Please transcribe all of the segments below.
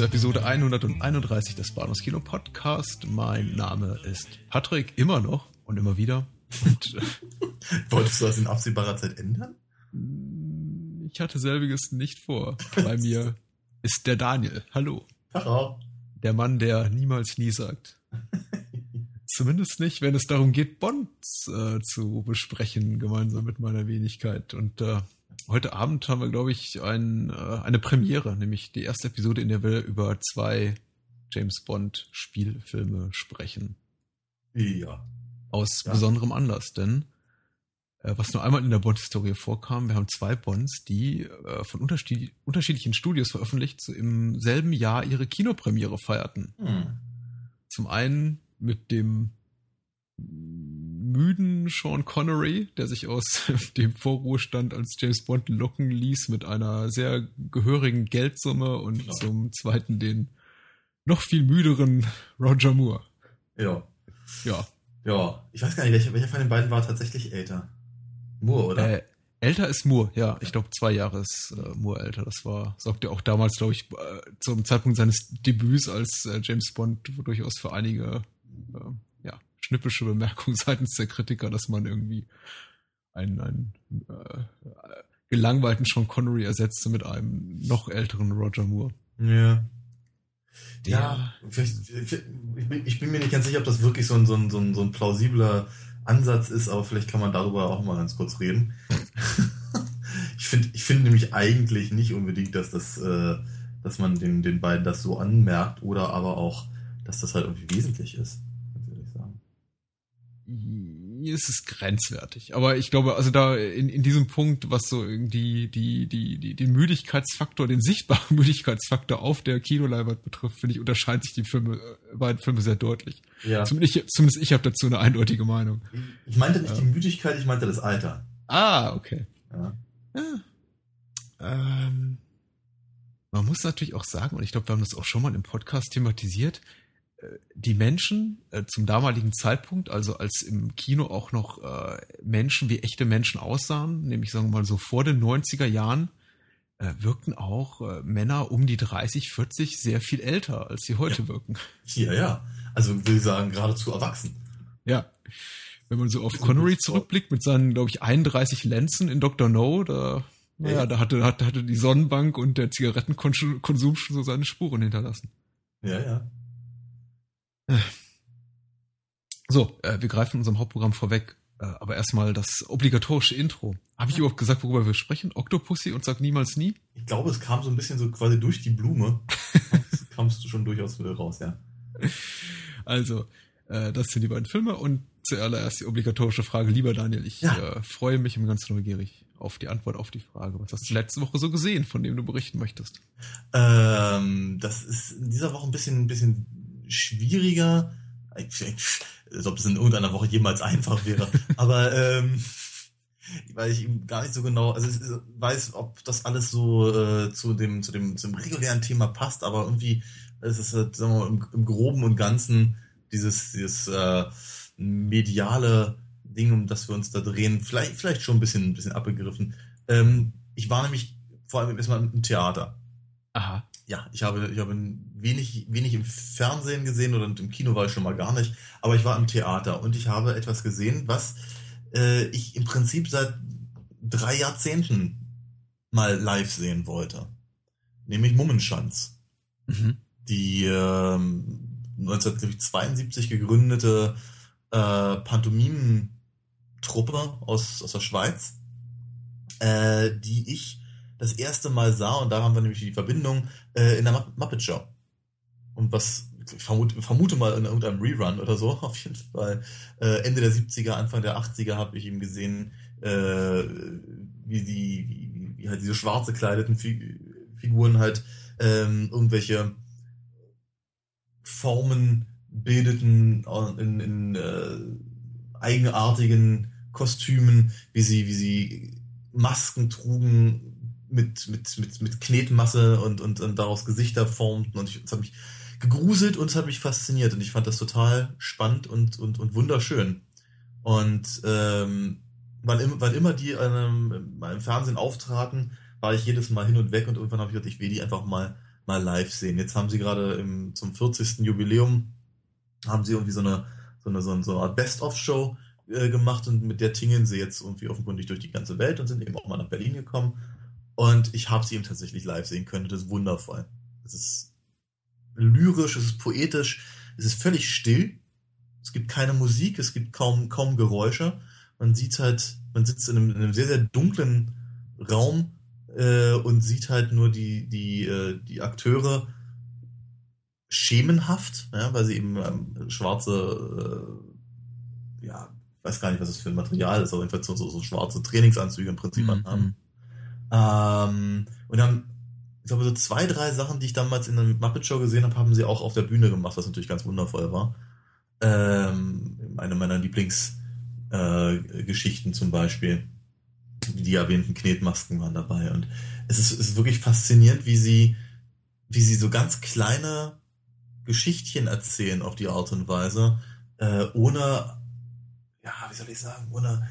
Zur Episode 131 des Bahnhofs Kino Podcast. Mein Name ist Patrick, immer noch und immer wieder. Und, äh, Wolltest du das in absehbarer Zeit ändern? ich hatte selbiges nicht vor. Bei mir ist der Daniel. Hallo. Hallo. Der Mann, der niemals nie sagt. Zumindest nicht, wenn es darum geht, Bonds äh, zu besprechen, gemeinsam mit meiner Wenigkeit. Und äh, heute Abend haben wir, glaube ich, ein, äh, eine Premiere, nämlich die erste Episode, in der wir über zwei James Bond Spielfilme sprechen. Ja. Aus Ja. besonderem Anlass, denn äh, was nur einmal in der Bond-Historie vorkam, wir haben zwei Bonds, die äh, von unterschied unterschiedlichen Studios veröffentlicht so im selben Jahr ihre Kinopremiere feierten. Hm. Zum einen mit dem müden Sean Connery, der sich aus dem Vorruhestand als James Bond locken ließ mit einer sehr gehörigen Geldsumme und Klar. zum zweiten den noch viel müderen Roger Moore. Ja. Ja, Ja. Ich weiß gar nicht, welcher, welcher von den beiden war tatsächlich älter? Moore, oder? äh, älter ist Moore, ja, ich glaube zwei Jahre ist äh, Moore älter. Das war, sorgte auch damals, glaube ich, äh, zum Zeitpunkt seines Debüts als äh, James Bond durchaus für einige äh, schnippische Bemerkungen seitens der Kritiker, dass man irgendwie einen, einen äh, gelangweilten Sean Connery ersetzte mit einem noch älteren Roger Moore. Ja. Der- Ja, ich, bin, ich bin mir nicht ganz sicher, ob das wirklich so ein, so, ein, so, ein, so ein plausibler Ansatz ist, aber vielleicht kann man darüber auch mal ganz kurz reden. ich finde ich finde nämlich eigentlich nicht unbedingt, dass das, äh, dass man den, den beiden das so anmerkt oder aber auch, dass das halt irgendwie wesentlich ist. Es ist grenzwertig. Aber ich glaube, also da in, in diesem Punkt, was so irgendwie die, die, die, den Müdigkeitsfaktor, den sichtbaren Müdigkeitsfaktor auf der Kinoleinwand betrifft, finde ich, unterscheiden sich die Filme, äh, beiden Filme sehr deutlich. Ja. Zumindest ich, zumindest ich habe dazu eine eindeutige Meinung. Ich meinte nicht Ja. die Müdigkeit, ich meinte das Alter. Ah, okay. Ja. Ja. Ähm, man muss natürlich auch sagen, und ich glaube, wir haben das auch schon mal im Podcast thematisiert, die Menschen äh, zum damaligen Zeitpunkt, also als im Kino auch noch äh, Menschen wie echte Menschen aussahen, nämlich sagen wir mal so vor den 90er Jahren, äh, wirkten auch äh, Männer um die 30, 40 sehr viel älter, als sie heute wirken. Ja, ja. Also will ich sagen, geradezu erwachsen. Ja. Wenn man so auf So Connery zurückblickt mit seinen, glaube ich, 31 Lenzen in Dr. No, da, naja, Ja. da hatte, hatte, hatte die Sonnenbank und der Zigarettenkonsum schon so seine Spuren hinterlassen. Ja, ja. So, äh, wir greifen unserem Hauptprogramm vorweg. Äh, aber erstmal das obligatorische Intro. Habe ich überhaupt gesagt, worüber wir sprechen? Octopussy und sag niemals nie? Ich glaube, es kam so ein bisschen so quasi durch die Blume. Kamst du schon durchaus raus, ja. Also, äh, das sind die beiden Filme und zuallererst die obligatorische Frage. Lieber Daniel, ich Ja. äh, freue mich und bin ganz neugierig auf die Antwort auf die Frage. Was hast du letzte Woche so gesehen, von dem du berichten möchtest? Ähm, das ist in dieser Woche ein bisschen, ein bisschen schwieriger. Als ob es in irgendeiner Woche jemals einfach wäre. Aber ähm, weil ich eben gar nicht so genau, also es ist, weiß, ob das alles so äh, zu dem, zu dem, zum regulären Thema passt, aber irgendwie es ist halt, sagen wir mal, im, im Groben und Ganzen dieses, dieses äh, mediale Ding, um das wir uns da drehen, vielleicht, vielleicht schon ein bisschen, ein bisschen abgegriffen. Ähm, ich war nämlich vor allem erstmal im Theater Aha. Ja, ich habe, ich habe wenig, wenig im Fernsehen gesehen oder im Kino war ich schon mal gar nicht, aber ich war im Theater und ich habe etwas gesehen, was äh, ich im Prinzip seit drei Jahrzehnten mal live sehen wollte. Nämlich Mummenschanz. Mhm. Die ähm, 1972 gegründete äh, Pantomimen-Truppe aus, aus der Schweiz, äh, die ich das erste Mal sah, und da haben wir nämlich die Verbindung, äh, in der Mupp- Muppet Show. Und was, ich vermute, vermute mal in irgendeinem Rerun oder so, auf jeden Fall. Äh, Ende der 70er, Anfang der 80er habe ich ihm gesehen, äh, wie die, wie, wie halt diese schwarz gekleideten Fi Figuren halt ähm, irgendwelche Formen bildeten in, in äh, eigenartigen Kostümen, wie sie, wie sie Masken trugen mit, mit, mit, mit Knetmasse und, und, und daraus Gesichter formten. Und das hat mich gegruselt und es hat mich fasziniert. Und ich fand das total spannend und, und, und wunderschön. Und ähm, wann, wann immer die ähm, im Fernsehen auftraten, war ich jedes Mal hin und weg und irgendwann habe ich gedacht, ich will die einfach mal, mal live sehen. Jetzt haben sie gerade im, zum 40. Jubiläum haben sie irgendwie so eine, so eine, so eine, so eine Art Best-of-Show äh, gemacht und mit der tingeln sie jetzt irgendwie offenkundig durch die ganze Welt und sind eben auch mal nach Berlin gekommen. Und ich habe sie eben tatsächlich live sehen können. Das ist wundervoll. Es ist lyrisch, es ist poetisch, es ist völlig still. Es gibt keine Musik, es gibt kaum, kaum Geräusche. Man sieht halt, man sitzt in einem, in einem sehr, sehr dunklen Raum äh, und sieht halt nur die, die, äh, die Akteure schemenhaft, ja, weil sie eben ähm, schwarze, äh, ja, weiß gar nicht, was das für ein Material ist, aber jedenfalls so, so, schwarze Trainingsanzüge im Prinzip mhm. haben. Ähm, und dann, ich glaube, so zwei, drei Sachen, die ich damals in der Muppet Show gesehen habe, haben sie auch auf der Bühne gemacht, was natürlich ganz wundervoll war. Ähm, eine meiner Lieblingsgeschichten äh, zum Beispiel die erwähnten Knetmasken waren dabei. Und es ist, ist wirklich faszinierend, wie sie, wie sie so ganz kleine Geschichtchen erzählen auf die Art und Weise, äh, ohne, ja, wie soll ich sagen, ohne,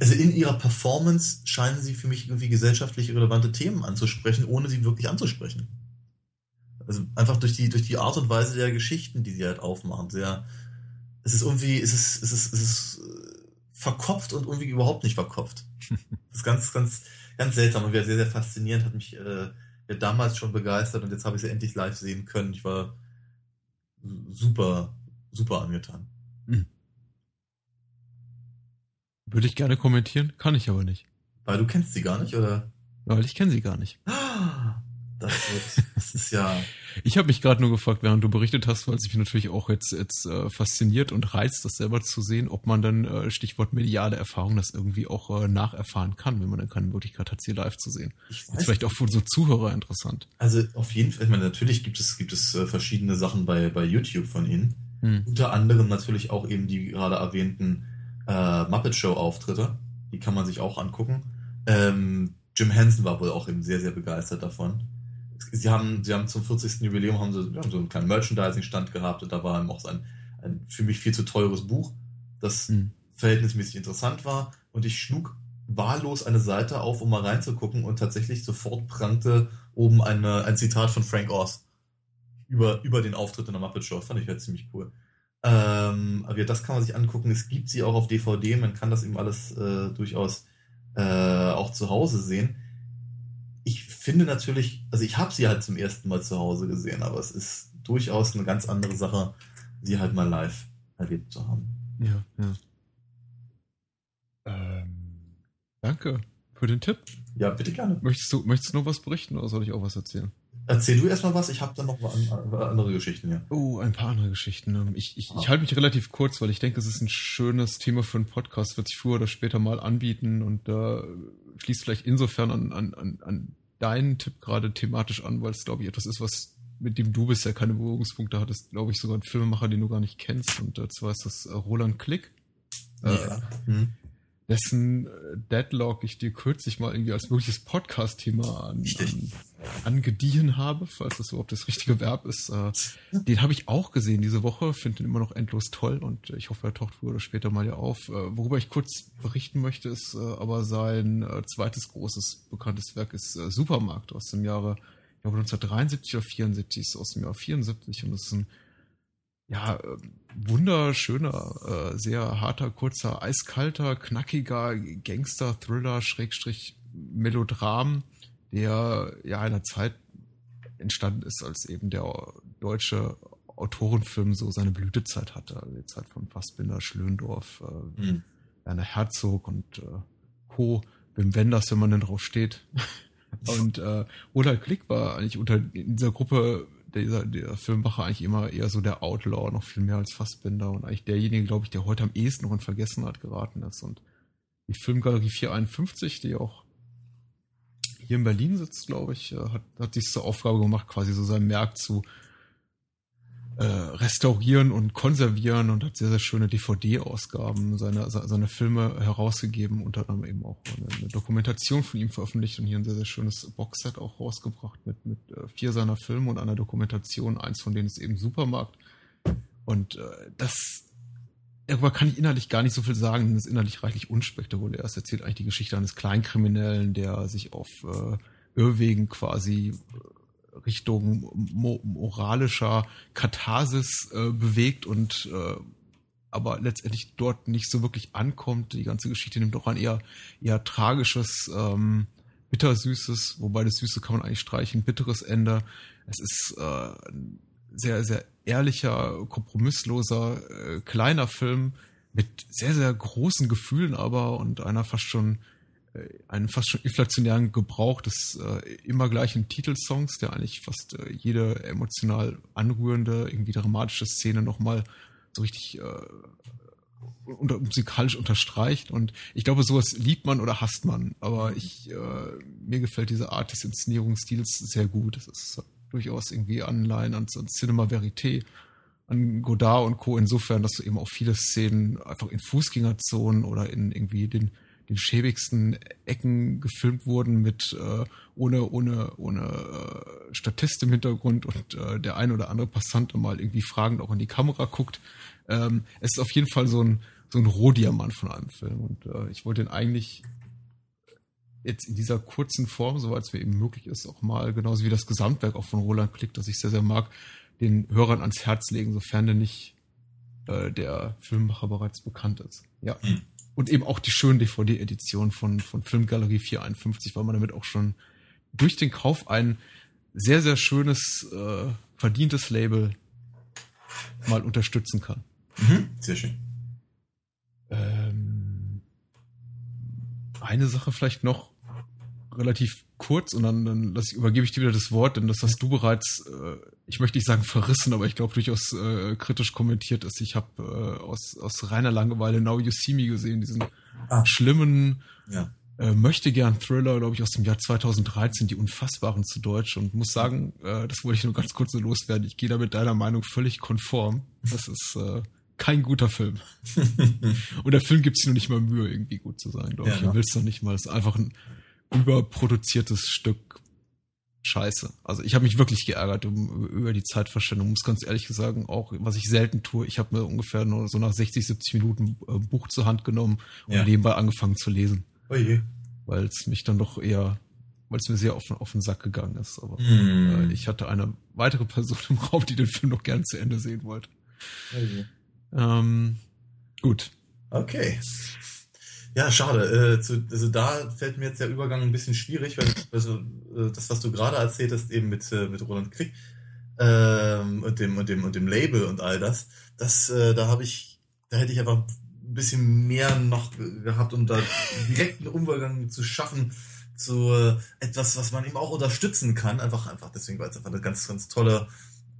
also in ihrer Performance scheinen sie für mich irgendwie gesellschaftlich relevante Themen anzusprechen, ohne sie wirklich anzusprechen. Also einfach durch die, durch die Art und Weise der Geschichten, die sie halt aufmachen. Sehr, es ist irgendwie, es ist, es ist, es ist verkopft und irgendwie überhaupt nicht verkopft. Das ist ganz, ganz, ganz seltsam und sehr, sehr faszinierend, hat mich äh, ja damals schon begeistert und jetzt habe ich sie endlich live sehen können. Ich war super, super angetan. Hm. Würde ich gerne kommentieren, kann ich aber nicht. Weil du kennst sie gar nicht, oder? Weil ich kenne sie gar nicht. Das, wird, das ist ja. Ich habe mich gerade nur gefragt, während du berichtet hast, weil es mich natürlich auch jetzt, jetzt äh, fasziniert und reizt, das selber zu sehen, ob man dann, äh, Stichwort mediale Erfahrung, das irgendwie auch äh, nacherfahren kann, wenn man dann keine Möglichkeit hat, sie live zu sehen. Ist vielleicht auch für so Zuhörer interessant. Also auf jeden Fall, ich meine, natürlich gibt es, gibt es äh, verschiedene Sachen bei, bei YouTube von ihnen. Hm. Unter anderem natürlich auch eben die gerade erwähnten äh, Muppet Show Auftritte. Die kann man sich auch angucken. Ähm, Jim Henson war wohl auch eben sehr, sehr begeistert davon sie haben, sie haben zum 40. Jubiläum haben sie, haben so einen kleinen Merchandising-Stand gehabt und da war auch ein, ein für mich viel zu teures Buch, das mhm. verhältnismäßig interessant war und ich schlug wahllos eine Seite auf, um mal reinzugucken und tatsächlich sofort prangte oben eine, ein Zitat von Frank Oz über, über den Auftritt in der Muppet Show. Fand ich halt ziemlich cool. Ähm, aber ja, das kann man sich angucken. Es gibt sie auch auf DVD. Man kann das eben alles äh, durchaus äh, auch zu Hause sehen finde natürlich, also ich habe sie halt zum ersten Mal zu Hause gesehen, aber es ist durchaus eine ganz andere Sache, sie halt mal live erlebt zu haben. Ja, ja. Ähm, danke für den Tipp. Ja, bitte gerne. Möchtest du, möchtest du noch was berichten oder soll ich auch was erzählen? Erzähl du erstmal was, ich habe dann noch andere Geschichten hier. Oh, ein paar andere Geschichten. Ähm, ich, ich, ah. ich halte mich relativ kurz, weil ich denke, es ist ein schönes Thema für einen Podcast, wird sich früher oder später mal anbieten und da äh, schließt vielleicht insofern an, an, an deinen Tipp gerade thematisch an, weil es, glaube ich, etwas ist, was mit dem du bisher keine Berührungspunkte hattest, glaube ich, sogar ein Filmemacher, den du gar nicht kennst. Und äh, zwar ist das äh, Roland Klick. Äh, ja. Hm. Dessen äh, Deadlock ich dir kürzlich mal irgendwie als mögliches Podcast-Thema an, an, angediehen habe, falls das überhaupt das richtige Verb ist. Äh, den habe ich auch gesehen diese Woche, finde den immer noch endlos toll und ich hoffe, er taucht früher oder später mal ja auf. Äh, worüber ich kurz berichten möchte, ist äh, aber sein zweites großes bekanntes Werk ist Supermarkt aus dem Jahre, ich glaube 1973 oder 74, ist aus dem Jahr 74 und das ist ein ja, wunderschöner, sehr harter, kurzer, eiskalter, knackiger Gangster-Thriller, Schrägstrich Melodram der ja einer Zeit entstanden ist, als eben der deutsche Autorenfilm so seine Blütezeit hatte. Also die Zeit von Fassbinder, Schlöndorf, äh, mhm. Werner Herzog und äh, Co. Wim Wenders, wenn man denn drauf steht. und äh, Roland Klick war eigentlich unter in dieser Gruppe dieser, dieser Filmmacher eigentlich immer eher so der Outlaw, noch viel mehr als Fassbinder und eigentlich derjenige, glaube ich, der heute am ehesten noch in Vergessenheit geraten ist. Und die Filmgalerie 451, die auch hier in Berlin sitzt, glaube ich, äh, hat, hat sich zur Aufgabe gemacht, quasi so sein Merk zu restaurieren und konservieren und hat sehr, sehr schöne DVD-Ausgaben seiner seine Filme herausgegeben, unter anderem eben auch eine, eine, Dokumentation von ihm veröffentlicht und hier ein sehr, sehr schönes Boxset auch rausgebracht mit, mit äh, vier seiner Filme und einer Dokumentation, eins von denen ist eben Supermarkt. Und äh, das darüber kann ich inhaltlich gar nicht so viel sagen, denn es ist inhaltlich reichlich unspektakulär. Es erzählt eigentlich die Geschichte eines Kleinkriminellen, der sich auf äh, Irrwegen quasi äh, Richtung mo moralischer Katharsis äh, bewegt und äh, aber letztendlich dort nicht so wirklich ankommt. Die ganze Geschichte nimmt auch ein eher, eher tragisches, ähm, bittersüßes, wobei das Süße kann man eigentlich streichen, bitteres Ende. Es ist äh, sehr, sehr ehrlicher, kompromissloser, äh, kleiner Film mit sehr, sehr großen Gefühlen aber und einer fast schon, äh, einen fast schon inflationären Gebrauch des äh, immer gleichen Titelsongs, der eigentlich fast äh, jede emotional anrührende, irgendwie dramatische Szene nochmal so richtig äh, unter, musikalisch unterstreicht. Und ich glaube, sowas liebt man oder hasst man. Aber ich, äh, mir gefällt diese Art des Inszenierungsstils sehr gut. Es ist durchaus irgendwie Anleihen an, an Cinema Verité, an Godard und Co. Insofern, dass du eben auch viele Szenen einfach in Fußgängerzonen oder in irgendwie den, den schäbigsten Ecken gefilmt wurden mit äh, ohne ohne ohne äh, Statist im Hintergrund und äh, der ein oder andere Passant mal irgendwie fragend auch in die Kamera guckt. Ähm, es ist auf jeden Fall so ein so ein Rohdiamant von einem Film und äh, ich wollte ihn eigentlich jetzt in dieser kurzen Form, soweit es mir eben möglich ist, auch mal, genauso wie das Gesamtwerk auch von Roland Klick, das ich sehr, sehr mag, den Hörern ans Herz legen, sofern denn nicht äh, der Filmmacher bereits bekannt ist. Ja. Mhm. Und eben auch die schöne DVD-Edition von, von Filmgalerie 451, weil man damit auch schon durch den Kauf ein sehr, sehr schönes, äh, verdientes Label mal unterstützen kann. Mhm. Sehr schön. Ähm, eine Sache vielleicht noch, relativ kurz und dann, dann lass, übergebe ich dir wieder das Wort, denn das hast du bereits, äh, ich möchte nicht sagen verrissen, aber ich glaube durchaus äh, kritisch kommentiert ist. Ich habe äh, aus, aus reiner Langeweile Now You See Me gesehen, diesen ah. schlimmen, ja. äh, möchte gern Thriller, glaube ich, aus dem Jahr 2013, die unfassbaren zu Deutsch und muss sagen, äh, das wollte ich nur ganz kurz loswerden. Ich gehe da mit deiner Meinung völlig konform. Das ist äh, kein guter Film. und der Film gibt sich nur nicht mal Mühe, irgendwie gut zu sein, glaube ja, ich. Er will es doch nicht mal. Es ist einfach ein überproduziertes Stück Scheiße. Also ich habe mich wirklich geärgert um, über die Zeitverschwendung, muss ganz ehrlich sagen, auch was ich selten tue. Ich habe mir ungefähr nur so nach 60, 70 Minuten ein äh, Buch zur Hand genommen und ja. nebenbei angefangen zu lesen. Oje. Weil es mich dann doch eher, weil es mir sehr auf, auf den Sack gegangen ist. Aber mm. äh, ich hatte eine weitere Person im Raum, die den Film noch gern zu Ende sehen wollte. Oje. Ähm, gut. Okay. Ja, schade. Äh, zu, also da fällt mir jetzt der Übergang ein bisschen schwierig, weil also, äh, das, was du gerade erzählt hast, eben mit, äh, mit Roland Krieg ähm, und, dem, und, dem, und dem Label und all das, das äh, da habe ich, da hätte ich einfach ein bisschen mehr noch gehabt, um da direkt einen Übergang zu schaffen zu äh, etwas, was man eben auch unterstützen kann. Einfach, einfach deswegen, weil es einfach eine ganz, ganz tolle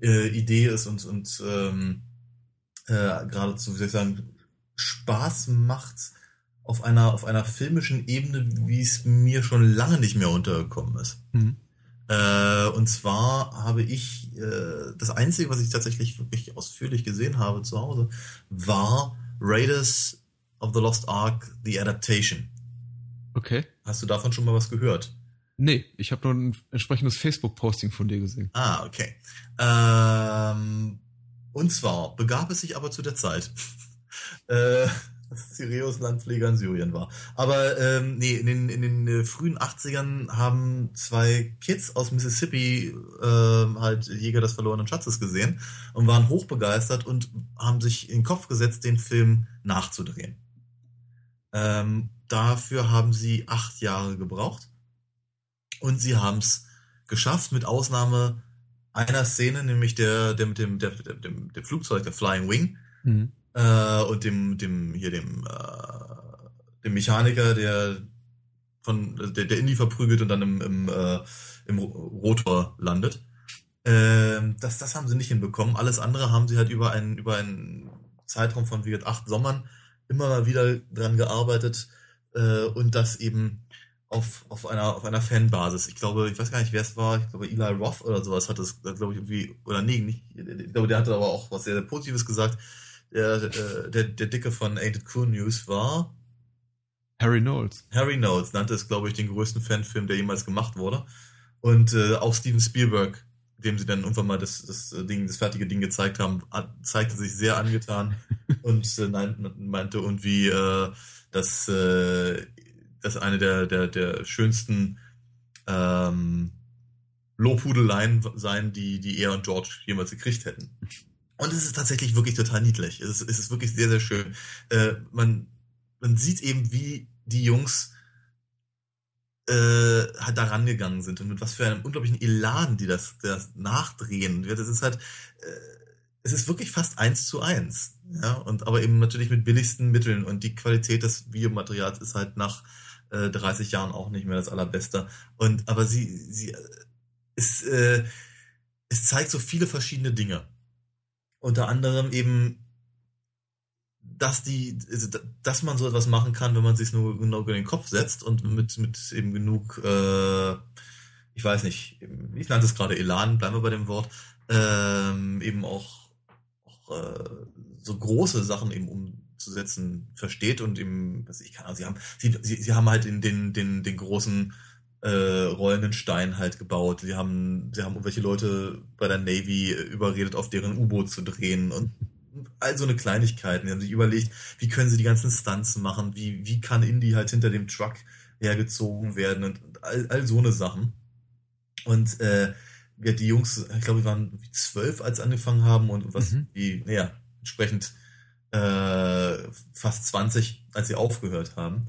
äh, Idee ist und, und ähm, äh, geradezu, wie soll ich sagen, Spaß macht auf einer, auf einer filmischen Ebene, wie es mir schon lange nicht mehr untergekommen ist. Mhm. Äh, und zwar habe ich, äh, das Einzige, was ich tatsächlich wirklich ausführlich gesehen habe zu Hause, war Raiders of the Lost Ark, The Adaptation. Okay. Hast du davon schon mal was gehört? Nee, ich habe nur ein entsprechendes Facebook-Posting von dir gesehen. Ah, okay. Ähm, und zwar begab es sich aber zu der Zeit, äh, Sirius Landpfleger in Syrien war. Aber ähm, nee, in den, in den äh, frühen 80ern haben zwei Kids aus Mississippi äh, halt Jäger des verlorenen Schatzes gesehen und waren hochbegeistert und haben sich in den Kopf gesetzt, den Film nachzudrehen. Ähm, dafür haben sie acht Jahre gebraucht und sie haben es geschafft, mit Ausnahme einer Szene, nämlich der, der mit dem, der, der, dem, dem Flugzeug, der Flying Wing. Mhm äh, und dem, dem, hier dem, äh, dem Mechaniker, der von der, der Indy verprügelt und dann im, im, äh, im Rotor landet. Ähm, das, das haben sie nicht hinbekommen. Alles andere haben sie halt über einen, über einen Zeitraum von wie gesagt, acht Sommern immer mal wieder dran gearbeitet äh, und das eben auf, auf einer, auf einer Fanbasis. Ich glaube, ich weiß gar nicht, wer es war. Ich glaube, Eli Roth oder sowas hat das, glaube ich, irgendwie, oder nee, nicht, ich glaube, der hatte aber auch was sehr, sehr Positives gesagt. Der, äh, der, der Dicke von Ain't It Cool News war Harry Knowles. Harry Knowles nannte es, glaube ich, den größten Fanfilm, der jemals gemacht wurde. Und äh, auch Steven Spielberg, dem sie dann irgendwann mal das, das Ding, das fertige Ding gezeigt haben, zeigte sich sehr angetan und äh, meinte irgendwie, äh, dass äh, das eine der, der, der schönsten ähm, Lobhudeleien sein, die, die er und George jemals gekriegt hätten. Und es ist tatsächlich wirklich total niedlich. Es ist, es ist wirklich sehr, sehr schön. Äh, man, man sieht eben, wie die Jungs äh, halt da rangegangen sind und mit was für einem unglaublichen Elan die das, das nachdrehen. Das ist halt, äh, es ist wirklich fast eins zu eins. Ja, und aber eben natürlich mit billigsten Mitteln und die Qualität des Videomaterials ist halt nach äh, 30 Jahren auch nicht mehr das allerbeste. Und aber sie, sie, es, äh, es zeigt so viele verschiedene Dinge. Unter anderem eben, dass die, also, dass man so etwas machen kann, wenn man sich nur genau in den Kopf setzt und mit, mit eben genug, äh, ich weiß nicht, ich nannte es gerade Elan, bleiben wir bei dem Wort, ähm, eben auch, auch äh, so große Sachen eben umzusetzen versteht und eben, was ich kann, sie haben, sie, sie, sie haben halt in den, den, den großen äh, rollenden Stein halt gebaut. Sie haben, sie haben irgendwelche Leute bei der Navy überredet, auf deren U-Boot zu drehen und all so eine Kleinigkeiten. Die haben sich überlegt, wie können sie die ganzen Stunts machen, wie, wie kann Indy halt hinter dem Truck hergezogen werden und all, all so eine Sachen. Und äh, die Jungs, ich glaube, wir waren zwölf, als sie angefangen haben und was mhm. die, naja, entsprechend äh, fast 20, als sie aufgehört haben.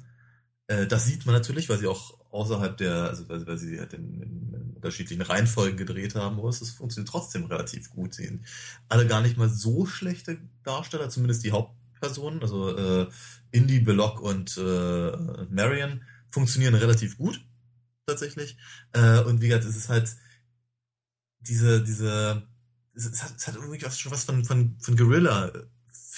Äh, das sieht man natürlich, weil sie auch außerhalb der, also weil, weil sie halt in, in, unterschiedlichen Reihenfolgen gedreht haben, aber es funktioniert trotzdem relativ gut. Sie sind alle gar nicht mal so schlechte Darsteller, zumindest die Hauptpersonen, also äh, Indy, Belloc und äh, Marion funktionieren relativ gut tatsächlich. Äh, und wie gesagt, es ist halt diese, diese, es hat, es hat irgendwie schon was von, von, von Guerilla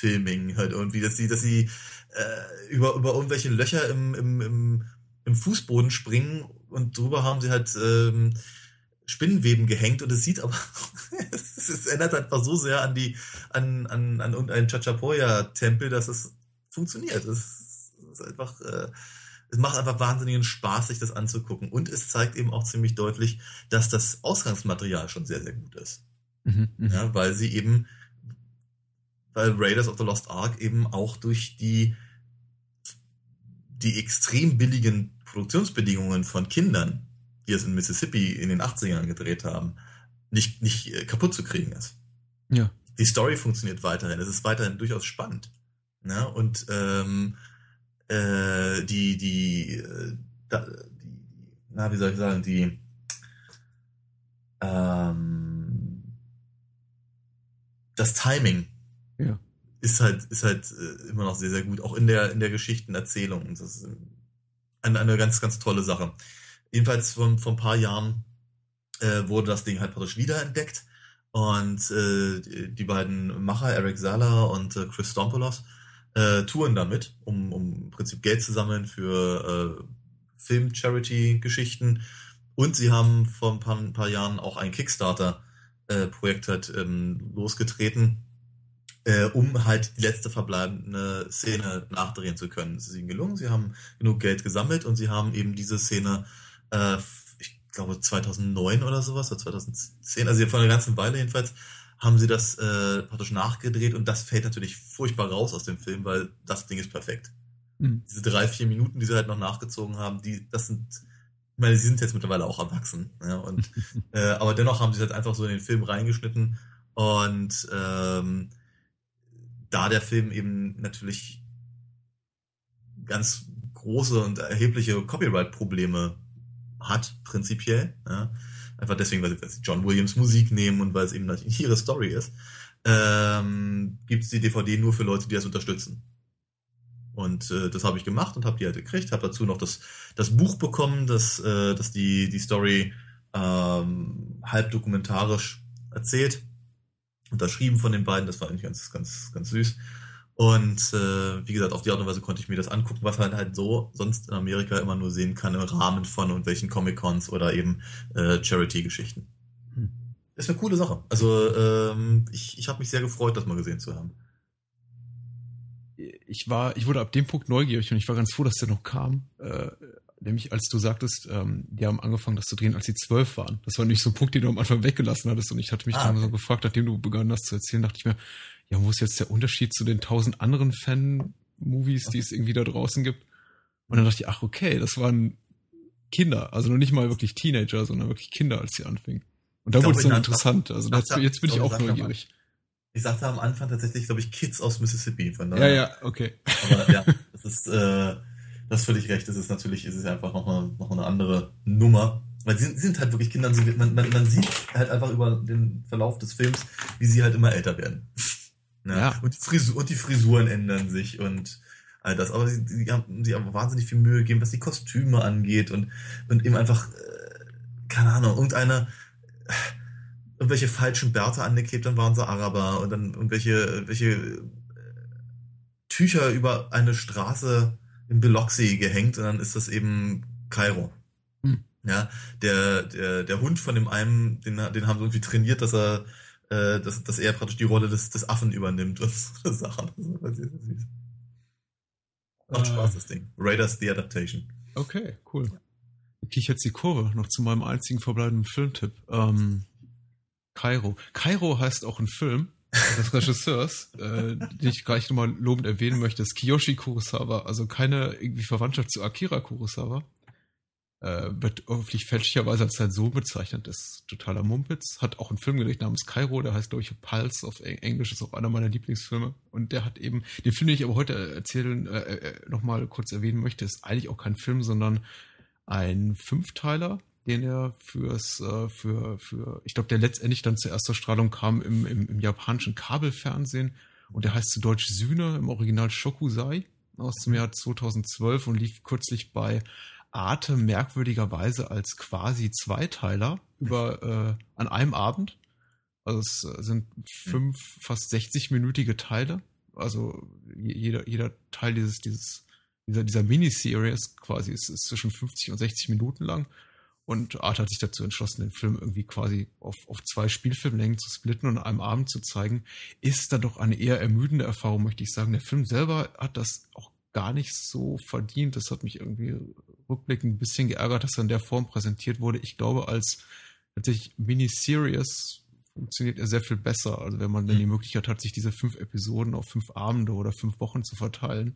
Filming halt irgendwie, dass sie, dass sie äh, über, über irgendwelche Löcher im, im, im im Fußboden springen und drüber haben sie halt ähm, Spinnenweben gehängt und es sieht aber, es, es, erinnert einfach so sehr an die, an, an, an irgendeinen Chachapoya-Tempel, dass es funktioniert. Es, ist einfach, äh, es macht einfach wahnsinnigen Spaß, sich das anzugucken. Und es zeigt eben auch ziemlich deutlich, dass das Ausgangsmaterial schon sehr, sehr gut ist. Mhm, mhm. ja, weil sie eben, weil Raiders of the Lost Ark eben auch durch die die extrem billigen Produktionsbedingungen von Kindern, die es in Mississippi in den 80ern gedreht haben, nicht, nicht äh, kaputt zu kriegen ist. Ja. Die Story funktioniert weiterhin. Es ist weiterhin durchaus spannend. Ja, und ähm, äh, die, die, äh, da, die, na, wie soll ich sagen, die ähm, das Timing ist halt, ist halt äh, immer noch sehr, sehr gut, auch in der, in der Geschichtenerzählung. Das ist eine, eine ganz, ganz tolle Sache. Jedenfalls vor, vor ein paar Jahren äh, wurde das Ding halt praktisch wiederentdeckt und äh, die beiden Macher, Eric Sala und äh, Chris Stompolos, äh, touren damit, um, um im Prinzip Geld zu sammeln für äh, Film-Charity-Geschichten. Und sie haben vor ein paar, ein paar Jahren auch ein Kickstarter-Projekt äh, halt ähm, losgetreten, äh, um halt die letzte verbleibende Szene nachdrehen zu können. Es ist ihnen gelungen, sie haben genug Geld gesammelt und sie haben eben diese Szene, äh, ich glaube 2009 oder sowas, oder 2010, also vor einer ganzen Weile jedenfalls, haben sie das äh, praktisch nachgedreht und das fällt natürlich furchtbar raus aus dem Film, weil das Ding ist perfekt. Mhm. Diese drei, vier Minuten, die sie halt noch nachgezogen haben, die, das sind, ich meine, sie sind jetzt mittlerweile auch erwachsen, ja, und, äh, aber dennoch haben sie halt einfach so in den Film reingeschnitten und ähm, da der Film eben natürlich ganz große und erhebliche Copyright-Probleme hat, prinzipiell. Ja. Einfach deswegen, weil sie John Williams Musik nehmen und weil es eben natürlich ihre Story ist, ähm, gibt es die DVD nur für Leute, die das unterstützen. Und äh, das habe ich gemacht und habe die halt gekriegt, habe dazu noch das, das Buch bekommen, das, äh, das die, die Story ähm, halb dokumentarisch erzählt unterschrieben von den beiden. Das war eigentlich ganz, ganz, ganz süß. Und äh, wie gesagt, auf die Art und Weise konnte ich mir das angucken, was man halt so sonst in Amerika immer nur sehen kann im Rahmen von irgendwelchen Comic-Cons oder eben äh, Charity-Geschichten. Hm. Ist eine coole Sache. Also ähm, ich, ich habe mich sehr gefreut, das mal gesehen zu haben. Ich war, ich wurde ab dem Punkt neugierig und ich war ganz froh, dass der noch kam. Äh, nämlich als du sagtest, ähm, die haben angefangen, das zu drehen, als sie zwölf waren. Das war nicht so ein Punkt, den du am Anfang weggelassen hattest. Und ich hatte mich ah, dann okay. so gefragt, nachdem du begonnen hast zu erzählen, dachte ich mir, ja, wo ist jetzt der Unterschied zu den tausend anderen Fan-Movies, die es irgendwie da draußen gibt? Und dann dachte ich, ach, okay, das waren Kinder, also noch nicht mal wirklich Teenager, sondern wirklich Kinder, als sie anfingen. Und da wurde es dann interessant. Also das, jetzt bin ich auch neugierig. Ich sagte am Anfang tatsächlich, glaube ich, Kids aus Mississippi. Von daher. Ja, ja, okay. Aber ja, das ist, äh, das völlig recht. Das ist natürlich, ist es einfach noch eine, noch eine andere Nummer. Weil sie sind halt wirklich Kinder, man, man, man sieht halt einfach über den Verlauf des Films, wie sie halt immer älter werden. Ja. ja. Und, die Frisur, und die Frisuren ändern sich und all das. Aber sie, sie haben sich aber wahnsinnig viel Mühe gegeben, was die Kostüme angeht und, und eben einfach, äh, keine Ahnung, irgendeine, äh, irgendwelche falschen Bärte angeklebt, dann waren sie Araber und dann irgendwelche, irgendwelche äh, Tücher über eine Straße in Biloxi gehängt und dann ist das eben Kairo. Hm. Ja, der, der, der Hund von dem einen, den, den haben sie irgendwie trainiert, dass er äh, dass, dass er praktisch die Rolle des, des Affen übernimmt und so Sachen. Das ist süß. Macht äh, Spaß, das Ding. Raiders The Adaptation. Okay, cool. Ich kriege jetzt die Kurve noch zu meinem einzigen verbleibenden Filmtipp. Ähm, Kairo. Kairo heißt auch ein Film des Regisseurs, äh, den ich gleich nochmal lobend erwähnen möchte, ist Kiyoshi Kurosawa, also keine irgendwie Verwandtschaft zu Akira Kurosawa äh, wird öffentlich fälschlicherweise als sein Sohn bezeichnet, ist totaler Mumpitz. Hat auch einen Film gelegt namens Cairo, der heißt, glaube ich, Pulse auf Englisch, ist auch einer meiner Lieblingsfilme. Und der hat eben, den Film, den ich aber heute erzählen, äh, äh nochmal kurz erwähnen möchte, ist eigentlich auch kein Film, sondern ein Fünfteiler, den er fürs, äh, für, für, ich glaube, der letztendlich dann zur ersten Strahlung kam im, im, im japanischen Kabelfernsehen. Und der heißt zu Deutsch Sühne, im Original Shokusai aus dem Jahr 2012 und lief kürzlich bei Arte merkwürdigerweise als quasi Zweiteiler über äh, an einem Abend. Also es äh, sind fünf, fast 60-minütige Teile. Also jeder, jeder Teil dieses, dieses, dieser, dieser Miniseries quasi ist, ist zwischen 50 und 60 Minuten lang. Und Art hat sich dazu entschlossen, den Film irgendwie quasi auf, auf zwei Spielfilmlängen zu splitten und an einem Abend zu zeigen. Ist dann doch eine eher ermüdende Erfahrung, möchte ich sagen. Der Film selber hat das auch gar nicht so verdient. Das hat mich irgendwie rückblickend ein bisschen geärgert, dass er in der Form präsentiert wurde. Ich glaube, als tatsächlich Miniseries funktioniert er sehr viel besser. Also wenn man dann die mhm. Möglichkeit hat, sich diese fünf Episoden auf fünf Abende oder fünf Wochen zu verteilen,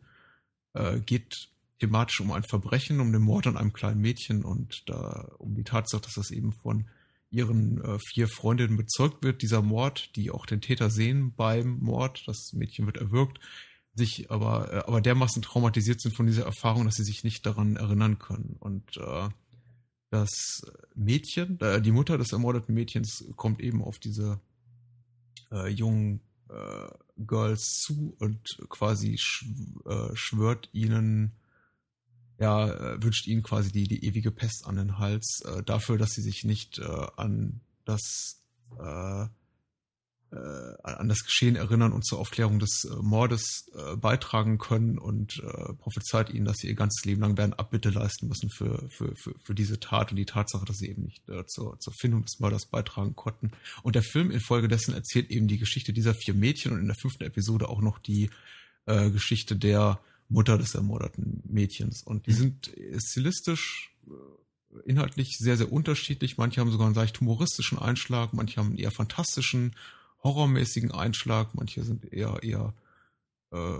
äh, geht thematisch um ein Verbrechen, um den Mord an einem kleinen Mädchen und da um die Tatsache, dass das eben von ihren äh, vier Freundinnen bezeugt wird, dieser Mord, die auch den Täter sehen beim Mord. Das Mädchen wird erwürgt sich aber, äh, aber dermaßen traumatisiert sind von dieser Erfahrung, dass sie sich nicht daran erinnern können. Und äh, das Mädchen, äh, die Mutter des ermordeten Mädchens kommt eben auf diese äh, jungen äh, Girls zu und quasi sch äh, schwört ihnen, ja, äh, wünscht ihnen quasi die, die ewige Pest an den Hals, äh, dafür, dass sie sich nicht äh, an das äh, äh, an das Geschehen erinnern und zur Aufklärung des äh, Mordes äh, beitragen können und äh, prophezeit ihnen, dass sie ihr ganzes Leben lang werden Abbitte leisten müssen für, für, für, für diese Tat und die Tatsache, dass sie eben nicht äh, zur, zur Findung des Mörders beitragen konnten. Und der Film infolgedessen erzählt eben die Geschichte dieser vier Mädchen und in der fünften Episode auch noch die äh, Geschichte der Mutter des ermordeten Mädchens. Und die mhm. sind stilistisch äh, inhaltlich sehr, sehr unterschiedlich. Manche haben sogar einen leicht humoristischen Einschlag, manche haben einen eher fantastischen horrormäßigen Einschlag, manche sind eher eher äh,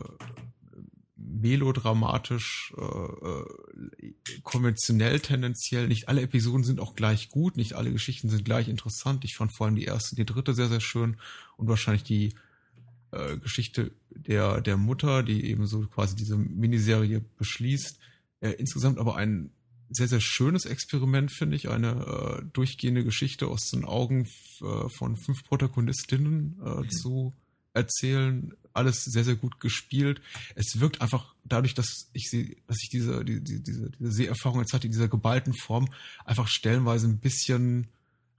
melodramatisch, äh, äh, konventionell tendenziell. Nicht alle Episoden sind auch gleich gut, nicht alle Geschichten sind gleich interessant. Ich fand vor allem die erste, die dritte sehr, sehr schön und wahrscheinlich die äh, Geschichte der, der Mutter, die eben so quasi diese Miniserie beschließt. Äh, insgesamt aber ein sehr, sehr schönes Experiment, finde ich. Eine äh, durchgehende Geschichte aus den Augen äh, von fünf Protagonistinnen äh, mhm. zu erzählen. Alles sehr, sehr gut gespielt. Es wirkt einfach dadurch, dass ich sie, dass ich diese, die, die, diese, diese Seherfahrung jetzt hatte, in dieser geballten Form, einfach stellenweise ein bisschen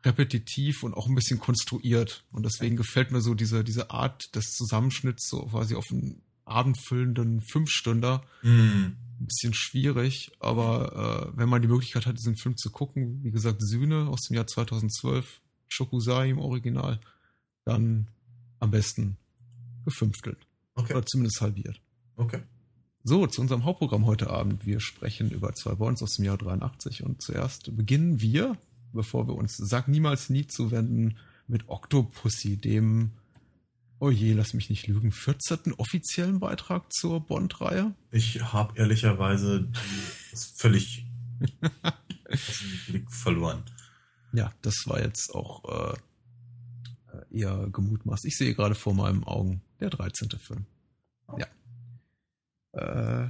repetitiv und auch ein bisschen konstruiert. Und deswegen gefällt mir so diese, diese Art des Zusammenschnitts so quasi auf ein abendfüllenden Fünfstünder Mm. ein bisschen schwierig, aber äh, wenn man die Möglichkeit hat, diesen Film zu gucken, wie gesagt, Sühne aus dem Jahr 2012, Shokusai im Original, dann am besten gefünftelt Okay. oder zumindest halbiert. Okay. So, zu unserem Hauptprogramm heute Abend. Wir sprechen über zwei Bonds aus dem Jahr 83 und zuerst beginnen wir, bevor wir uns Sag niemals nie zuwenden, mit Octopussy, dem, oh je, lass mich nicht lügen, 14. offiziellen Beitrag zur Bond-Reihe. Ich habe ehrlicherweise völlig aus dem Blick verloren. Ja, das war jetzt auch äh, eher gemutmaßt. Ich sehe gerade vor meinen Augen der 13. Film. Ja. Äh,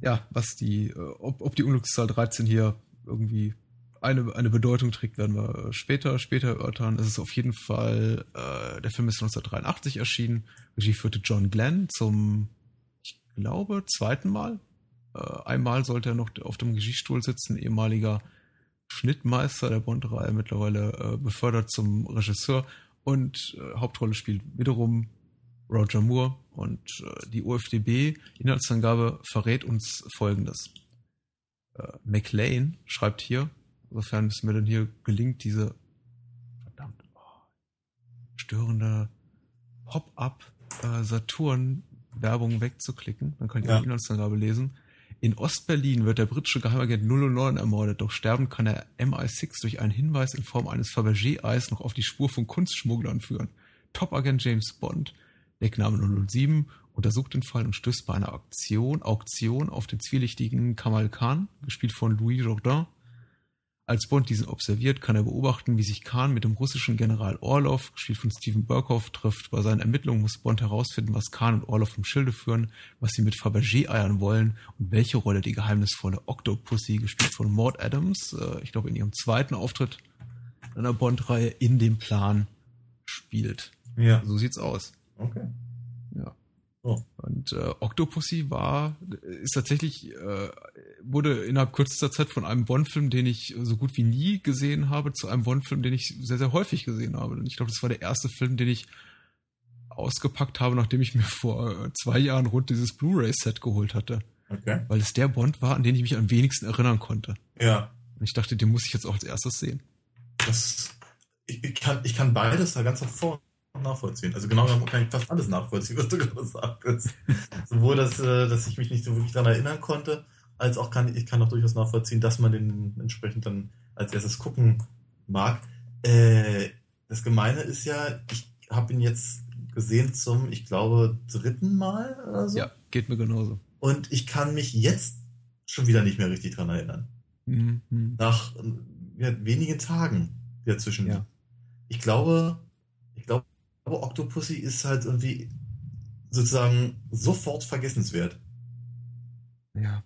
ja, was die, äh, ob, ob die Unglückszahl 13 hier irgendwie eine, eine Bedeutung trägt, werden wir später, später erörtern. Es ist auf jeden Fall, äh, der Film ist 1983 erschienen. Regie führte John Glenn zum, ich glaube, zweiten Mal. Äh, einmal sollte er noch auf dem Regiestuhl sitzen, ehemaliger Schnittmeister der Bond-Reihe, mittlerweile äh, befördert zum Regisseur. Und äh, Hauptrolle spielt wiederum Roger Moore. Und äh, die UFDB-Inhaltsangabe verrät uns Folgendes. Äh, McLean schreibt hier, sofern es mir denn hier gelingt, diese verdammt oh, störende Pop-up äh, Saturn-Werbung wegzuklicken. Dann kann ich Ja. die Inhaltsangabe lesen. In Ostberlin wird der britische Geheimagent 009 ermordet, doch sterben kann er MI6 durch einen Hinweis in Form eines Fabergé-Eis noch auf die Spur von Kunstschmugglern führen. Top-Agent James Bond, Deckname 007, untersucht den Fall und stößt bei einer Auktion, Auktion auf den zwielichtigen Kamal Khan, gespielt von Louis Jourdain. Als Bond diesen observiert, kann er beobachten, wie sich Khan mit dem russischen General Orlov, gespielt von Steven Burkhoff, trifft. Bei seinen Ermittlungen muss Bond herausfinden, was Khan und Orlov im Schilde führen, was sie mit Fabergé-Eiern wollen und welche Rolle die geheimnisvolle Octopussy, gespielt von Maud Adams, äh, ich glaube in ihrem zweiten Auftritt in einer Bond-Reihe, in dem Plan spielt. Ja. So sieht's aus. Okay. Ja. Oh. Und äh, Octopussy war, ist tatsächlich, äh, wurde innerhalb kürzester Zeit von einem Bond-Film, den ich so gut wie nie gesehen habe, zu einem Bond-Film, den ich sehr, sehr häufig gesehen habe. Und ich glaube, das war der erste Film, den ich ausgepackt habe, nachdem ich mir vor äh, zwei Jahren rund dieses Blu-ray-Set geholt hatte. Okay. Weil es der Bond war, an den ich mich am wenigsten erinnern konnte. Ja. Und ich dachte, den muss ich jetzt auch als erstes sehen. Das, ich, ich, kann, ich kann beides da ganz hervor nachvollziehen. Also genau kann ich fast alles nachvollziehen, was du gerade sagst. Sowohl, dass, äh, dass ich mich nicht so wirklich daran erinnern konnte, als auch kann ich kann auch durchaus nachvollziehen, dass man den entsprechend dann als erstes gucken mag. Äh, das Gemeine ist ja, ich habe ihn jetzt gesehen zum, ich glaube, dritten Mal oder so. Ja, geht mir genauso. Und ich kann mich jetzt schon wieder nicht mehr richtig dran erinnern. Mhm. mhm. Nach äh, ja, wenigen Tagen dazwischen. Ja. Ich glaube, glaube, Octopussy ist halt irgendwie sozusagen sofort vergessenswert. Ja.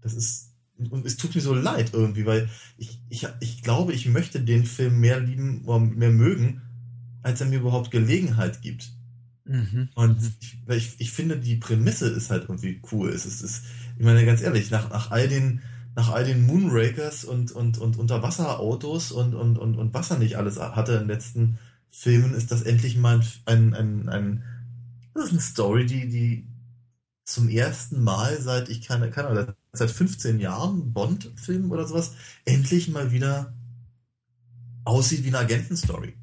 Das ist, und es tut mir so leid irgendwie, weil ich, ich, ich glaube, ich möchte den Film mehr lieben oder mehr mögen, als er mir überhaupt Gelegenheit gibt. Mhm. Und Mhm. ich, weil ich, ich finde, die Prämisse ist halt irgendwie cool. Es ist, es ist ich meine, ganz ehrlich, nach, nach all den, nach all den Moonrakers und, und, und Unterwasserautos und, und, und, und was er nicht alles hatte in den letzten Filmen, ist das endlich mal ein, ein, ein, das ist eine Story, die, die zum ersten Mal seit, ich keine, keine Ahnung, seit 15 Jahren Bond-Film oder sowas, endlich mal wieder aussieht wie eine Agentenstory.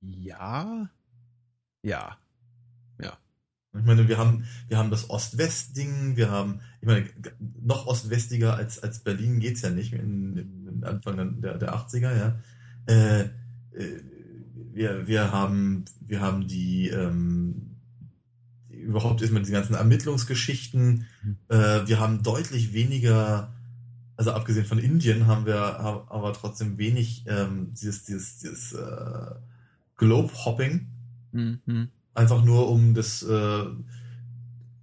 Ja. Ja. Ja. Ich meine, wir haben, wir haben das Ost-West-Ding, wir haben, ich meine, noch ostwestiger als, als Berlin geht's ja nicht, in, in Anfang der, der 80er, ja. Äh, äh, wir, wir haben, wir haben die, ähm, die überhaupt erstmal die ganzen Ermittlungsgeschichten, Mhm. äh, wir haben deutlich weniger, also abgesehen von Indien haben wir haben aber trotzdem wenig ähm, dieses, dieses, dieses äh, Globe-Hopping, Mhm. einfach nur um das äh,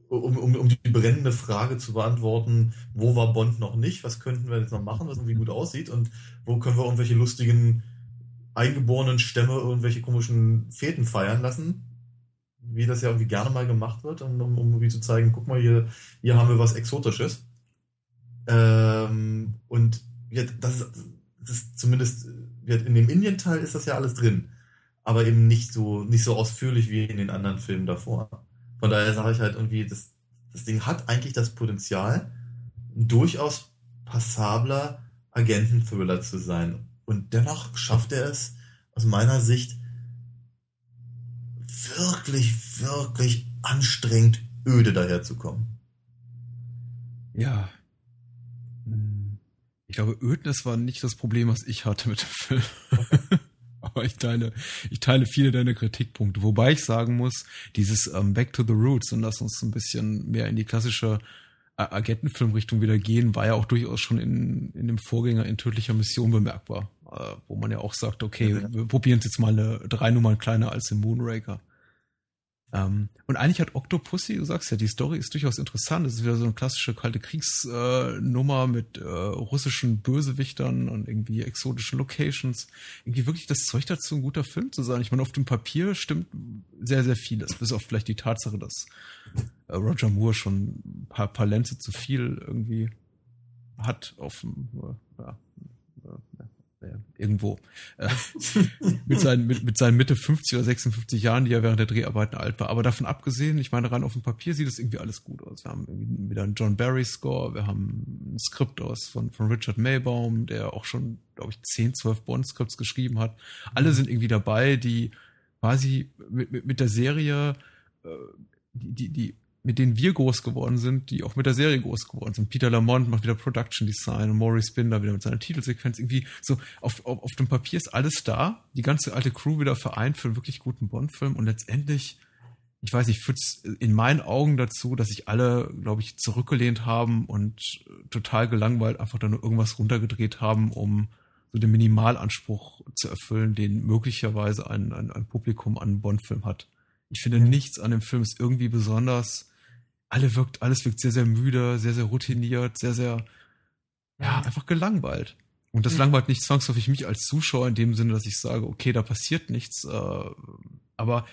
um, um, um die brennende Frage zu beantworten, wo war Bond noch nicht, was könnten wir jetzt noch machen, was irgendwie gut aussieht und wo können wir irgendwelche lustigen eingeborenen Stämme irgendwelche komischen Feten feiern lassen, wie das ja irgendwie gerne mal gemacht wird, um, um, irgendwie zu zeigen, guck mal, hier, hier haben wir was Exotisches. Ähm, und ja, das, ist, das ist zumindest ja, in dem Indien-Teil ist das ja alles drin aber eben nicht so, nicht so ausführlich wie in den anderen Filmen davor. Von daher sage ich halt irgendwie, das, das Ding hat eigentlich das Potenzial, ein durchaus passabler Agenten-Thriller zu sein. Und dennoch schafft er es, aus meiner Sicht, wirklich, wirklich anstrengend öde daherzukommen. Ja. Hm. Ich glaube, Ödnis war nicht das Problem, was ich hatte mit dem Film. Aber ich teile, ich teile viele deiner Kritikpunkte. Wobei ich sagen muss, dieses ähm, Back to the Roots und lass uns ein bisschen mehr in die klassische Agentenfilmrichtung wieder gehen, war ja auch durchaus schon in, in dem Vorgänger in tödlicher Mission bemerkbar. Äh, wo man ja auch sagt, okay, ja. wir probieren es jetzt mal eine drei Nummern kleiner als im Moonraker. Ähm, und eigentlich hat Octopussy, du sagst ja, die Story ist durchaus interessant. Es ist wieder so eine klassische kalte Kriegsnummer äh, mit äh, russischen Bösewichtern und irgendwie exotischen Locations. Irgendwie wirklich das Zeug dazu, ein guter Film zu sein. Ich meine, auf dem Papier stimmt sehr, sehr vieles. Bis auf vielleicht die Tatsache, dass äh, Roger Moore schon ein paar, paar zu viel irgendwie hat auf dem, äh, ja, irgendwo äh, mit, seinen, mit, mit seinen Mitte 50 oder 56 Jahren, die er während der Dreharbeiten alt war. Aber davon abgesehen, ich meine, rein auf dem Papier sieht es irgendwie alles gut aus. Wir haben wieder einen John Barry Score, wir haben ein Skript aus von, von Richard Maybaum, der auch schon, glaube ich, 10, 12 Bond-Skripts geschrieben hat. Alle sind irgendwie dabei, die quasi mit, mit, mit der Serie äh, die, die, die mit denen wir groß geworden sind, die auch mit der Serie groß geworden sind. Peter Lamont macht wieder Production Design und Maurice Binder wieder mit seiner Titelsequenz. Irgendwie so auf, auf, auf dem Papier ist alles da, die ganze alte Crew wieder vereint für einen wirklich guten Bond-Film und letztendlich, ich weiß nicht, führt es in meinen Augen dazu, dass sich alle, glaube ich, zurückgelehnt haben und total gelangweilt einfach da nur irgendwas runtergedreht haben, um so den Minimalanspruch zu erfüllen, den möglicherweise ein, ein, ein Publikum an Bond-Film hat. Ich finde, nichts an dem Film ist irgendwie besonders alle wirkt, alles wirkt sehr, sehr müde, sehr, sehr routiniert, sehr, sehr, ja, einfach gelangweilt. Und das mhm. langweilt nicht zwangsläufig mich als Zuschauer in dem Sinne, dass ich sage, okay, da passiert nichts. Äh, aber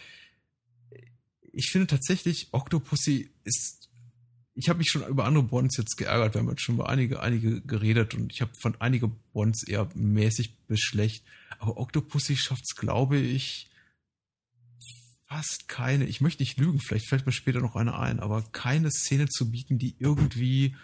ich finde tatsächlich, Octopussy ist. Ich habe mich schon über andere Bonds jetzt geärgert. Wir haben jetzt schon über einige, einige geredet und ich habe von einige Bonds eher mäßig bis schlecht. Aber Octopussy schafft es, glaube ich, fast keine, ich möchte nicht lügen, vielleicht fällt mir später noch eine ein, aber keine Szene zu bieten, die irgendwie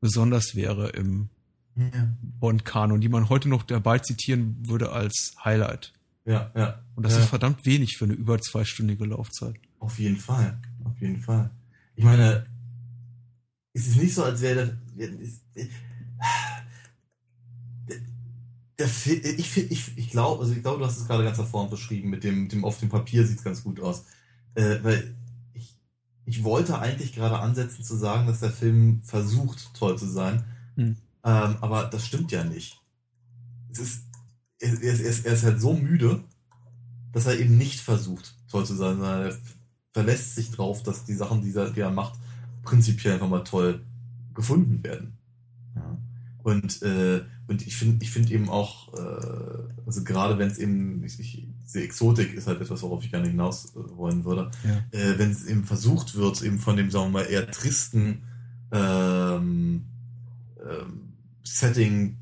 besonders wäre im ja. Bond-Kanon, die man heute noch dabei zitieren würde als Highlight. Ja, ja. Und das ja. ist verdammt wenig für eine über zweistündige Laufzeit. Auf jeden Fall, auf jeden Fall. Ich meine, es ist nicht so, als wäre das ich ich, ich glaube, also ich glaube, du hast es gerade ganz hervorragend beschrieben, mit dem, dem auf dem Papier sieht es ganz gut aus. Äh, weil ich, ich wollte eigentlich gerade ansetzen zu sagen, dass der Film versucht, toll zu sein. Hm. Ähm, aber das stimmt ja nicht. Es ist, er, er, ist, er ist halt so müde, dass er eben nicht versucht, toll zu sein, sondern er verlässt sich drauf, dass die Sachen, die er, die er macht, prinzipiell einfach mal toll gefunden werden. Und, äh, und ich finde ich finde eben auch, äh, also gerade wenn es eben, ich, ich, diese Exotik ist halt etwas, worauf ich gerne hinaus äh, wollen würde, ja. äh, wenn es eben versucht wird, eben von dem, sagen wir mal, eher tristen ähm, ähm, Setting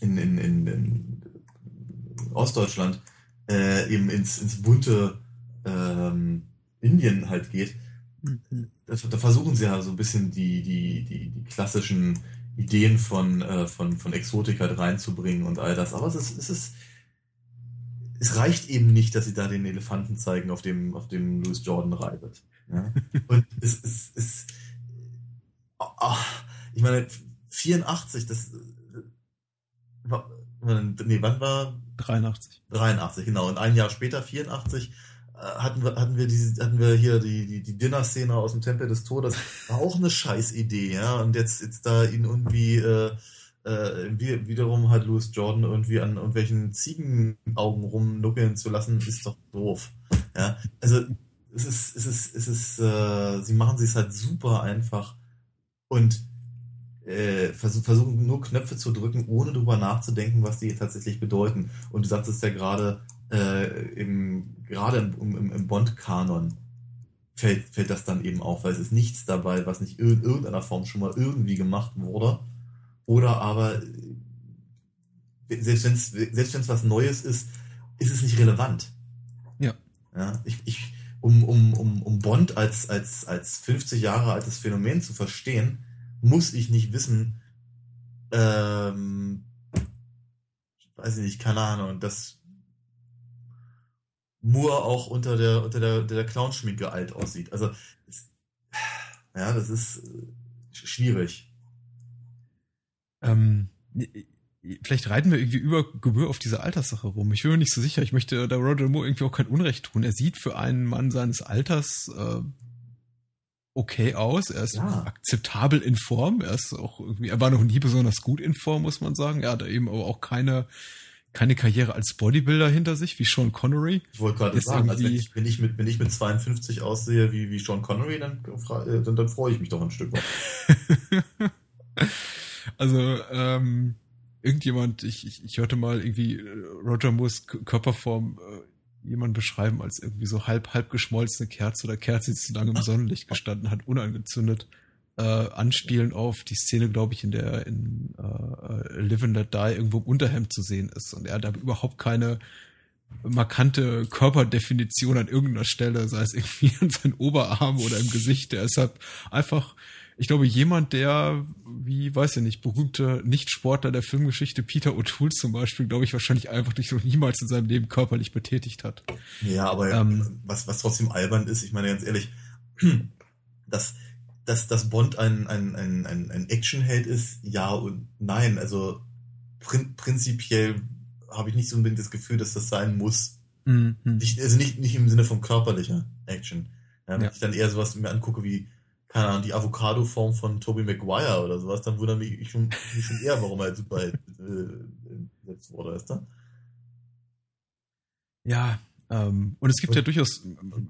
in, in, in, in Ostdeutschland äh, eben ins, ins bunte ähm, Indien halt geht, mhm. da, da versuchen sie ja so ein bisschen die, die, die, die klassischen Ideen von, äh, von, von Exotik halt reinzubringen und all das. Aber es ist, es ist, es reicht eben nicht, dass sie da den Elefanten zeigen, auf dem, auf dem Louis Jordan reitet. Ja? und es ist, es, oh, ich meine, 84, das, nee, wann war? 83. 83, genau. Und ein Jahr später, 84, hatten wir, hatten wir diese, hatten wir hier die, die, die Dinner-Szene aus dem Tempel des Todes. War auch eine scheiß Idee, ja. Und jetzt, jetzt da ihn irgendwie, äh, äh, wiederum hat Louis Jordan irgendwie an irgendwelchen Ziegenaugen rumnuckeln zu lassen, ist doch doof. Ja. Also, es ist, es ist, es ist, äh, sie machen sich halt super einfach und äh, versuchen nur Knöpfe zu drücken, ohne darüber nachzudenken, was die tatsächlich bedeuten. Und du sagtest ja gerade, äh, im, gerade im, im, im Bond-Kanon fällt, fällt das dann eben auf, weil es ist nichts dabei, was nicht in irgendeiner Form schon mal irgendwie gemacht wurde. Oder aber, äh, selbst wenn es selbst wenn's was Neues ist, ist es nicht relevant. Ja. ja ich, ich, um, um, um, um Bond als, als, als 50 Jahre altes Phänomen zu verstehen, muss ich nicht wissen, ähm, weiß ich nicht, keine Ahnung, dass Moore auch unter der, unter der, der Clownschminke alt aussieht. Also, es, ja, das ist äh, schwierig. Ähm, vielleicht reiten wir irgendwie über Gebühr auf diese Alterssache rum. Ich bin mir nicht so sicher. Ich möchte da Roger Moore irgendwie auch kein Unrecht tun. Er sieht für einen Mann seines Alters äh, okay aus. Er ist ja. akzeptabel in Form. Er ist auch irgendwie, er war noch nie besonders gut in Form, muss man sagen. Er hatte eben aber auch keine keine Karriere als Bodybuilder hinter sich, wie Sean Connery. Ich wollte gerade sagen, also wenn, ich, wenn, ich mit, wenn ich mit 52 aussehe wie, wie Sean Connery, dann, äh, dann, dann freue ich mich doch ein Stück weit. also, ähm, irgendjemand, ich, ich, ich hörte mal irgendwie äh, Roger Moores Körperform äh, jemand beschreiben als irgendwie so halb, halb geschmolzene Kerze oder Kerze, die zu lange im Sonnenlicht gestanden hat, unangezündet äh, anspielen auf die Szene, glaube ich, in der in äh, Live and Let Die irgendwo im Unterhemd zu sehen ist. Und er hat aber überhaupt keine markante Körperdefinition an irgendeiner Stelle, sei es irgendwie an seinen Oberarm oder im Gesicht. Er ist halt einfach, ich glaube, jemand, der, wie, weiß ich nicht, berühmte Nicht-Sportler der Filmgeschichte, Peter O'Toole zum Beispiel, glaube ich, wahrscheinlich einfach nicht noch niemals in seinem Leben körperlich betätigt hat. Ja, aber ähm, was, was trotzdem albern ist, ich meine ganz ehrlich, das, dass, dass Bond ein, ein, ein, ein, ein Actionheld ist, ja und nein. Also prin prinzipiell habe ich nicht so unbedingt das Gefühl, dass das sein muss. Mhm. Nicht, also nicht, nicht im Sinne von körperlicher Action. Ja, wenn ja. ich dann eher sowas mir angucke wie, keine Ahnung, die Avocado-Form von Tobey Maguire oder sowas, dann wundert mich ich schon, mich schon eher, warum er als Superheld äh, gesetzt wurde, ist da? Ja, ähm, und es gibt und, ja durchaus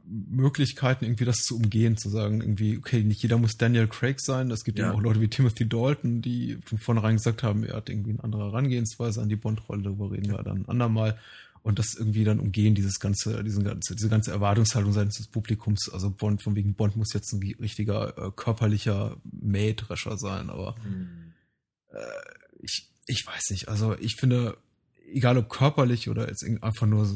Möglichkeiten, irgendwie das zu umgehen, zu sagen, irgendwie, okay, nicht jeder muss Daniel Craig sein. Es gibt ja. auch Leute wie Timothy Dalton, die von vornherein gesagt haben, er hat irgendwie eine andere Herangehensweise an die Bond-Rolle, darüber reden wir dann ein andermal. Und das irgendwie dann umgehen, dieses ganze, diesen ganze, diese ganze Erwartungshaltung seitens des Publikums. Also Bond, von wegen Bond muss jetzt ein richtiger äh, körperlicher Mähdrescher sein, aber hm. äh, ich, ich weiß nicht. Also ich finde, egal ob körperlich oder jetzt einfach nur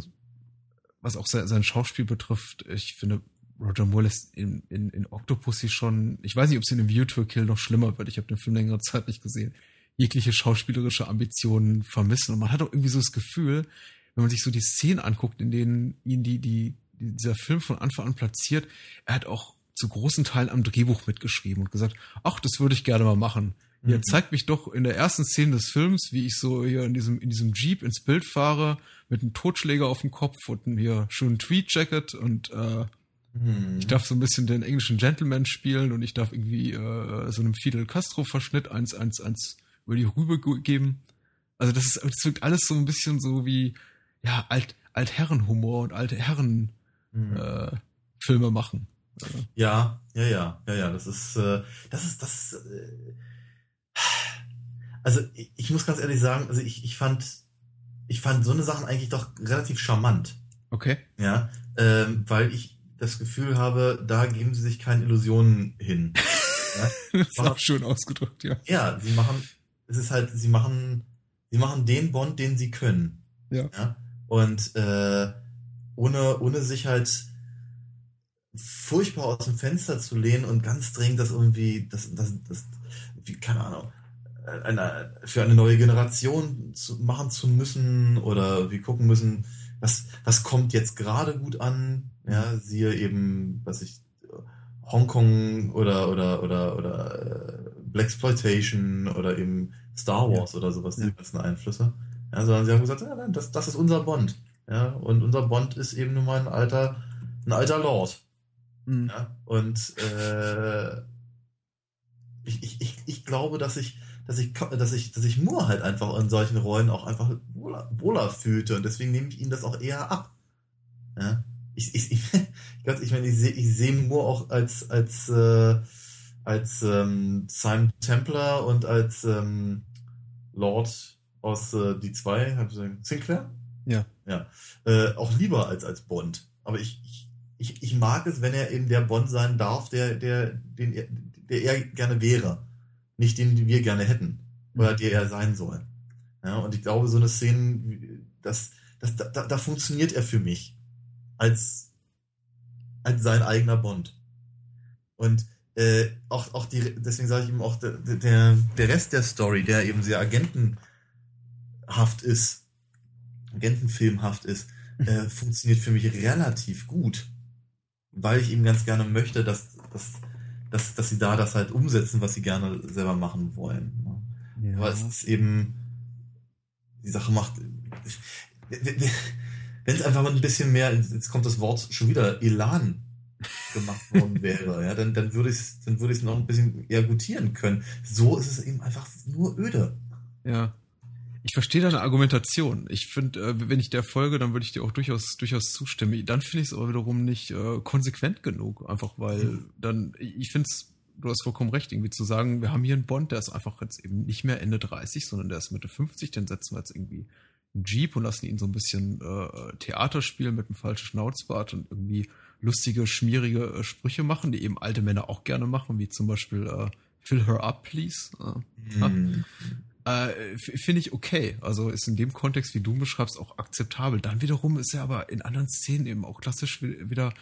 was auch sein, Schauspiel betrifft, ich finde, Roger Moore lässt in, in, in Octopussy schon, ich weiß nicht, ob es in dem View to Kill noch schlimmer wird, ich habe den Film längere Zeit nicht gesehen, jegliche schauspielerische Ambitionen vermissen. Und man hat auch irgendwie so das Gefühl, wenn man sich so die Szenen anguckt, in denen ihn die, die, dieser Film von Anfang an platziert, er hat auch zu großen Teilen am Drehbuch mitgeschrieben und gesagt, ach, das würde ich gerne mal machen. Mhm. Ihr zeigt mich doch in der ersten Szene des Films, wie ich so hier in diesem, in diesem Jeep ins Bild fahre, mit einem Totschläger auf dem Kopf und einem hier schönen Tweed-Jacket und äh, mhm. ich darf so ein bisschen den englischen Gentleman spielen und ich darf irgendwie äh, so einem Fidel Castro-Verschnitt eins, eins, eins über die Rübe geben. Also das ist, das wirkt alles so ein bisschen so wie, ja, alt, Altherrenhumor und alte Herren mhm. äh, Filme machen. Ja, ja, ja, ja, ja, das ist, äh, das ist, das, äh, also ich, ich, muss ganz ehrlich sagen, also ich, ich fand, ich fand so eine Sachen eigentlich doch relativ charmant. Okay. Ja, ähm, weil ich das Gefühl habe, da geben sie sich keine Illusionen hin. ja? das ist auch schön ausgedrückt, ja. Ja, sie machen, es ist halt, sie machen, sie machen den Bond, den sie können. Ja. ja? Und äh, ohne, ohne sich halt furchtbar aus dem Fenster zu lehnen und ganz dringend das irgendwie, das, das, das, wie, keine Ahnung, eine, für eine neue Generation zu, machen zu müssen oder wir gucken müssen, was, was kommt jetzt gerade gut an, ja, siehe eben, was ich, Hongkong oder, oder, oder, oder äh, Blaxploitation oder eben Star Wars ja. oder sowas, die ganzen Einflüsse. Ja, sondern sie haben gesagt, ja, nein, das, das ist unser Bond. Ja, und unser Bond ist eben nun mal ein alter, ein alter Lord. Mhm. Ja, und äh, ich, ich, ich, ich glaube, dass ich, dass ich, dass ich, dass ich Moore halt einfach in solchen Rollen auch einfach wohler, wohler fühlte und deswegen nehme ich ihm das auch eher ab. Ja, ich, ich, ich, ich, ich meine, ich sehe, ich sehe Moore auch als, als, äh, als ähm, Simon Templar und als ähm, Lord aus äh, die zwei, Sinclair? Ja. Ja. Äh, auch lieber als als Bond. Aber ich, ich, ich, ich mag es, wenn er eben der Bond sein darf, der, der, den, der er gerne wäre nicht den, den wir gerne hätten oder der er sein soll. Ja, und ich glaube, so eine Szene, das, das, da, da funktioniert er für mich als als sein eigener Bond. Und äh, auch, auch die, deswegen sage ich ihm auch, der, der, der Rest der Story, der eben sehr agentenhaft ist, agentenfilmhaft ist, äh, funktioniert für mich relativ gut. Weil ich eben ganz gerne möchte, dass, dass, dass, dass sie da das halt umsetzen, was sie gerne selber machen wollen. Ne? Ja. Aber es ist eben, die Sache macht, wenn es einfach mal ein bisschen mehr, jetzt kommt das Wort schon wieder, Elan gemacht worden wäre, ja, dann, dann würde ich es dann würde ich noch ein bisschen eher gutieren können. So ist es eben einfach nur öde. Ja. Ich verstehe deine Argumentation. Ich finde, äh, wenn ich der folge, dann würde ich dir auch durchaus, durchaus zustimmen. Dann finde ich es aber wiederum nicht äh, konsequent genug. Einfach weil mhm. dann, ich finde es, du hast vollkommen recht, irgendwie zu sagen, wir haben hier einen Bond, der ist einfach jetzt eben nicht mehr Ende 30, sondern der ist Mitte 50, den setzen wir jetzt irgendwie einen Jeep und lassen ihn so ein bisschen äh, Theater spielen mit einem falschen Schnauzbart und irgendwie lustige, schmierige äh, Sprüche machen, die eben alte Männer auch gerne machen, wie zum Beispiel äh, Fill her up, please. Äh, mhm. Äh, Finde ich okay. Also ist in dem Kontext, wie du beschreibst, auch akzeptabel. Dann wiederum ist er aber in anderen Szenen eben auch klassisch wieder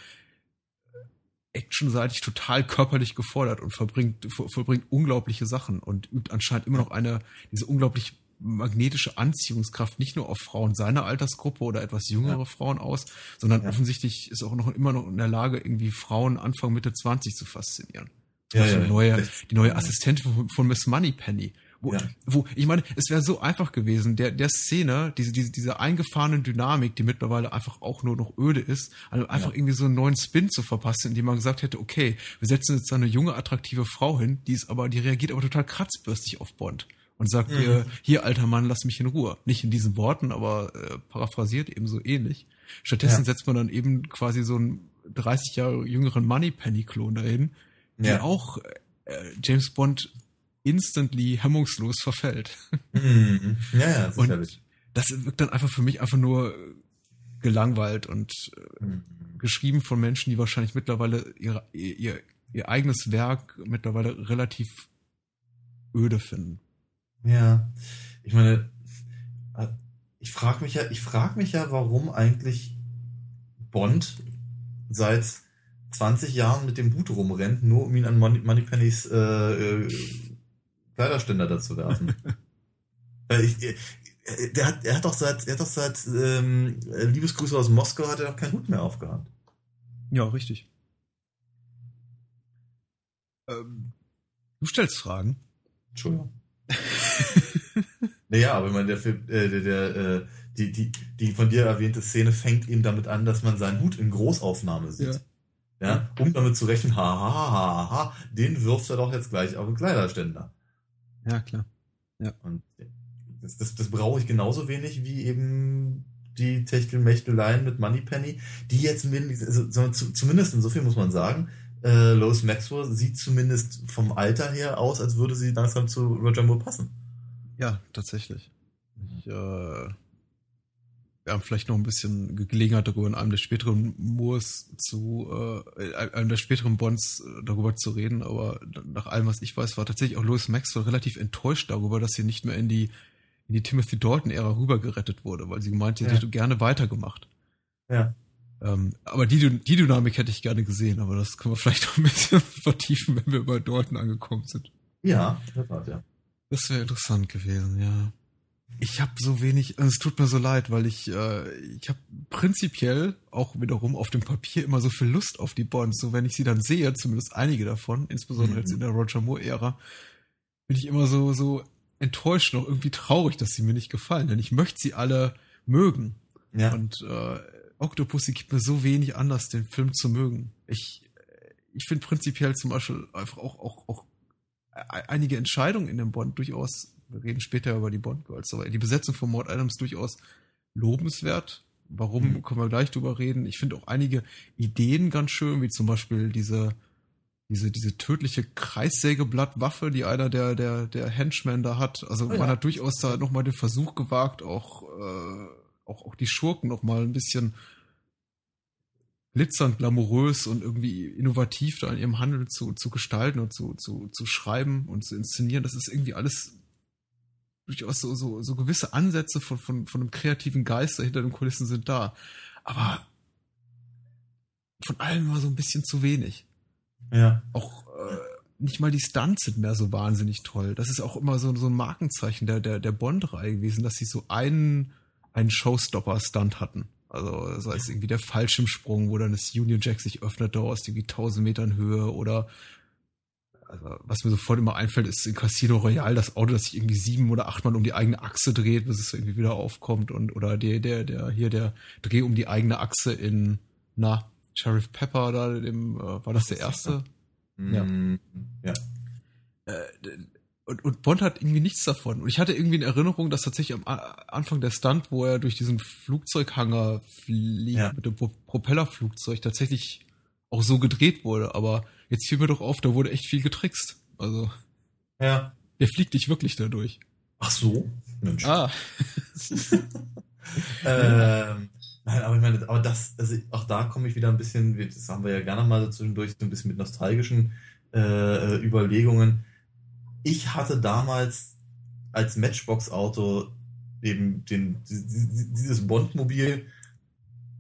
actionseitig total körperlich gefordert und verbringt, vollbringt unglaubliche Sachen und übt anscheinend immer noch eine, diese unglaublich magnetische Anziehungskraft nicht nur auf Frauen seiner Altersgruppe oder etwas jüngere ja. Frauen aus, sondern ja. offensichtlich ist auch noch immer noch in der Lage, irgendwie Frauen Anfang Mitte 20 zu faszinieren. Ja, ja, die neue, die neue Assistentin von, von Miss Moneypenny. Wo, ja. wo, ich meine, es wäre so einfach gewesen, der, der Szene, diese, diese, diese eingefahrenen Dynamik, die mittlerweile einfach auch nur noch öde ist, also einfach ja. irgendwie so einen neuen Spin zu verpassen, indem man gesagt hätte, okay, wir setzen jetzt eine junge, attraktive Frau hin, die ist aber, die reagiert aber total kratzbürstig auf Bond und sagt mhm. ihr, hier, alter Mann, lass mich in Ruhe. Nicht in diesen Worten, aber äh, paraphrasiert eben so ähnlich. Stattdessen ja. setzt man dann eben quasi so einen 30 Jahre jüngeren Moneypenny-Klon dahin, der auch äh, James Bond instantly hemmungslos verfällt. Mhm. Ja, ja, sicherlich. Und das wirkt dann einfach für mich einfach nur gelangweilt und äh, mhm. geschrieben von Menschen, die wahrscheinlich mittlerweile ihr, ihr, ihr eigenes Werk mittlerweile relativ öde finden. Ja, ich meine, ich frage mich ja, ich frage mich ja, warum eigentlich Bond seit 20 Jahren mit dem Hut rumrennt, nur um ihn an Money, Moneypennys äh, äh, Kleiderständer dazu werfen. Weil ich, äh, der hat, er hat doch seit, er hat doch seit ähm, Liebesgrüße aus Moskau hat er doch keinen Hut mehr aufgehabt. Ja, richtig. Ähm, du stellst Fragen. Entschuldigung. naja, aber ich meine, der Film, äh, der, der, äh, die, die, die von dir erwähnte Szene fängt eben damit an, dass man seinen Hut in Großaufnahme sieht. Ja. Ja, um damit zu rechnen, ha, ha, ha, ha, den wirft er doch jetzt gleich auf den Kleiderständer. Ja, klar. Ja. Und das, das, das brauche ich genauso wenig wie eben die Techtelmächteleien mit Moneypenny, die jetzt also, zumindest insofern muss man sagen, äh, Lois Maxwell sieht zumindest vom Alter her aus, als würde sie langsam zu Roger Moore passen. Ja, tatsächlich. Ich, äh, wir haben vielleicht noch ein bisschen Gelegenheit darüber in einem der späteren Moors zu, äh, einem der späteren Bonds äh, darüber zu reden, aber nach allem, was ich weiß, war tatsächlich auch Lois Maxwell relativ enttäuscht darüber, dass sie nicht mehr in die, in die Timothy Dalton-Ära rübergerettet wurde, weil sie gemeint, sie ja. hätte gerne weitergemacht. Ja. Ähm, aber die, die Dynamik hätte ich gerne gesehen, aber das können wir vielleicht noch ein bisschen vertiefen, wenn wir bei Dorten angekommen sind. Ja, das war ja. Das wäre interessant gewesen, ja. Ich habe so wenig, es tut mir so leid, weil ich, äh, ich habe prinzipiell auch wiederum auf dem Papier immer so viel Lust auf die Bonds. So wenn ich sie dann sehe, zumindest einige davon, insbesondere mhm. jetzt in der Roger Moore-Ära, bin ich immer so, so enttäuscht und auch irgendwie traurig, dass sie mir nicht gefallen, denn ich möchte sie alle mögen. Ja. Und äh, Octopussy gibt mir so wenig anders, den Film zu mögen. Ich, ich finde prinzipiell zum Beispiel einfach auch, auch, auch einige Entscheidungen in dem Bond durchaus, wir reden später über die Bond Girls, aber die Besetzung von Maud Adams durchaus lobenswert. Warum, mhm. können wir gleich drüber reden. Ich finde auch einige Ideen ganz schön, wie zum Beispiel diese, diese, diese tödliche Kreissägeblattwaffe, die einer der, der, der Henchmen da hat. Also oh ja. man hat durchaus da nochmal den Versuch gewagt, auch, äh, auch, auch die Schurken noch mal ein bisschen glitzernd, glamourös und irgendwie innovativ da in ihrem Handeln zu, zu gestalten und zu, zu, zu schreiben und zu inszenieren. Das ist irgendwie alles durchaus so, so, so gewisse Ansätze von, von, von einem kreativen Geist hinter den Kulissen sind da. Aber von allem immer so ein bisschen zu wenig. Ja. Auch äh, nicht mal die Stunts sind mehr so wahnsinnig toll. Das ist auch immer so, so ein Markenzeichen der, der, der Bond-Reihe gewesen, dass sie so einen, einen Showstopper-Stunt hatten. Also sei es irgendwie der Fallschirmsprung, wo dann das Union Jack sich öffnet aus irgendwie 1000 Metern Höhe oder also was mir sofort immer einfällt, ist in Casino Royale das Auto, das sich irgendwie sieben oder achtmal um die eigene Achse dreht, bis es irgendwie wieder aufkommt und oder der der der hier der Dreh um die eigene Achse in na Sheriff Pepper da dem äh, war das der erste? Ja. ja. Äh, und, und Bond hat irgendwie nichts davon. Und ich hatte irgendwie in Erinnerung, dass tatsächlich am Anfang der Stunt, wo er durch diesen Flugzeughanger fliegt ja. mit dem Pro Propellerflugzeug, tatsächlich auch so gedreht wurde. Aber jetzt fiel mir doch auf, da wurde echt viel getrickst. Also. Ja. Der fliegt nicht wirklich dadurch. Ach so? Mensch. Ah. ähm, nein, aber ich meine, aber das, also auch da komme ich wieder ein bisschen, das haben wir ja gerne mal so zwischendurch, so ein bisschen mit nostalgischen äh, Überlegungen ich hatte damals als Matchbox-Auto eben den, dieses Bondmobil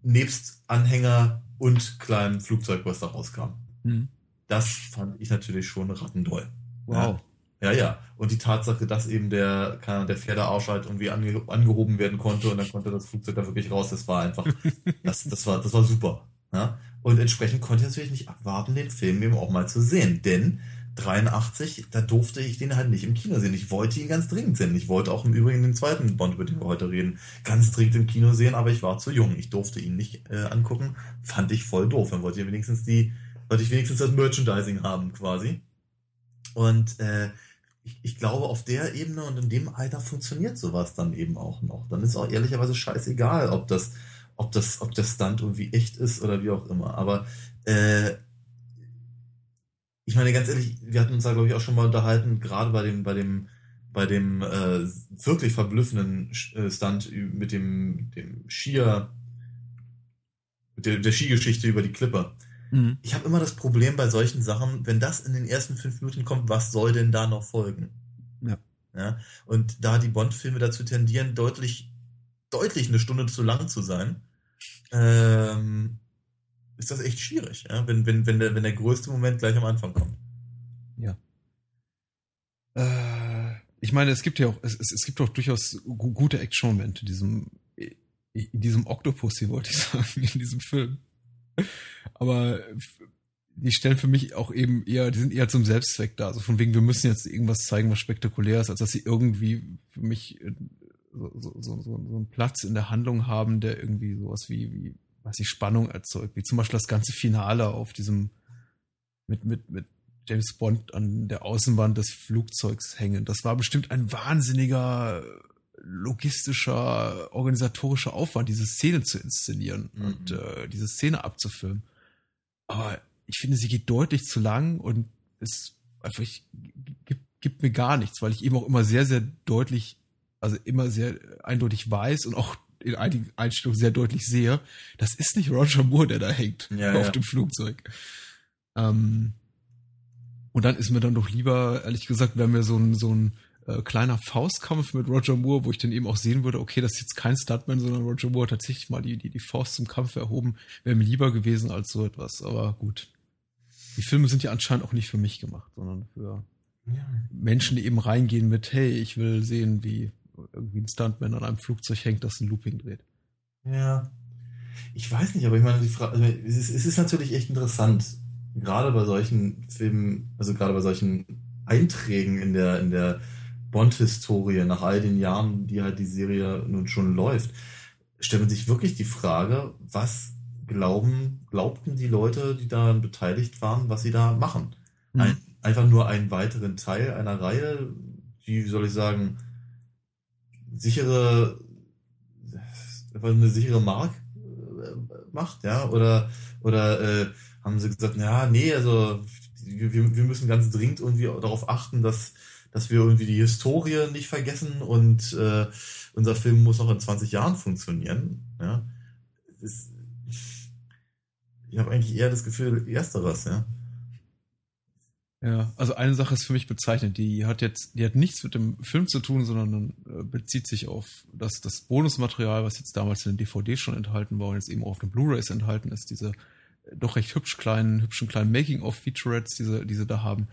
nebst Anhänger und kleinem Flugzeug, was da rauskam. Mhm. Das fand ich natürlich schon rattendoll. Wow. Ja, ja. Und die Tatsache, dass eben der, der Pferdearsch halt irgendwie ange, angehoben werden konnte und dann konnte das Flugzeug da wirklich raus, das war einfach, das, das war, das war super. Ja? Und entsprechend konnte ich natürlich nicht abwarten, den Film eben auch mal zu sehen. Denn 83, da durfte ich den halt nicht im Kino sehen. Ich wollte ihn ganz dringend sehen. Ich wollte auch im Übrigen den zweiten Bond, über den wir heute reden, ganz dringend im Kino sehen, aber ich war zu jung. Ich durfte ihn nicht äh, angucken. Fand ich voll doof. Dann wollte ich wenigstens die, wollte ich wenigstens das Merchandising haben, quasi. Und äh, ich, ich glaube, auf der Ebene und in dem Alter funktioniert sowas dann eben auch noch. Dann ist auch ehrlicherweise scheißegal, ob das, ob das, ob der Stunt irgendwie echt ist oder wie auch immer. Aber äh, ich meine, ganz ehrlich, wir hatten uns da, glaube ich, auch schon mal unterhalten, gerade bei dem, bei dem, bei dem äh, wirklich verblüffenden äh, Stunt mit dem, dem Skier, der, der Skigeschichte über die Klippe. Mhm. Ich habe immer das Problem bei solchen Sachen, wenn das in den ersten fünf Minuten kommt, was soll denn da noch folgen? Ja. ja? Und da die Bond-Filme dazu tendieren, deutlich, deutlich eine Stunde zu lang zu sein, ähm, ist das echt schwierig, ja? wenn, wenn, wenn, der, wenn der größte Moment gleich am Anfang kommt. Ja. Äh, ich meine, es gibt ja auch, es, es, gibt auch durchaus gute Action-Momente in diesem, in diesem Octopus hier, wollte ich sagen, in diesem Film. Aber die stellen für mich auch eben eher, die sind eher zum Selbstzweck da. Also von wegen, wir müssen jetzt irgendwas zeigen, was spektakulär ist, als dass sie irgendwie für mich äh, so, so, so, so einen Platz in der Handlung haben, der irgendwie sowas wie, wie was ich Spannung erzeugt, wie zum Beispiel das ganze Finale auf diesem mit, mit, mit James Bond an der Außenwand des Flugzeugs hängen. Das war bestimmt ein wahnsinniger logistischer, organisatorischer Aufwand, diese Szene zu inszenieren mhm. und äh, diese Szene abzufilmen. Aber ich finde, sie geht deutlich zu lang und es einfach ich, gibt, gibt mir gar nichts, weil ich eben auch immer sehr, sehr deutlich, also immer sehr eindeutig weiß und auch in einigen Einstellungen sehr deutlich sehe, das ist nicht Roger Moore, der da hängt ja, auf ja. dem Flugzeug. Ähm, und dann ist mir dann doch lieber, ehrlich gesagt, wäre mir so ein, so ein äh, kleiner Faustkampf mit Roger Moore, wo ich dann eben auch sehen würde, okay, das ist jetzt kein Stuntman, sondern Roger Moore hat tatsächlich mal die, die, die Faust zum Kampf erhoben, wäre mir lieber gewesen als so etwas. Aber gut. Die Filme sind ja anscheinend auch nicht für mich gemacht, sondern für ja. Menschen, die eben reingehen mit, hey, ich will sehen, wie irgendwie ein Stuntman an einem Flugzeug hängt, das ein Looping dreht. Ja. Ich weiß nicht, aber ich meine, die Frage, also es, ist, es ist natürlich echt interessant, gerade bei solchen Filmen, also gerade bei solchen Einträgen in der, in der Bond-Historie, nach all den Jahren, die halt die Serie nun schon läuft, stellt man sich wirklich die Frage, was glauben, glaubten die Leute, die daran beteiligt waren, was sie da machen? Mhm. Ein, einfach nur einen weiteren Teil einer Reihe, die, wie soll ich sagen, sichere, eine sichere Mark äh, macht, ja, oder, oder äh, haben sie gesagt, ja, nee, also wir, wir müssen ganz dringend irgendwie darauf achten, dass, dass wir irgendwie die Historie nicht vergessen und äh, unser Film muss noch in 20 Jahren funktionieren. Ja. Das, ich habe eigentlich eher das Gefühl, ersteres, ja. Ja, also eine Sache ist für mich bezeichnend, die hat jetzt, die hat nichts mit dem Film zu tun, sondern äh, bezieht sich auf das, das Bonusmaterial, was jetzt damals in den DVD schon enthalten war und jetzt eben auch auf den Blu-Rays enthalten ist, diese doch recht hübsch kleinen, hübschen kleinen Making-of-Featurettes, die sie, die sie da haben,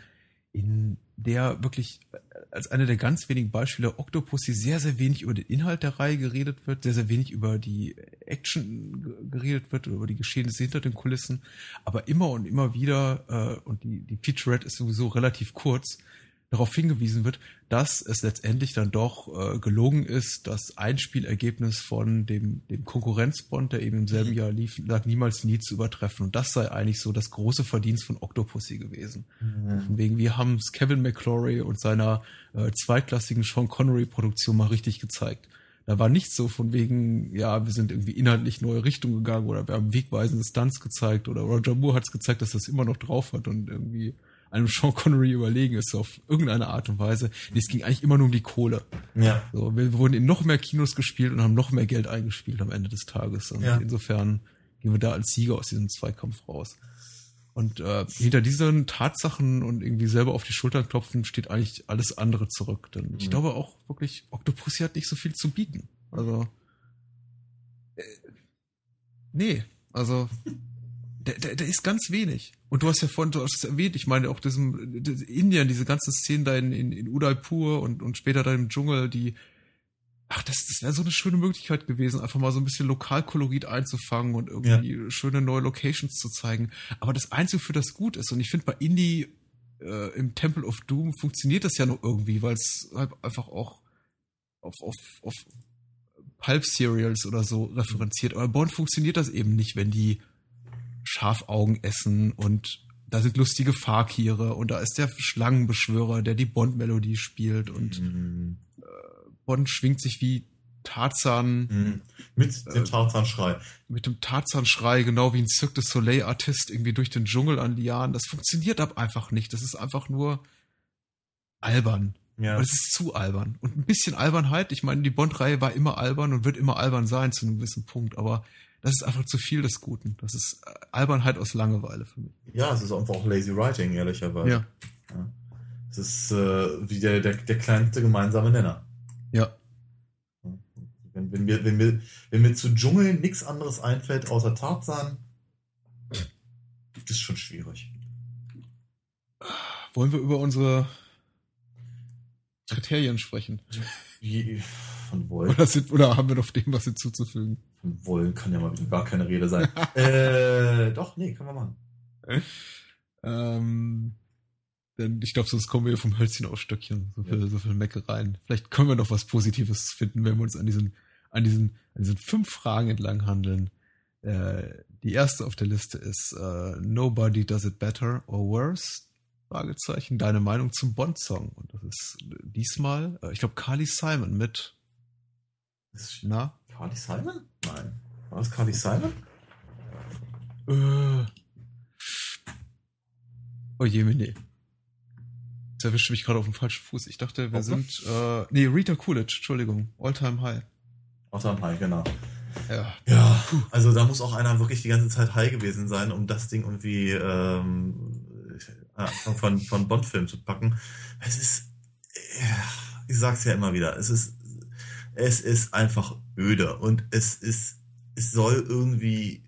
in der wirklich als eine der ganz wenigen Beispiele Octopussy sehr, sehr wenig über den Inhalt der Reihe geredet wird, sehr, sehr wenig über die Action geredet wird, über die Geschehnisse hinter den Kulissen, aber immer und immer wieder, äh, und die, die Featurette ist sowieso relativ kurz, darauf hingewiesen wird, dass es letztendlich dann doch äh, gelungen ist, das Einspielergebnis von dem, dem Konkurrenzbond, der eben im selben mhm. Jahr lief, lag niemals nie zu übertreffen. Und das sei eigentlich so das große Verdienst von Octopussy gewesen. Mhm. Von wegen, wir haben es Kevin McClory und seiner äh, zweitklassigen Sean Connery-Produktion mal richtig gezeigt. Da war nichts so von wegen, ja, wir sind irgendwie inhaltlich neue Richtung gegangen oder wir haben wegweisende Stunts gezeigt oder Roger Moore hat es gezeigt, dass das immer noch drauf hat und irgendwie einem Sean Connery überlegen ist auf irgendeine Art und Weise. Nee, es ging eigentlich immer nur um die Kohle. Ja. So, wir wurden in noch mehr Kinos gespielt und haben noch mehr Geld eingespielt am Ende des Tages. Und ja. insofern gehen wir da als Sieger aus diesem Zweikampf raus. Und äh, hinter diesen Tatsachen und irgendwie selber auf die Schultern klopfen steht eigentlich alles andere zurück. Denn ich mhm. glaube auch wirklich, Octopussy hat nicht so viel zu bieten. Also äh, nee, also der, der, der ist ganz wenig. Und du hast ja vorhin, du hast es erwähnt, ich meine auch diesem Indien, diese ganzen Szenen da in, in, in Udaipur und, und später da im Dschungel, die, ach, das, das wäre so eine schöne Möglichkeit gewesen, einfach mal so ein bisschen Lokalkolorit einzufangen und irgendwie ja. schöne neue Locations zu zeigen. Aber das Einzige, für das gut ist, und ich finde bei Indie äh, im Temple of Doom funktioniert das ja noch irgendwie, weil es halt einfach auch auf, auf, auf Pulp-Serials oder so referenziert. Aber Bond funktioniert das eben nicht, wenn die Schafaugen essen und da sind lustige Fakire und da ist der Schlangenbeschwörer, der die Bond-Melodie spielt und mhm. äh, Bond schwingt sich wie Tarzan. Mhm. Mit dem äh, Tarzan-Schrei. Mit dem Tarzan-Schrei, genau wie ein Cirque du Soleil-Artist irgendwie durch den Dschungel an Lianen. Das funktioniert ab einfach nicht. Das ist einfach nur albern. Ja. Und es ist zu albern. Und ein bisschen Albernheit. Ich meine, die Bond-Reihe war immer albern und wird immer albern sein zu einem gewissen Punkt. Aber das ist einfach zu viel des Guten. Das ist äh, Albernheit aus Langeweile für mich. Ja, es ist einfach auch lazy writing, ehrlicherweise. Ja. ja. Es ist äh, wie der, der, der kleinste gemeinsame Nenner. Ja. Wenn, wenn, mir, wenn, mir, wenn mir zu Dschungel nichts anderes einfällt außer Tarzan, ist schon schwierig. Wollen wir über unsere Kriterien sprechen? Von wollen. Oder, sind, oder haben wir noch dem was hinzuzufügen? Von wollen kann ja mal wieder gar keine Rede sein. äh, doch, nee, können wir machen. Ähm, denn ich glaube, sonst kommen wir vom Hölzchen auf Stöckchen. So viel, ja. so viel Meckereien. Vielleicht können wir noch was Positives finden, wenn wir uns an diesen, an diesen, an diesen fünf Fragen entlang handeln. Äh, die erste auf der Liste ist uh, Nobody does it better or worse. Fragezeichen. Deine Meinung zum Bond-Song. Und das ist diesmal, äh, ich glaube, Carly Simon mit. Na? Carly Simon? Nein. War das Carly Simon? Äh. Oh je, nee. Jetzt erwischte mich gerade auf dem falschen Fuß. Ich dachte, wir okay. sind. Äh, nee, Rita Coolidge, Entschuldigung. All Time High. All Time High, genau. Ja. Ja, also da muss auch einer wirklich die ganze Zeit high gewesen sein, um das Ding irgendwie ähm, von, von Bond-Filmen zu packen. Es ist, ich sag's ja immer wieder, es ist, es ist einfach öde und es ist, es soll irgendwie,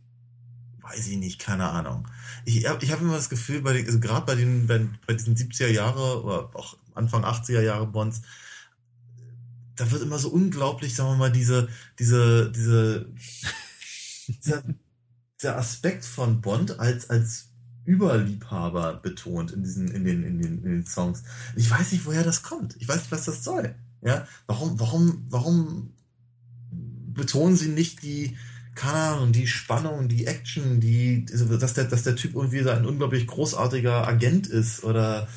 weiß ich nicht, keine Ahnung. Ich, ich habe immer das Gefühl, bei den, also gerade bei den, bei, bei diesen 70er Jahre oder auch Anfang 80er Jahre Bonds, da wird immer so unglaublich, sagen wir mal, diese, diese, diese, dieser, dieser Aspekt von Bond als, als Überliebhaber betont in diesen, in den, in den, in den Songs. Ich weiß nicht, woher das kommt. Ich weiß nicht, was das soll. Ja, warum, warum, warum betonen sie nicht die, keine Ahnung, die Spannung, die Action, die, also, dass der, dass der Typ irgendwie ein unglaublich großartiger Agent ist oder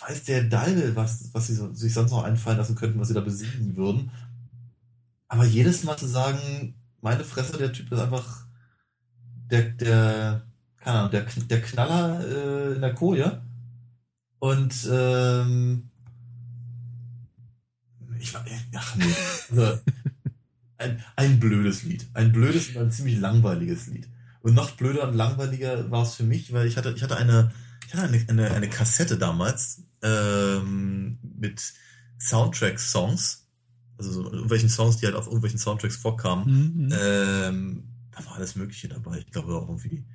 weiß der Dalbe, was, was sie so, sich sonst noch einfallen lassen könnten, was sie da besiegen würden. Aber jedes Mal zu sagen, meine Fresse, der Typ ist einfach der, der, keine Ahnung, der, der Knaller äh, in der Koje. Und ähm, ich war, ach nee, also, ein, ein blödes Lied. Ein blödes und ein ziemlich langweiliges Lied. Und noch blöder und langweiliger war es für mich, weil ich hatte, ich hatte eine, ich hatte eine, eine, eine Kassette damals ähm, mit Soundtrack-Songs, also so irgendwelchen Songs, die halt auf irgendwelchen Soundtracks vorkamen. Mhm. mhm. Ähm, da war alles Mögliche dabei. Ich glaube auch irgendwie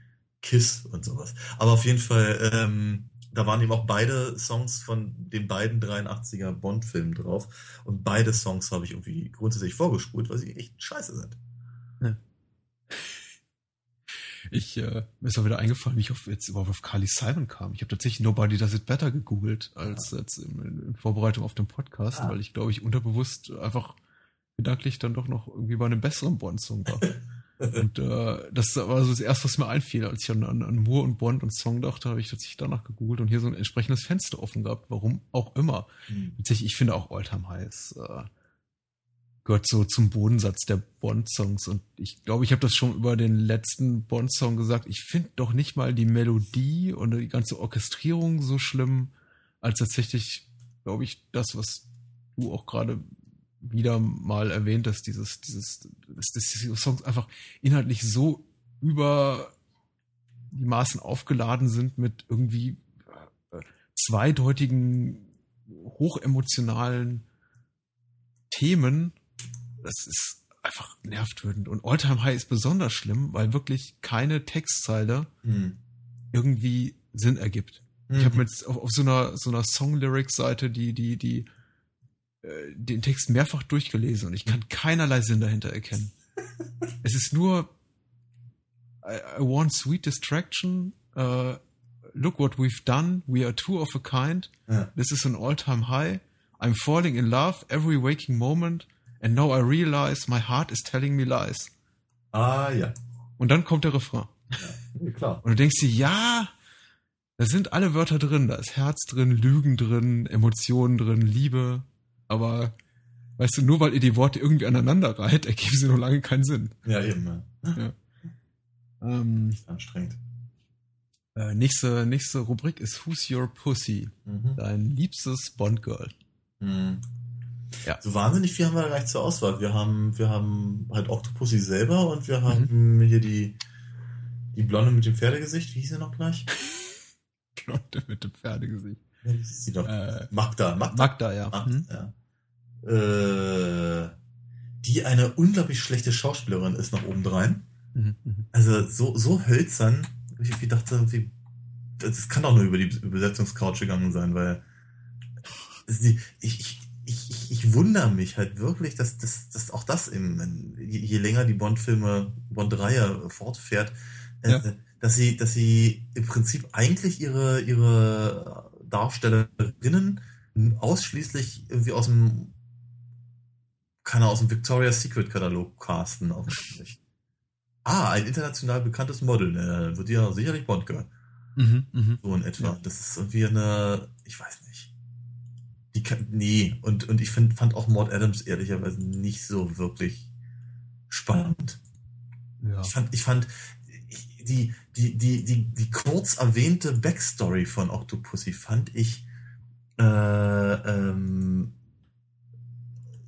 Kiss und sowas. Aber auf jeden Fall, ähm, da waren eben auch beide Songs von den beiden 83er Bond-Filmen drauf. Und beide Songs habe ich irgendwie grundsätzlich vorgespult, weil sie echt scheiße sind. Ja. Ich, äh, mir ist auch wieder eingefallen, wie ich auf, jetzt überhaupt auf Carly Simon kam. Ich habe tatsächlich Nobody Does It Better gegoogelt als jetzt in, in Vorbereitung auf den Podcast, ah. weil ich glaube ich unterbewusst einfach gedanklich dann doch noch irgendwie bei einem besseren Bond-Song war. Und äh, das war so das erste, was mir einfiel, als ich an, an, an Moore und Bond und Song dachte, habe ich tatsächlich danach gegoogelt und hier so ein entsprechendes Fenster offen gehabt, warum auch immer. Mhm. Tatsächlich, ich finde auch Alltime Highs äh, gehört so zum Bodensatz der Bond-Songs und ich glaube, ich habe das schon über den letzten Bond-Song gesagt. Ich finde doch nicht mal die Melodie und die ganze Orchestrierung so schlimm, als tatsächlich, glaube ich, das, was du auch gerade wieder mal erwähnt, dass dieses, dieses, dass diese Songs einfach inhaltlich so über die Maßen aufgeladen sind mit irgendwie äh, zweideutigen, hochemotionalen Themen. Das ist einfach nervtötend. Und Alltime High ist besonders schlimm, weil wirklich keine Textzeile mhm. irgendwie Sinn ergibt. Mhm. Ich habe mir jetzt auf, auf, so einer so einer Song-Lyrics-Seite die, die, die äh, den Text mehrfach durchgelesen und ich kann keinerlei Sinn dahinter erkennen. es ist nur I, I want sweet distraction. Uh, look what we've done. We are two of a kind. Ja. This is an all-time high. I'm falling in love every waking moment. And now I realize my heart is telling me lies. Ah, ja. Und dann kommt der Refrain. Ja, klar. Und du denkst dir, ja, da sind alle Wörter drin. Da ist Herz drin, Lügen drin, Emotionen drin, Liebe aber weißt du, nur weil ihr die Worte irgendwie aneinander reiht, ergeben sie noch lange keinen Sinn. Ja, eben. Ja. ja. Ähm, anstrengend. Äh, nächste, nächste Rubrik ist Who's Your Pussy? Mhm. Dein liebstes Bond-Girl. Mhm. Ja. So wahnsinnig viel haben wir gleich zur Auswahl. Wir haben, wir haben halt Octopussy selber und wir haben mhm. hier die, die Blonde mit dem Pferdegesicht. Wie hieß sie noch gleich? Blonde mit dem Pferdegesicht. Ja, wie hieß sie doch? Äh, Magda. Magda, Magda ja. Magda, mhm. ja äh, die eine unglaublich schlechte Schauspielerin ist nach oben drein. Mhm, mhm. Also so, so hölzern, ich irgendwie dachte, wie, das kann doch nur über die Übersetzungscouch gegangen sein, weil ich, ich, ich, ich wundere mich halt wirklich, dass, dass, dass auch das im, je, je länger die Bond-Filme, Bond-Reihe fortfährt, äh, ja. dass sie, dass sie im Prinzip eigentlich ihre, ihre Darstellerinnen ausschließlich irgendwie aus dem kann er aus dem Victoria's Secret Katalog casten, offensichtlich. ah, ein international bekanntes Model, dann wird ja sicherlich Bond gehören. Mhm, mh. So in etwa. Ja. Das ist irgendwie eine, ich weiß nicht. Die kann, nee, und, und ich find, fand auch Maud Adams ehrlicherweise nicht so wirklich spannend. Ja. Ich fand, ich fand, die, die, die, die, die kurz erwähnte Backstory von Octopussy fand ich äh, ähm,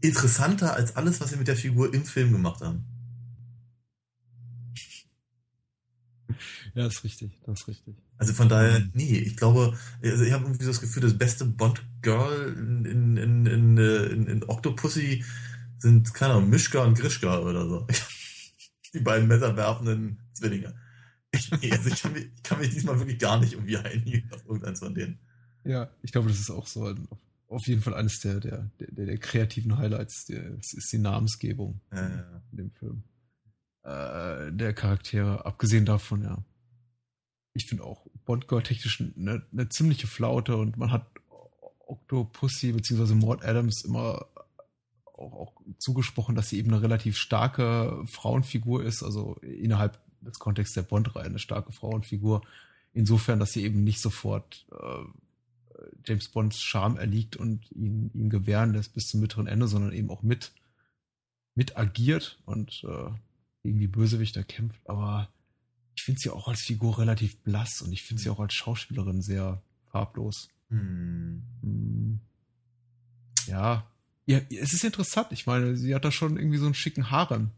interessanter als alles, was sie mit der Figur im Film gemacht haben. Ja, ist richtig, das ist richtig. Also von daher, mhm. nee, ich glaube, also ich habe irgendwie so das Gefühl, das beste Bond-Girl in, in, in, in, in, in Octopussy sind, keine Ahnung, Mischka und Grischka oder so. Die beiden messerwerfenden Zwillinge. Ich, also ich, kann mich, ich kann mich diesmal wirklich gar nicht irgendwie einigen auf irgendeins von denen. Ja, ich glaube, das ist auch so auf jeden Fall eines der, der, der, der kreativen Highlights. Der, ist die Namensgebung ja, ja. in dem Film. Äh, der Charaktere, abgesehen davon, ja. Ich finde auch Bond Girl technisch eine, eine ziemliche Flaute und man hat Octopussy bzw. Maud Adams immer auch, auch, zugesprochen, dass sie eben eine relativ starke Frauenfigur ist, also innerhalb des Kontexts der Bond-Reihe eine starke Frauenfigur. Insofern, dass sie eben nicht sofort äh, James Bonds Charme erliegt und ihn, ihn gewähren lässt bis zum mittleren Ende, sondern eben auch mit, mit agiert und äh, gegen die Bösewichter kämpft. Aber ich finde sie auch als Figur relativ blass und ich finde sie auch als Schauspielerin sehr farblos. Hm. hm. Ja. ja, es ist interessant. Ich meine, sie hat da schon irgendwie so einen schicken Harem.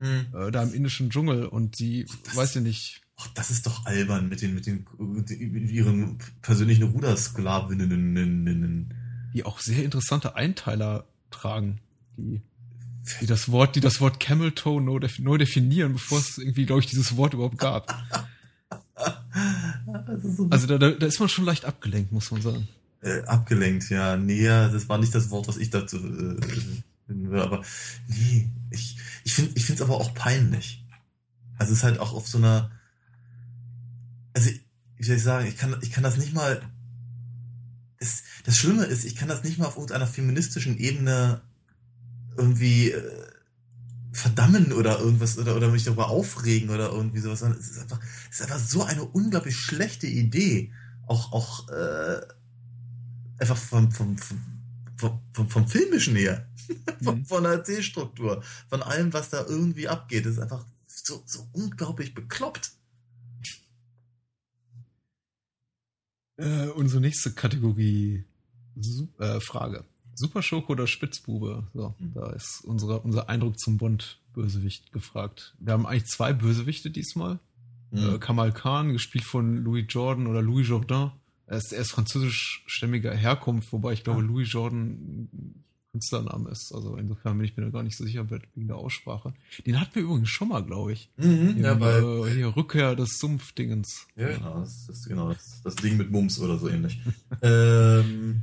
Hm. Äh, da im indischen Dschungel und sie, weiß ja nicht, ach, das ist doch albern mit den, mit den, mit ihren persönlichen Rudersklavinnen. Die auch sehr interessante Einteiler tragen, die, die das Wort, die das Wort Camel Toe neu definieren, bevor es irgendwie, glaube ich, dieses Wort überhaupt gab. Also, so also da, da, ist man schon leicht abgelenkt, muss man sagen. Äh, abgelenkt, ja. Nee, das war nicht das Wort, was ich dazu äh. Aber nee, ich, ich finde ich finde es aber auch peinlich. Also es ist halt auch auf so einer. Also, wie soll ich sagen, ich kann, ich kann das nicht mal. Das, das Schlimme ist, ich kann das nicht mal auf irgendeiner feministischen Ebene irgendwie äh, verdammen oder irgendwas oder, oder mich darüber aufregen oder irgendwie sowas. Es ist einfach, es ist einfach so eine unglaublich schlechte Idee. Auch, auch äh, einfach vom, vom, vom, vom, vom Filmischen her. von, mhm. von der Erzählstruktur. Von allem, was da irgendwie abgeht. Das ist einfach so, so unglaublich bekloppt. Äh, unsere nächste Kategorie äh, Frage. Super Schoko oder Spitzbube? So, mhm. da ist unsere, unser Eindruck zum Bond-Bösewicht gefragt. Wir haben eigentlich zwei Bösewichte diesmal. Mhm. Äh, Kamal Khan, gespielt von Louis Jordan oder Louis Jourdain. Er ist, er ist französischstämmiger Herkunft, wobei ich glaube, ah. Louis Jordan Künstlername ist. Also insofern bin ich mir da gar nicht so sicher wegen der Aussprache. Den hatten wir übrigens schon mal, glaube ich. Mhm, ja, bei äh, hier Rückkehr des Sumpfdingens. Ja, genau, das ist genau das, das Ding mit Mums oder so ähnlich. ähm,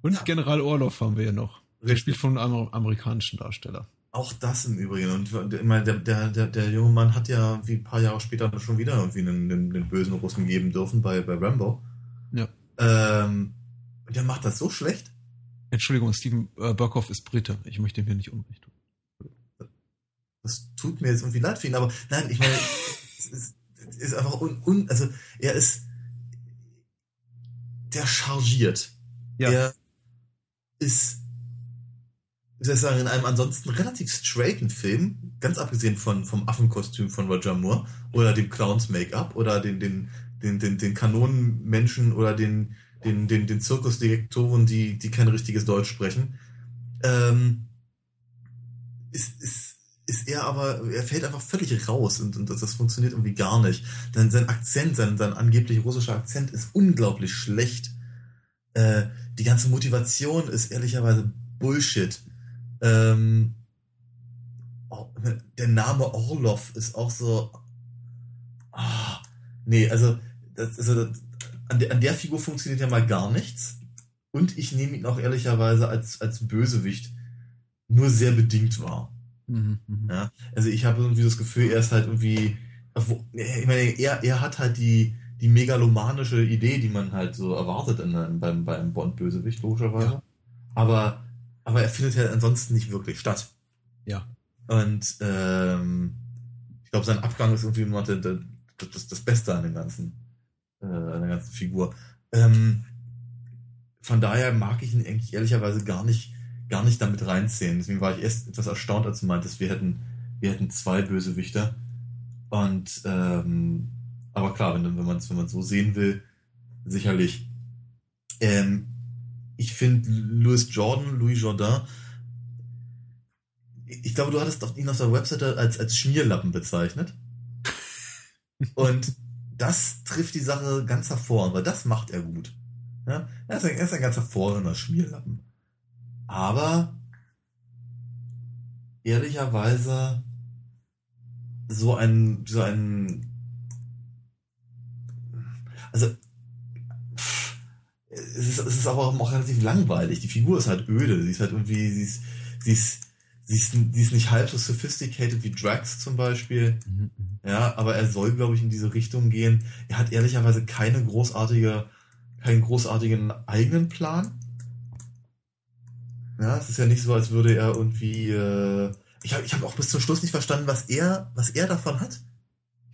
und ja. General Orloff haben wir ja noch. Der spielt von einem amerikanischen Darsteller. Auch das im Übrigen. Und der, der, der, der junge Mann hat ja wie ein paar Jahre später schon wieder irgendwie einen, einen, einen bösen Russen geben dürfen bei, bei Rambo. Ja. Ähm, der macht das so schlecht. Entschuldigung, Steven äh, Burkhoff ist Brite. Ich möchte ihm hier nicht Unrecht tun. Das tut mir jetzt irgendwie leid für ihn, aber nein, ich meine, es ist, ist einfach un, un, also er ist der chargiert. Ja. Er ist, wie soll ich sagen, in einem ansonsten relativ straighten Film, ganz abgesehen von, vom Affenkostüm von Roger Moore oder dem Clowns Make-up oder den, den, den, den, den Kanonenmenschen oder den, den, den, den Zirkusdirektoren, die, die kein richtiges Deutsch sprechen, ähm, ist, ist, ist er aber, er fällt einfach völlig raus und, und das, das funktioniert irgendwie gar nicht. Denn sein Akzent, sein, sein angeblich russischer Akzent ist unglaublich schlecht. Äh, die ganze Motivation ist ehrlicherweise Bullshit. Ähm, der Name Orlov ist auch so. Ah, nee, also, das, also an, der, an der Figur funktioniert ja mal gar nichts. Und ich nehme ihn auch ehrlicherweise als, als Bösewicht nur sehr bedingt wahr. Mhm, mh. ja, also ich habe irgendwie das Gefühl, er ist halt irgendwie. Ich meine, er, er hat halt die, die megalomanische Idee, die man halt so erwartet in, in, beim, beim Bond-Bösewicht, logischerweise. Ja. Aber, aber er findet ja ansonsten nicht wirklich statt. Ja. Und ähm, ich glaube, sein Abgang ist irgendwie immer das, das, das Beste an dem ganzen, äh, an der ganzen Figur. Ähm, von daher mag ich ihn eigentlich ehrlicherweise gar nicht, gar nicht damit reinziehen. Deswegen war ich erst etwas erstaunt, als du meintest, wir hätten, wir hätten zwei Bösewichter. Und ähm, aber klar, wenn, wenn man es wenn man so sehen will, sicherlich. Ähm, ich finde Louis Jordan, Louis Jordan, ich glaube, du hattest ihn auf der Webseite als, als Schmierlappen bezeichnet. Und das trifft die Sache ganz hervor, weil das macht er gut. Ja? Er, ist ein, er ist ein ganz hervorragender Schmierlappen. Aber ehrlicherweise so ein, so ein also es ist, es ist aber auch relativ langweilig. Die Figur ist halt öde. Sie ist halt irgendwie, sie ist, sie ist, sie ist, sie ist nicht halb so sophisticated wie Drax zum Beispiel. Mhm, mhm. Ja, aber er soll, glaube ich, in diese Richtung gehen. Er hat ehrlicherweise keine großartige, keinen großartigen eigenen Plan. Ja, es ist ja nicht so, als würde er irgendwie, äh, ich habe ich hab auch bis zum Schluss nicht verstanden, was er, was er davon hat,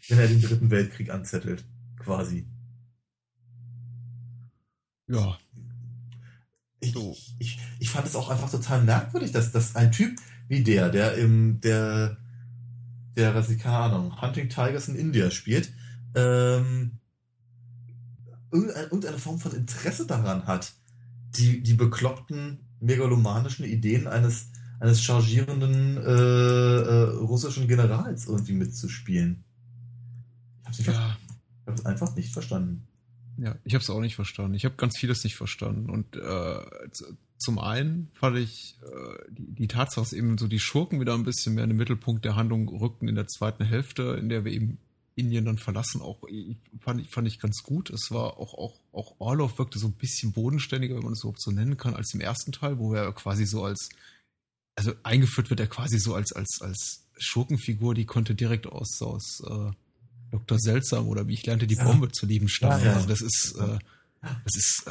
wenn er den dritten Weltkrieg anzettelt, quasi. Ja. Ich, so. ich, ich fand es auch einfach total merkwürdig, dass, dass ein Typ wie der, der im, der, der, was ich, keine Ahnung, Hunting Tigers in India spielt, ähm, irgendeine Form von Interesse daran hat, die, die bekloppten megalomanischen Ideen eines, eines chargierenden äh, äh, russischen Generals irgendwie mitzuspielen. Ich habe ja. hab einfach nicht verstanden. Ja, ich habe es auch nicht verstanden. Ich habe ganz vieles nicht verstanden. Und äh, zum einen fand ich äh, die, die Tatsache, dass eben so die Schurken wieder ein bisschen mehr in den Mittelpunkt der Handlung rückten in der zweiten Hälfte, in der wir eben Indien dann verlassen, auch fand ich, fand ich ganz gut. Es war auch, auch, auch Orlov wirkte so ein bisschen bodenständiger, wenn man es überhaupt so nennen kann, als im ersten Teil, wo er quasi so als, also eingeführt wird er quasi so als, als, als Schurkenfigur, die konnte direkt aus, aus äh, Dr. Seltsam oder wie ich lernte, die ja. Bombe zu lieben stammen. Ja, ja. Also das ist, äh, das ist, äh,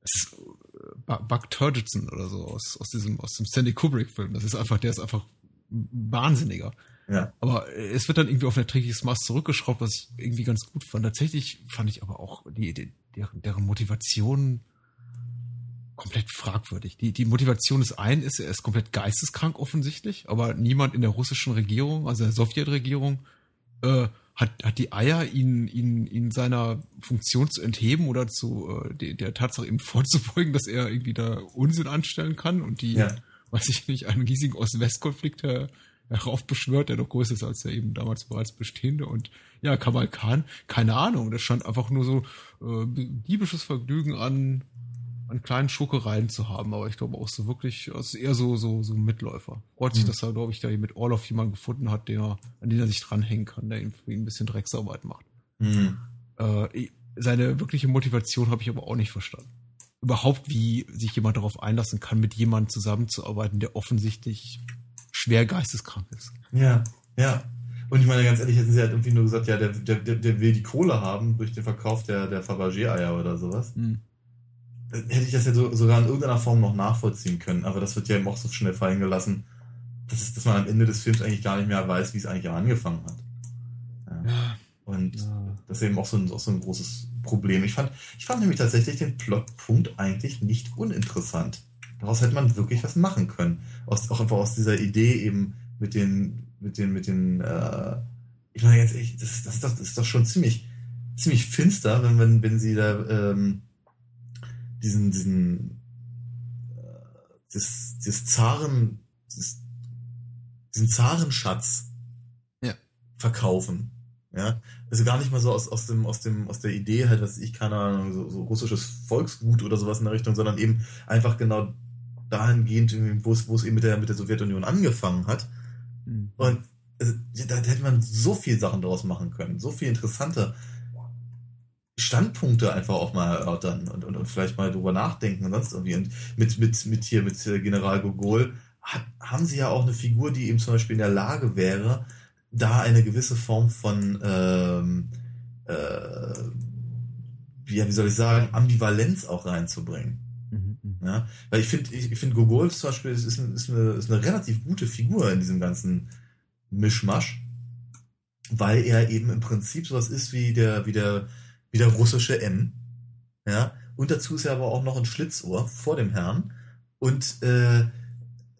das ist äh, Buck Turgidson oder so aus, aus diesem, aus dem Stanley Kubrick-Film. Das ist einfach, der ist einfach wahnsinniger. Ja. Aber es wird dann irgendwie auf ein erträgliches Maß zurückgeschraubt, was ich irgendwie ganz gut fand. Tatsächlich fand ich aber auch die, die deren, deren Motivation komplett fragwürdig. Die, die Motivation des einen ist, er ist komplett geisteskrank offensichtlich, aber niemand in der russischen Regierung, also der Sowjetregierung, äh, hat, hat die Eier, ihn, ihn, ihn seiner Funktion zu entheben oder zu äh, der, der Tatsache eben vorzubeugen, dass er irgendwie da Unsinn anstellen kann und die, ja. weiß ich nicht, einen riesigen Ost-West-Konflikt her, heraufbeschwört, der doch größer ist als der eben damals bereits bestehende. Und ja, Kamal Khan, keine Ahnung, das scheint einfach nur so äh, diebisches Vergnügen an, an kleinen Schokereien zu haben, aber ich glaube auch so wirklich, es ist eher so, so, so Mitläufer. Freut sich, mhm. dass er, glaube ich, da mit Orloff jemanden gefunden hat, der, an den er sich dranhängen kann, der ihm ein bisschen Drecksarbeit macht. Mhm. Äh, seine wirkliche Motivation habe ich aber auch nicht verstanden. Überhaupt, wie sich jemand darauf einlassen kann, mit jemandem zusammenzuarbeiten, der offensichtlich schwer geisteskrank ist. Ja, ja. Und ich meine, ganz ehrlich, hätten sie halt irgendwie nur gesagt, ja, der, der, der will die Kohle haben durch den Verkauf der, der Fabergé-Eier oder sowas. Mhm hätte ich das ja so, sogar in irgendeiner Form noch nachvollziehen können, aber das wird ja eben auch so schnell fallen gelassen, dass, es, dass man am Ende des Films eigentlich gar nicht mehr weiß, wie es eigentlich angefangen hat. Ja. Ja. Und ja. das ist eben auch so, ein, auch so ein großes Problem. Ich fand, ich fand nämlich tatsächlich den Plotpunkt eigentlich nicht uninteressant. Daraus hätte man wirklich was machen können. Aus, auch einfach aus dieser Idee eben mit den, mit den, mit den, äh, ich meine ganz ehrlich, das, das, ist doch, das ist doch schon ziemlich, ziemlich finster, wenn, wenn, wenn sie da, ähm, diesen, diesen, äh, das, das Zaren, das, diesen Zarenschatz ja. verkaufen. Ja, also gar nicht mal so aus, aus dem, aus dem, aus der Idee halt, dass ich keine Ahnung, so, so russisches Volksgut oder sowas in der Richtung, sondern eben einfach genau dahingehend, wo es, wo es eben mit der, mit der Sowjetunion angefangen hat. Mhm. Und also, da hätte man so viel Sachen daraus machen können, so viel interessanter. Standpunkte einfach auch mal erörtern und, und, und vielleicht mal drüber nachdenken und sonst irgendwie. Und mit, mit, mit hier, mit äh, General Gogol hat, haben sie ja auch eine Figur, die eben zum Beispiel in der Lage wäre, da eine gewisse Form von, ähm, äh, wie, wie soll ich sagen, Ambivalenz auch reinzubringen. Mhm, mhm. Ja, weil ich finde, ich, ich finde Gogol zum Beispiel ist, ist, eine, ist, eine, ist eine relativ gute Figur in diesem ganzen Mischmasch, weil er eben im Prinzip sowas ist wie der, wie der, wie der russische M. Ja, und dazu ist er aber auch noch ein Schlitzohr vor dem Herrn. Und äh,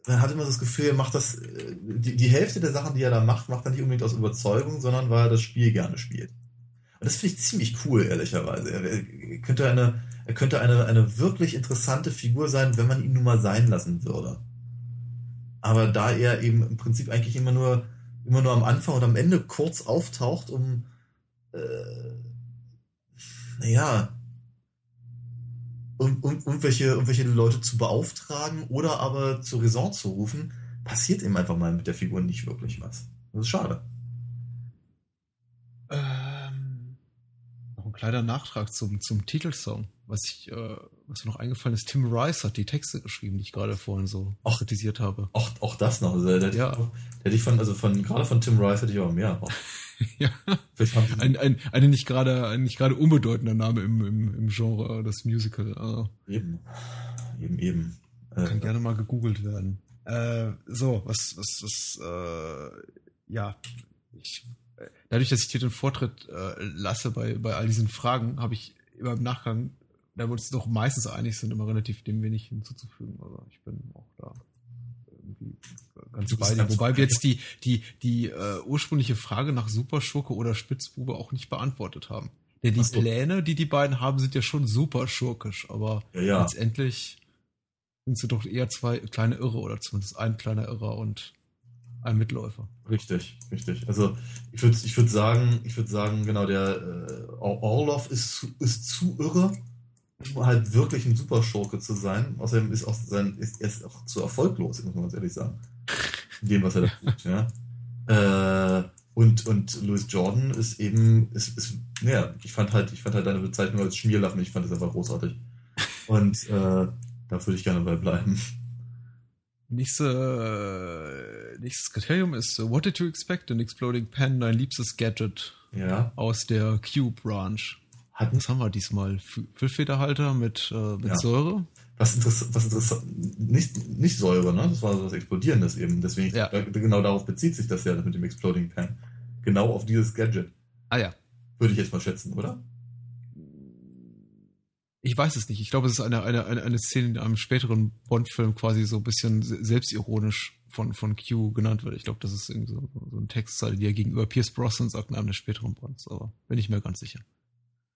man hat immer das Gefühl, er macht das, äh, die, die Hälfte der Sachen, die er da macht, macht er nicht unbedingt aus Überzeugung, sondern weil er das Spiel gerne spielt. Und das finde ich ziemlich cool, ehrlicherweise. Er, könnte eine, er könnte eine, eine wirklich interessante Figur sein, wenn man ihn nun mal sein lassen würde. Aber da er eben im Prinzip eigentlich immer nur, immer nur am Anfang und am Ende kurz auftaucht, um äh, naja, um, um, irgendwelche, irgendwelche Leute zu beauftragen oder aber zur Raison zu rufen, passiert eben einfach mal mit der Figur nicht wirklich was. Das ist schade. Ähm, noch ein kleiner Nachtrag zum, zum Titelsong. Was, ich, äh, was mir noch eingefallen ist, Tim Rice hat die Texte geschrieben, die ich gerade vorhin so auch, kritisiert habe. Auch, auch das noch. Also, der, ja. der hätte ich von, also von, gerade von Tim Rice hätte ich auch mehr. ja. Ein, ein, eine nicht gerade, ein nicht gerade unbedeutender Name im, im, im Genre, das Musical. Also. Eben. Eben, eben. Kann äh, gerne mal gegoogelt werden. Äh, so, was, was, was, äh, ja, ich, dadurch, dass ich dir den Vortritt äh, lasse bei, bei all diesen Fragen, habe ich immer im Nachgang, da wir uns doch meistens einig sind, immer relativ dem wenig hinzuzufügen. Also ich bin auch da irgendwie ganz bei dir. Wobei wir jetzt die, die, die äh, ursprüngliche Frage nach Superschurke oder Spitzbube auch nicht beantwortet haben. Denn die. Pläne, die die beiden haben, sind ja schon super schurkisch, aber ja, ja. letztendlich sind sie doch eher zwei kleine Irre oder zumindest ein kleiner Irrer und ein Mitläufer. Richtig, richtig. Also ich würde ich würd sagen, ich würde sagen, genau, der äh, Orlov ist, ist zu irre halt wirklich ein Superschurke zu sein. Außerdem ist auch sein, ist, er ist auch zu erfolglos, muss man ganz ehrlich sagen. In dem, was er da tut, ja. Äh, Und, und Louis Jordan ist eben, ist, ist, ja, ich fand halt, ich fand halt deine Bezeichnung als Schmierlappen, ich fand das einfach großartig. Und äh, da würde ich gerne bei bleiben. Nächste, äh, nächstes Kriterium ist uh, What did you expect? An exploding pen, dein liebstes Gadget Ja. aus der Q-Branch. Hatten, Was haben wir diesmal? Fü- Füllfederhalter mit, äh, mit Ja. Säure? was interessant, was interessant, nicht, nicht Säure, ne? Das war so was Explodierendes eben. Deswegen, Ja. genau darauf bezieht sich das ja mit dem Exploding Pan. Genau auf dieses Gadget. Ah ja. Würde ich jetzt mal schätzen, oder? Ich weiß es nicht. Ich glaube, es ist eine, eine, eine, eine Szene in einem späteren Bond-Film quasi so ein bisschen se- selbstironisch von, von Q genannt wird. Ich glaube, das ist irgendwie so, so ein Textzeile, die er gegenüber Pierce Brosnan sagt in einem der späteren Bonds, aber bin ich mir ganz sicher.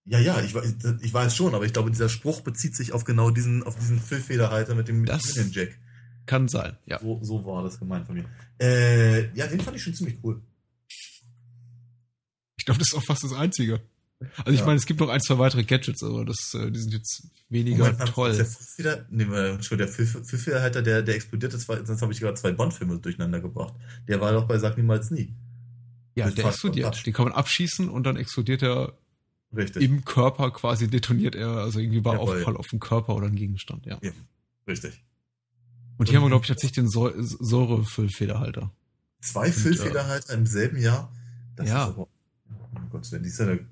Ja, ja, ich, weiß- ich weiß schon, aber ich glaube, dieser Spruch bezieht sich auf genau diesen, auf diesen Füllfederhalter mit dem mit Das- dem Jack. Kann sein, ja. So, so war das gemeint von mir. Äh, ja, den fand ich schon ziemlich cool. Ich glaube, das ist auch fast das Einzige. Also ich Ja. meine, es gibt noch ein, zwei weitere Gadgets, aber das, äh, die sind jetzt weniger Moment, Ist der toll. Füllfeder, nee, äh, Entschuldigung, der Füll- Füllfederhalter, der, der explodiert ist, war- sonst habe ich gerade zwei Bond-Filme durcheinander gebracht. Der war doch bei Sag niemals nie. Ja, der explodiert. Den kann man abschießen und dann explodiert er Richtig. im Körper quasi, detoniert er, also irgendwie bei Jawohl. Aufprall auf den Körper oder einen Gegenstand, ja. Ja. Richtig. Und hier haben wir, glaube ich, tatsächlich den Säu- Säurefüllfederhalter. Zwei Und, Füllfederhalter im selben Jahr. Das Ja. ist aber. Oh mein Gott, wenn dieser. Da,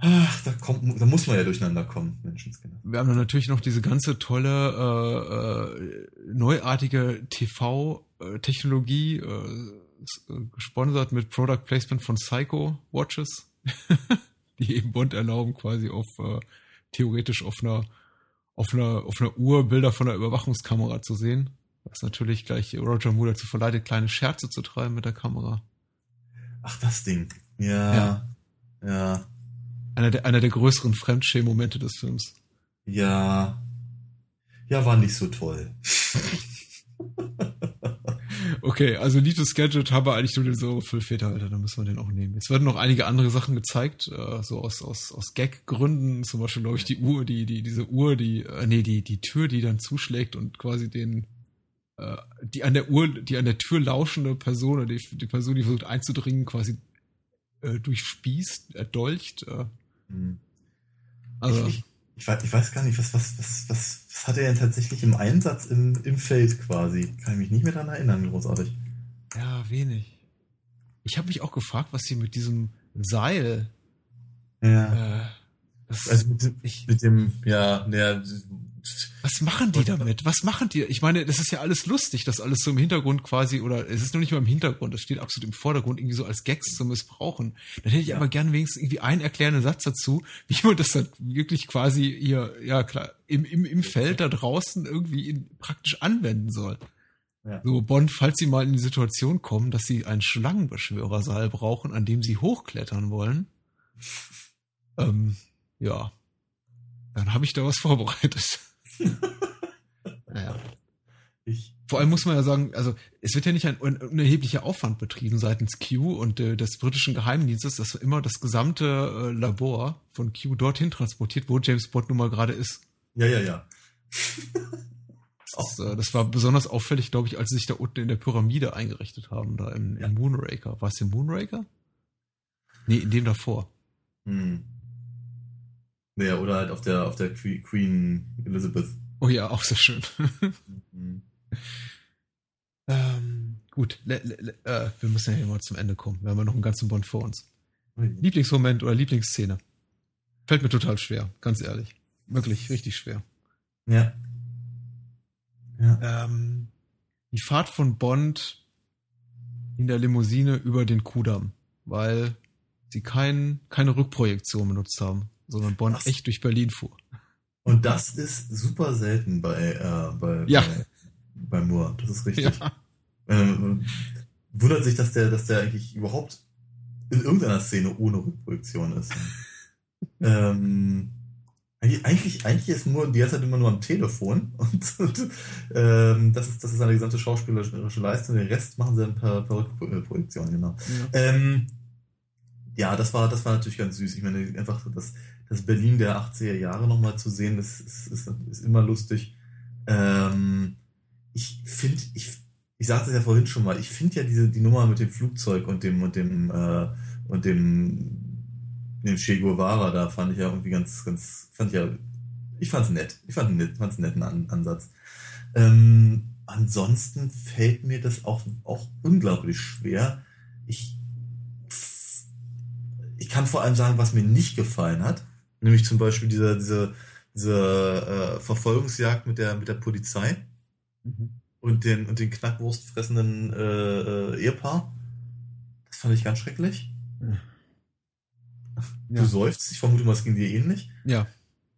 ach, da kommt, da muss man ja durcheinander kommen, Menschenskinder. Wir haben dann natürlich noch diese ganze tolle, äh, äh, neuartige TV-Technologie, äh, äh, gesponsert mit Product Placement von Psycho Watches, die eben Bond erlauben, quasi auf äh, theoretisch auf einer, auf einer, auf einer Uhr Bilder von einer Überwachungskamera zu sehen. Was natürlich gleich Roger Moore dazu verleitet, kleine Scherze zu treiben mit der Kamera. Ach, das Ding. Ja. Ja. Ja. Einer der, einer der größeren Fremdschämen-Momente des Films. Ja. Ja, war nicht so toll. Okay, also liebstes Gadget haben wir eigentlich nur den Säurefüllfederhalter, da müssen wir den auch nehmen. Jetzt werden noch einige andere Sachen gezeigt, äh, so aus, aus, aus Gag-Gründen, zum Beispiel, glaube ich, die Uhr, die, die, diese Uhr, die, äh, nee, die, die Tür, die dann zuschlägt und quasi den, äh, die an der Uhr, die an der Tür lauschende Person oder die, die Person, die versucht einzudringen, quasi äh, durchspießt, erdolcht. Äh, Hm. also, ich, ich, weiß, ich weiß gar nicht, was, was, was, was, was hat er denn tatsächlich im Einsatz im, im Feld quasi? Kann ich mich nicht mehr daran erinnern, großartig. ja, wenig. Ich habe mich auch gefragt, was sie mit diesem Seil, Ja. äh, Also mit dem, ich, mit dem ja, der, Was machen die damit? Was machen die? Ich meine, das ist ja alles lustig, das alles so im Hintergrund quasi, oder es ist nur nicht mal im Hintergrund, es steht absolut im Vordergrund, irgendwie so als Gags zu missbrauchen. Dann hätte ich Ja. aber gerne wenigstens irgendwie einen erklärenden Satz dazu, wie man das dann wirklich quasi hier, ja klar, im, im, im Feld da draußen irgendwie in, praktisch anwenden soll. Ja. So, Bond, falls sie mal in die Situation kommen, dass sie einen Schlangenbeschwörersaal brauchen, an dem sie hochklettern wollen, ähm, ja, dann habe ich da was vorbereitet. naja. ich, Vor allem muss man ja sagen, also es wird ja nicht ein unerheblicher Aufwand betrieben seitens Q und äh, des britischen Geheimdienstes, dass immer das gesamte äh, Labor von Q dorthin transportiert, wo James Bond nun mal gerade ist. ja, ja, ja. Das, äh, das war besonders auffällig, glaube ich, als sie sich da unten in der Pyramide eingerichtet haben, da im, Ja. im Moonraker. War es im Moonraker? Nee, in dem davor. Hm. Naja, oder halt auf der, auf der Que- Queen Elizabeth. Oh ja, auch sehr schön. Hm. ähm, gut, le, le, le, äh, wir müssen ja hier mal zum Ende kommen. Wir haben ja noch einen ganzen Bond vor uns. Ui. Lieblingsmoment oder Lieblingsszene? Fällt mir total schwer, ganz ehrlich. Wirklich, richtig schwer. Ja. Ja. Ähm, die Fahrt von Bond in der Limousine über den Kudamm, weil sie kein, keine Rückprojektion benutzt haben, sondern Bond Ach. echt durch Berlin fuhr. Und das ist super selten bei, äh, bei, Ja. bei, bei Moore. Das ist richtig. Ja. Ähm, wundert sich, dass der, dass der eigentlich überhaupt in irgendeiner Szene ohne Rückprojektion ist. ähm, eigentlich- eigentlich, ist Moore die ganze Zeit immer nur am Telefon und, und ähm, das, ist, das ist seine gesamte schauspielerische Leistung. Den Rest machen sie dann per, per Rückprojektion, genau. Ähm, ja, das war, das war natürlich ganz süß. Ich meine, einfach das, das Berlin der 80er Jahre nochmal zu sehen, das ist, ist, ist immer lustig. Ähm, ich finde, ich, ich sagte es ja vorhin schon mal, ich finde ja diese die Nummer mit dem Flugzeug und dem und dem äh, und dem dem Che Guevara da fand ich ja irgendwie ganz ganz fand ich ja ich fand's nett. Ich fand es einen netten An Ansatz. Ähm, ansonsten fällt mir das auch auch unglaublich schwer. Ich ich kann vor allem sagen, was mir nicht gefallen hat, nämlich zum Beispiel diese diese diese äh, Verfolgungsjagd mit der mit der Polizei. Mhm und den, und den Knackwurst fressenden äh, äh, Ehepaar. Das fand ich ganz schrecklich. Ja. Du seufzt, ich vermute mal, es ging dir ähnlich. Ja.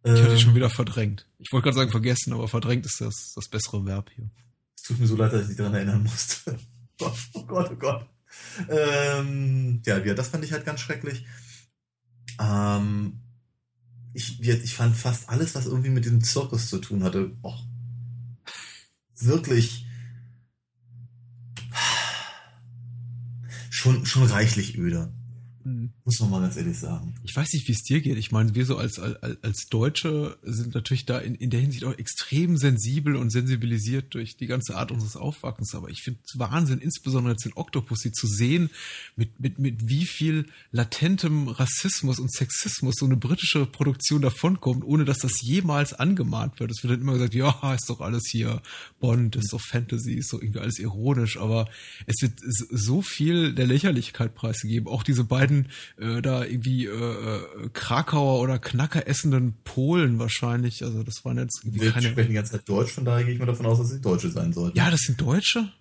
Ich hatte ähm, schon wieder verdrängt. Ich wollte gerade sagen vergessen, aber verdrängt ist das, das bessere Verb hier. Es tut mir so leid, dass ich dich daran erinnern musste. oh Gott, oh Gott. Ähm, ja, ja, das fand ich halt ganz schrecklich. Ähm, ich, ich fand fast alles, was irgendwie mit dem Zirkus zu tun hatte, auch wirklich schon, schon reichlich öde. Mhm. Muss man mal ganz ehrlich sagen. Ich weiß nicht, wie es dir geht. Ich meine, wir so als, als, als Deutsche sind natürlich da in, in der Hinsicht auch extrem sensibel und sensibilisiert durch die ganze Art unseres Aufwachsens. Aber ich finde es Wahnsinn, insbesondere jetzt in Octopussy zu sehen, mit, mit, mit wie viel latentem Rassismus und Sexismus so eine britische Produktion davonkommt, ohne dass das jemals angemahnt wird. Es wird dann immer gesagt, ja, ist doch alles hier Bond, ist doch Fantasy, ist doch irgendwie alles ironisch. Aber es wird so viel der Lächerlichkeit preisgegeben. Auch diese beiden äh, da irgendwie äh, äh, Krakauer oder Knacker essenden Polen wahrscheinlich. Also das waren jetzt irgendwie Wir keine... sprechen die ganze Zeit Deutsch, von daher gehe ich mal davon aus, dass sie Deutsche sein sollten. Ja, das sind Deutsche.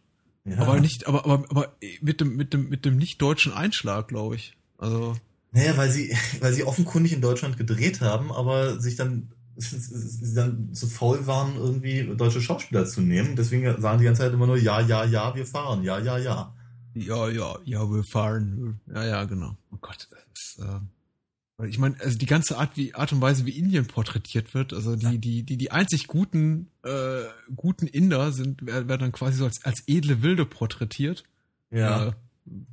Ja. Aber nicht, aber, aber, aber mit dem, mit dem, mit dem nicht deutschen Einschlag, glaube ich. Also. Naja, weil sie, weil sie offenkundig in Deutschland gedreht haben, aber sich dann, sie dann zu faul waren, irgendwie deutsche Schauspieler zu nehmen. Deswegen sagen die ganze Zeit immer nur, ja, ja, ja, wir fahren, ja, ja, ja. Ja, ja, ja, wir fahren. Ja, ja, genau. Oh Gott, das, äh, ich meine, also die ganze Art, wie Art und Weise, wie Indien porträtiert wird, also die, ja. die, die, die einzig guten, äh, guten Inder sind, werden dann quasi so als, als edle Wilde porträtiert. Ja. Äh,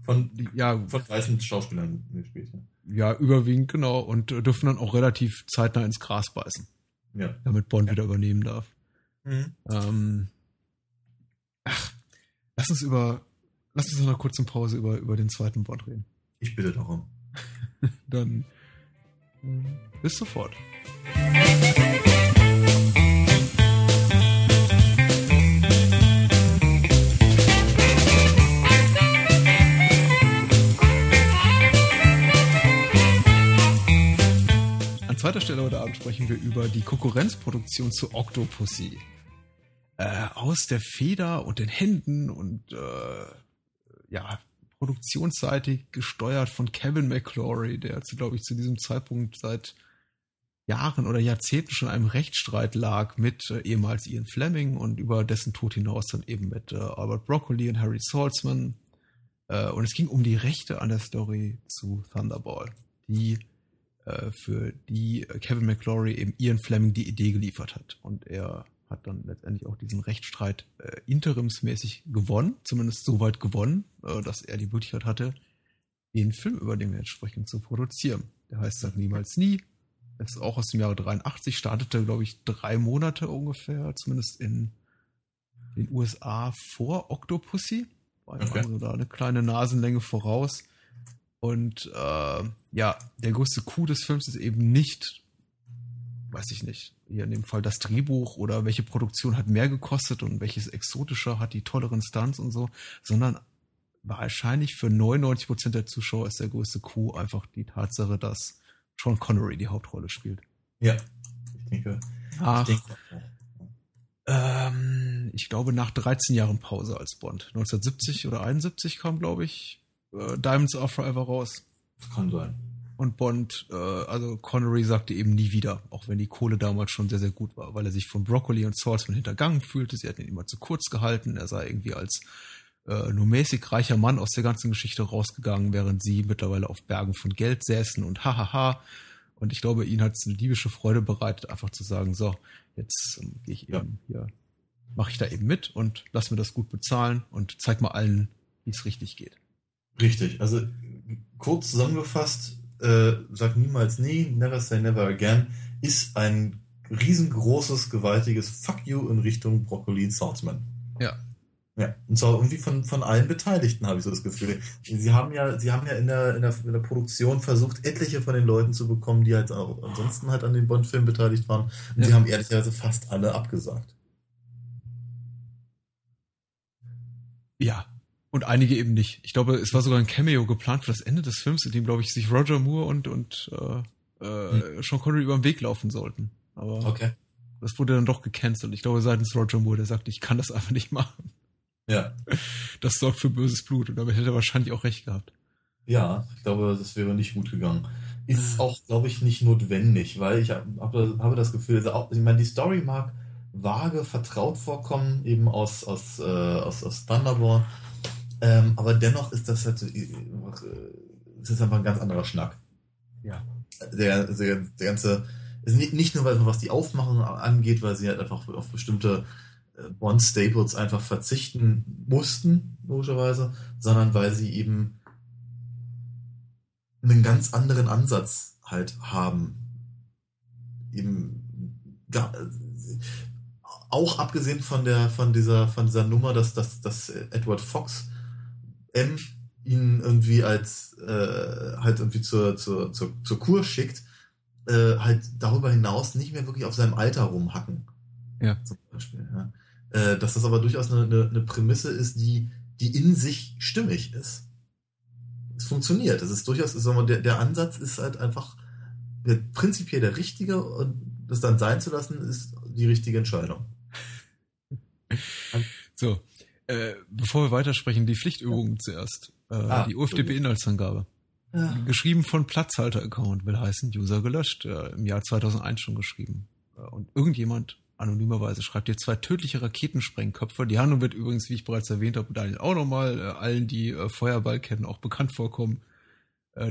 von, ja, von weißen Schauspielern gespielt. Ja. ja, überwiegend, genau. Und dürfen dann auch relativ zeitnah ins Gras beißen. Ja. Damit Bond ja. wieder übernehmen darf. Mhm. Ähm, ach, lass uns über Lass uns noch eine kurze Pause über, über den zweiten Bond reden. Ich bitte darum. Dann äh, bis sofort. An zweiter Stelle heute Abend sprechen wir über die Konkurrenzproduktion zu Octopussy. Äh, aus der Feder und den Händen und äh, ja, produktionsseitig gesteuert von Kevin McClory, der, glaube ich, zu diesem Zeitpunkt seit Jahren oder Jahrzehnten schon einem Rechtsstreit lag mit äh, ehemals Ian Fleming und über dessen Tod hinaus dann eben mit äh, Albert Broccoli und Harry Saltzman. Äh, und es ging um die Rechte an der Story zu Thunderball, die äh, für die Kevin McClory eben Ian Fleming die Idee geliefert hat. Und er hat dann letztendlich auch diesen Rechtsstreit äh, interimsmäßig gewonnen, zumindest so weit gewonnen, äh, dass er die Möglichkeit hatte, den Film, über den wir jetzt sprechen, zu produzieren. Der heißt Sag niemals nie. Ist auch aus dem Jahre 83, startete, glaube ich, drei Monate ungefähr, zumindest in den USA vor Octopussy. War okay. also da eine kleine Nasenlänge voraus. Und äh, ja, der größte Coup des Films ist eben nicht weiß ich nicht, hier in dem Fall das Drehbuch oder welche Produktion hat mehr gekostet und welches exotischer hat die tolleren Stunts und so, sondern wahrscheinlich für 99 Prozent der Zuschauer ist der größte Coup einfach die Tatsache, dass Sean Connery die Hauptrolle spielt. Ja, ich denke. Ach, ich, denke ähm, ich glaube nach 13 Jahren Pause als Bond. 1970 oder 71 kam, glaube ich, äh, Diamonds Are Forever raus. Kann sein. Und Bond, äh, also Connery sagte eben nie wieder, auch wenn die Kohle damals schon sehr, sehr gut war, weil er sich von Broccoli und Saltzman hintergangen fühlte. Sie hatten ihn immer zu kurz gehalten. Er sei irgendwie als äh, nur mäßig reicher Mann aus der ganzen Geschichte rausgegangen, während sie mittlerweile auf Bergen von Geld säßen und hahaha. Und ich glaube, ihnen hat es eine diebische Freude bereitet, einfach zu sagen, so, jetzt ähm, gehe ich eben hier, mache ich da eben mit und lass mir das gut bezahlen und zeig mal allen, wie es richtig geht. Richtig. Also kurz zusammengefasst, äh, Sag niemals nie, Never Say Never Again, ist ein riesengroßes, gewaltiges Fuck you in Richtung Broccoli Saltzman. Ja. Ja, und zwar irgendwie von, von allen Beteiligten, habe ich so das Gefühl. Sie haben ja, sie haben ja in der, in der, in der Produktion versucht, etliche von den Leuten zu bekommen, die halt auch ansonsten halt an den Bond-Filmen beteiligt waren. Und ja. sie haben ehrlicherweise fast alle abgesagt. Ja, und einige eben nicht. Ich glaube, es war sogar ein Cameo geplant für das Ende des Films, in dem, glaube ich, sich Roger Moore und, und äh, äh, hm. Sean Connery über den Weg laufen sollten. Aber okay. das wurde dann doch gecancelt. Ich glaube, seitens Roger Moore, der sagte, ich kann das einfach nicht machen. Ja. Das sorgt für böses Blut und damit hätte er wahrscheinlich auch recht gehabt. Ja, ich glaube, das wäre nicht gut gegangen. Ist auch, glaube ich, nicht notwendig, weil ich habe, habe das Gefühl, also auch, ich meine, die Story mag vage vertraut vorkommen, eben aus, aus, äh, aus, aus Thunderbolt, ähm, aber dennoch ist das halt, äh, das ist einfach ein ganz anderer Schnack. Ja. Der, der, der ganze, nicht nur was die Aufmachung angeht, weil sie halt einfach auf bestimmte Bond-Staples einfach verzichten mussten, logischerweise, sondern weil sie eben einen ganz anderen Ansatz halt haben. Eben da, auch abgesehen von der von dieser von dieser Nummer, dass, dass, dass Edward Fox M ihn irgendwie als äh, halt irgendwie zur, zur, zur, zur Kur schickt, äh, halt darüber hinaus nicht mehr wirklich auf seinem Alter rumhacken. Ja. Zum Beispiel, ja. Äh, dass das aber durchaus eine, eine, eine Prämisse ist, die, die in sich stimmig ist. Es funktioniert. Es ist durchaus, sagen wir, der, der Ansatz ist halt einfach der, prinzipiell der richtige und das dann sein zu lassen, ist die richtige Entscheidung. So, äh, bevor wir weitersprechen, die Pflichtübungen zuerst. Äh, ah, die UFDB-Inhaltsangabe. Ja. Geschrieben von Platzhalter-Account will heißen, User gelöscht, äh, im Jahr 2001 schon geschrieben. Äh, und irgendjemand anonymerweise schreibt ihr zwei tödliche Raketensprengköpfe. Die Handlung wird übrigens, wie ich bereits erwähnt habe, Daniel auch nochmal äh, allen, die Feuerball kennen, auch bekannt vorkommen.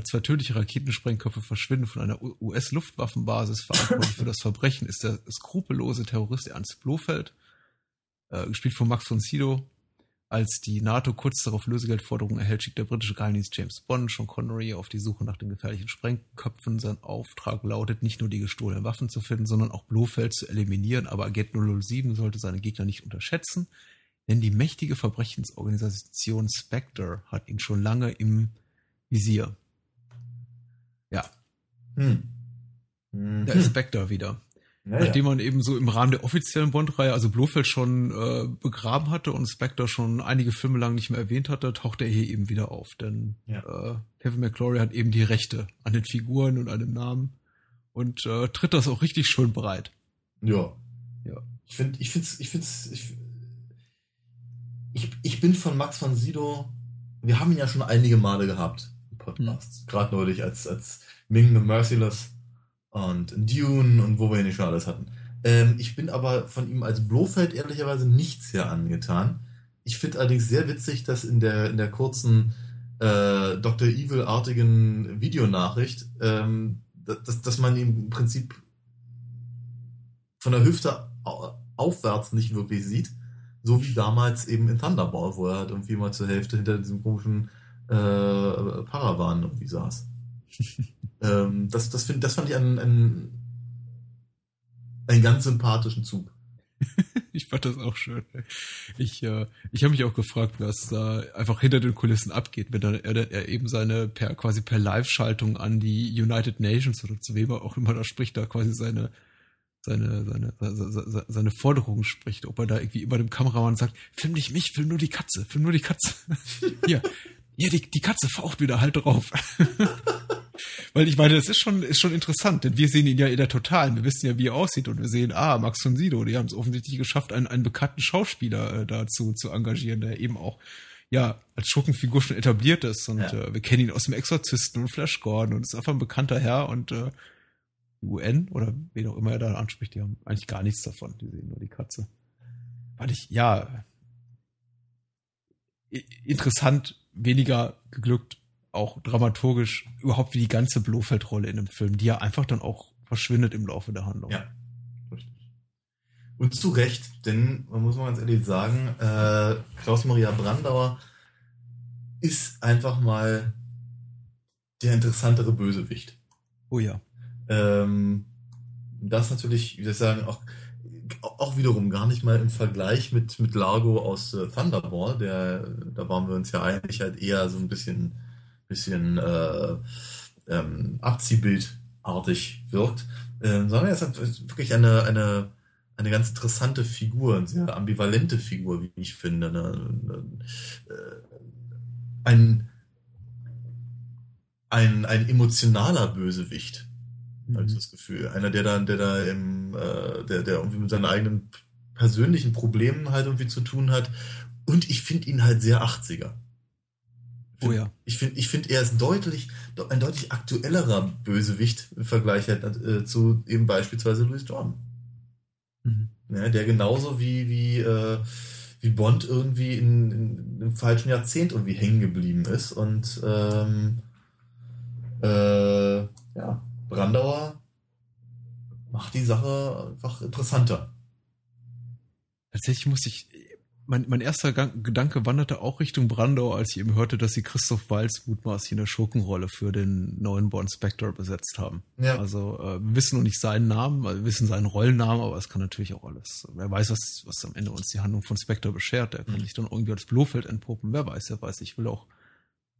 Zwei tödliche Raketensprengköpfe verschwinden von einer US-Luftwaffenbasis. Verantwortlich für das Verbrechen ist der skrupellose Terrorist Ernst Blofeld, gespielt von Max von Sydow. Als die NATO kurz darauf Lösegeldforderungen erhält, schickt der britische Geheimdienst James Bond Sean Connery auf die Suche nach den gefährlichen Sprengköpfen. Sein Auftrag lautet, nicht nur die gestohlenen Waffen zu finden, sondern auch Blofeld zu eliminieren. Aber Agent 007 sollte seine Gegner nicht unterschätzen, denn die mächtige Verbrechensorganisation Spectre hat ihn schon lange im Visier. Ja. Hm. Da ist Spectre wieder. Ja, Nachdem man eben so im Rahmen der offiziellen Bond-Reihe, also Blofeld schon äh, begraben hatte und Spectre schon einige Filme lang nicht mehr erwähnt hatte, taucht er hier eben wieder auf. Denn ja. äh, Kevin McClory hat eben die Rechte an den Figuren und an dem Namen und äh, tritt das auch richtig schön breit. Ja. Ja. Ich finde, ich finde, ich finde, ich, ich, ich bin von Max von Sydow, wir haben ihn ja schon einige Male gehabt im Podcast. Mhm. Gerade neulich als, als Ming the Merciless und Dune und wo wir nicht schon alles hatten. Ähm, ich bin aber von ihm als Blofeld ehrlicherweise nicht sehr angetan. Ich finde allerdings sehr witzig, dass in der, in der kurzen äh, Dr. Evil-artigen Videonachricht, ähm, dass, dass man ihn im Prinzip von der Hüfte aufwärts nicht wirklich sieht. So wie damals eben in Thunderball, wo er halt irgendwie mal zur Hälfte hinter diesem komischen äh, Paravan irgendwie saß. Ähm, das, das, find, das fand ich einen, einen, einen ganz sympathischen Zug. ich fand das auch schön. Ich, äh, ich habe mich auch gefragt, was da einfach hinter den Kulissen abgeht, wenn er, er eben seine per quasi per Live-Schaltung an die United Nations oder zu wem er auch immer da spricht, da quasi seine seine, seine, seine, seine Forderungen spricht, ob er da irgendwie über dem Kameramann sagt, film nicht mich, film nur die Katze, film nur die Katze. Hier, ja, die, die Katze faucht wieder halt drauf. Weil ich meine, das ist schon, ist schon interessant, denn wir sehen ihn ja in der Totalen. Wir wissen ja, wie er aussieht und wir sehen, ah, Max von Sido, die haben es offensichtlich geschafft, einen, einen bekannten Schauspieler äh, dazu zu engagieren, der eben auch ja, als Schurkenfigur schon etabliert ist und ja. äh, wir kennen ihn aus dem Exorzisten und Flash Gordon und ist einfach ein bekannter Herr und äh, UN oder wen auch immer er da anspricht, die haben eigentlich gar nichts davon, die sehen nur die Katze. Weil ich, ja, interessant, weniger geglückt, auch dramaturgisch überhaupt wie die ganze Blofeld-Rolle in dem Film, die ja einfach dann auch verschwindet im Laufe der Handlung. Ja, richtig. Und zu Recht, denn man muss mal ganz ehrlich sagen, äh, Klaus-Maria Brandauer ist einfach mal der interessantere Bösewicht. Oh ja. Ähm, das natürlich, wie soll ich sagen, auch auch wiederum gar nicht mal im Vergleich mit, mit Largo aus äh, Thunderball, der, da waren wir uns ja eigentlich halt eher so ein bisschen, bisschen äh, ähm, Abziehbildartig wirkt, äh, sondern er ist halt wirklich eine, eine, eine ganz interessante Figur, eine sehr ambivalente Figur, wie ich finde. Eine, äh, ein, ein, ein emotionaler Bösewicht, mhm. habe ich das Gefühl. Einer, der da, der da im, äh, der, der irgendwie mit seinen eigenen persönlichen Problemen halt irgendwie zu tun hat. Und ich finde ihn halt sehr 80er. Find, oh ja. Ich finde, ich finde, er ist deutlich, ein deutlich aktuellerer Bösewicht im Vergleich halt, äh, zu eben beispielsweise Louis Jordan. Mhm. Ja, der genauso wie, wie, äh, wie Bond irgendwie in, in, im falschen Jahrzehnt irgendwie hängen geblieben ist und ähm, äh, ja, Brandauer macht die Sache einfach interessanter. Tatsächlich muss ich, mein, mein erster Gedanke wanderte auch Richtung Brandau, als ich eben hörte, dass sie Christoph Walz mutmaßlich in der Schurkenrolle für den neuen Bond Spectre besetzt haben. Ja. Also äh, wir wissen noch nicht seinen Namen, wir wissen seinen Rollennamen, aber es kann natürlich auch alles. Wer weiß, was, was am Ende uns die Handlung von Spectre beschert. Der kann mhm. sich dann irgendwie als Blofeld entpuppen. Wer weiß, wer weiß. Ich will auch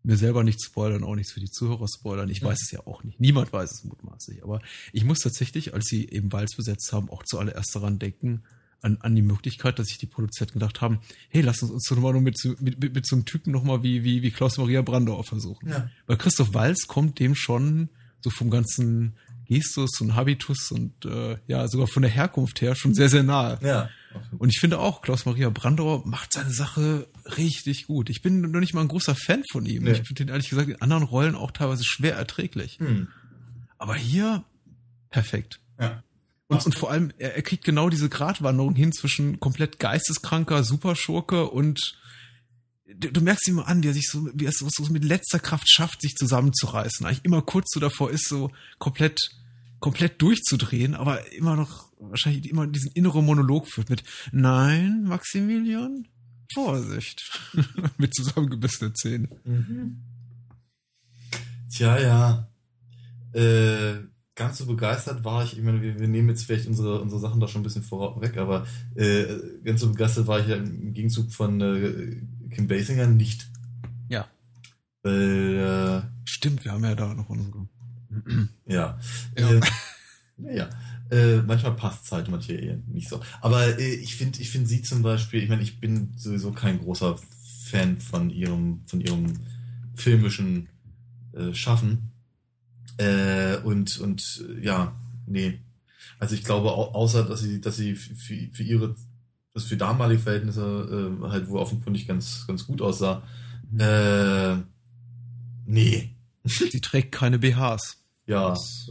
mir selber nicht spoilern, auch nichts für die Zuhörer spoilern. Ich weiß es ja auch nicht. Niemand weiß es mutmaßlich. Aber ich muss tatsächlich, als sie eben Walz besetzt haben, auch zuallererst daran denken, an, an die Möglichkeit, dass sich die Produzenten gedacht haben, hey, lass uns uns doch mal nur mit, mit, mit, mit so einem Typen nochmal wie, wie, wie Klaus-Maria Brandauer versuchen. Ja. Weil Christoph Walz kommt dem schon so vom ganzen Gestus und Habitus und äh, ja, sogar von der Herkunft her schon sehr, sehr nahe. Ja. Und ich finde auch, Klaus-Maria Brandauer macht seine Sache richtig gut. Ich bin noch nicht mal ein großer Fan von ihm. Nee. Ich finde den ehrlich gesagt in anderen Rollen auch teilweise schwer erträglich. Hm. Aber hier perfekt. Ja. Und, und vor allem, er, er kriegt genau diese Gratwanderung hin zwischen komplett geisteskranker Superschurke und du, du merkst ihm an, wie er sich so, wie er es so, so mit letzter Kraft schafft, sich zusammenzureißen. Eigentlich immer kurz so davor ist, so komplett, komplett durchzudrehen, aber immer noch, wahrscheinlich immer diesen inneren Monolog führt mit, nein, Maximilian, Vorsicht, mit zusammengebissenen Zähnen. Mhm. Tja, ja. Äh, ganz so begeistert war ich, ich meine, wir, wir nehmen jetzt vielleicht unsere, unsere Sachen da schon ein bisschen vorweg, aber äh, ganz so begeistert war ich ja im Gegenzug von äh, Kim Basinger nicht. Ja. Weil, äh, Stimmt, wir haben ja da noch unsere. ja. ja. Äh, naja. Äh, manchmal passt es halt manche eher nicht so. Aber äh, ich finde, ich finde sie zum Beispiel, ich meine, ich bin sowieso kein großer Fan von ihrem, von ihrem filmischen äh, Schaffen. Äh, und, und ja, nee. Also ich glaube, außer dass sie, dass sie für, für ihre, das für damalige Verhältnisse äh, halt wohl offenkundig ganz, ganz gut aussah. Mhm. Äh, nee. Sie trägt keine BHs. Ja. Das,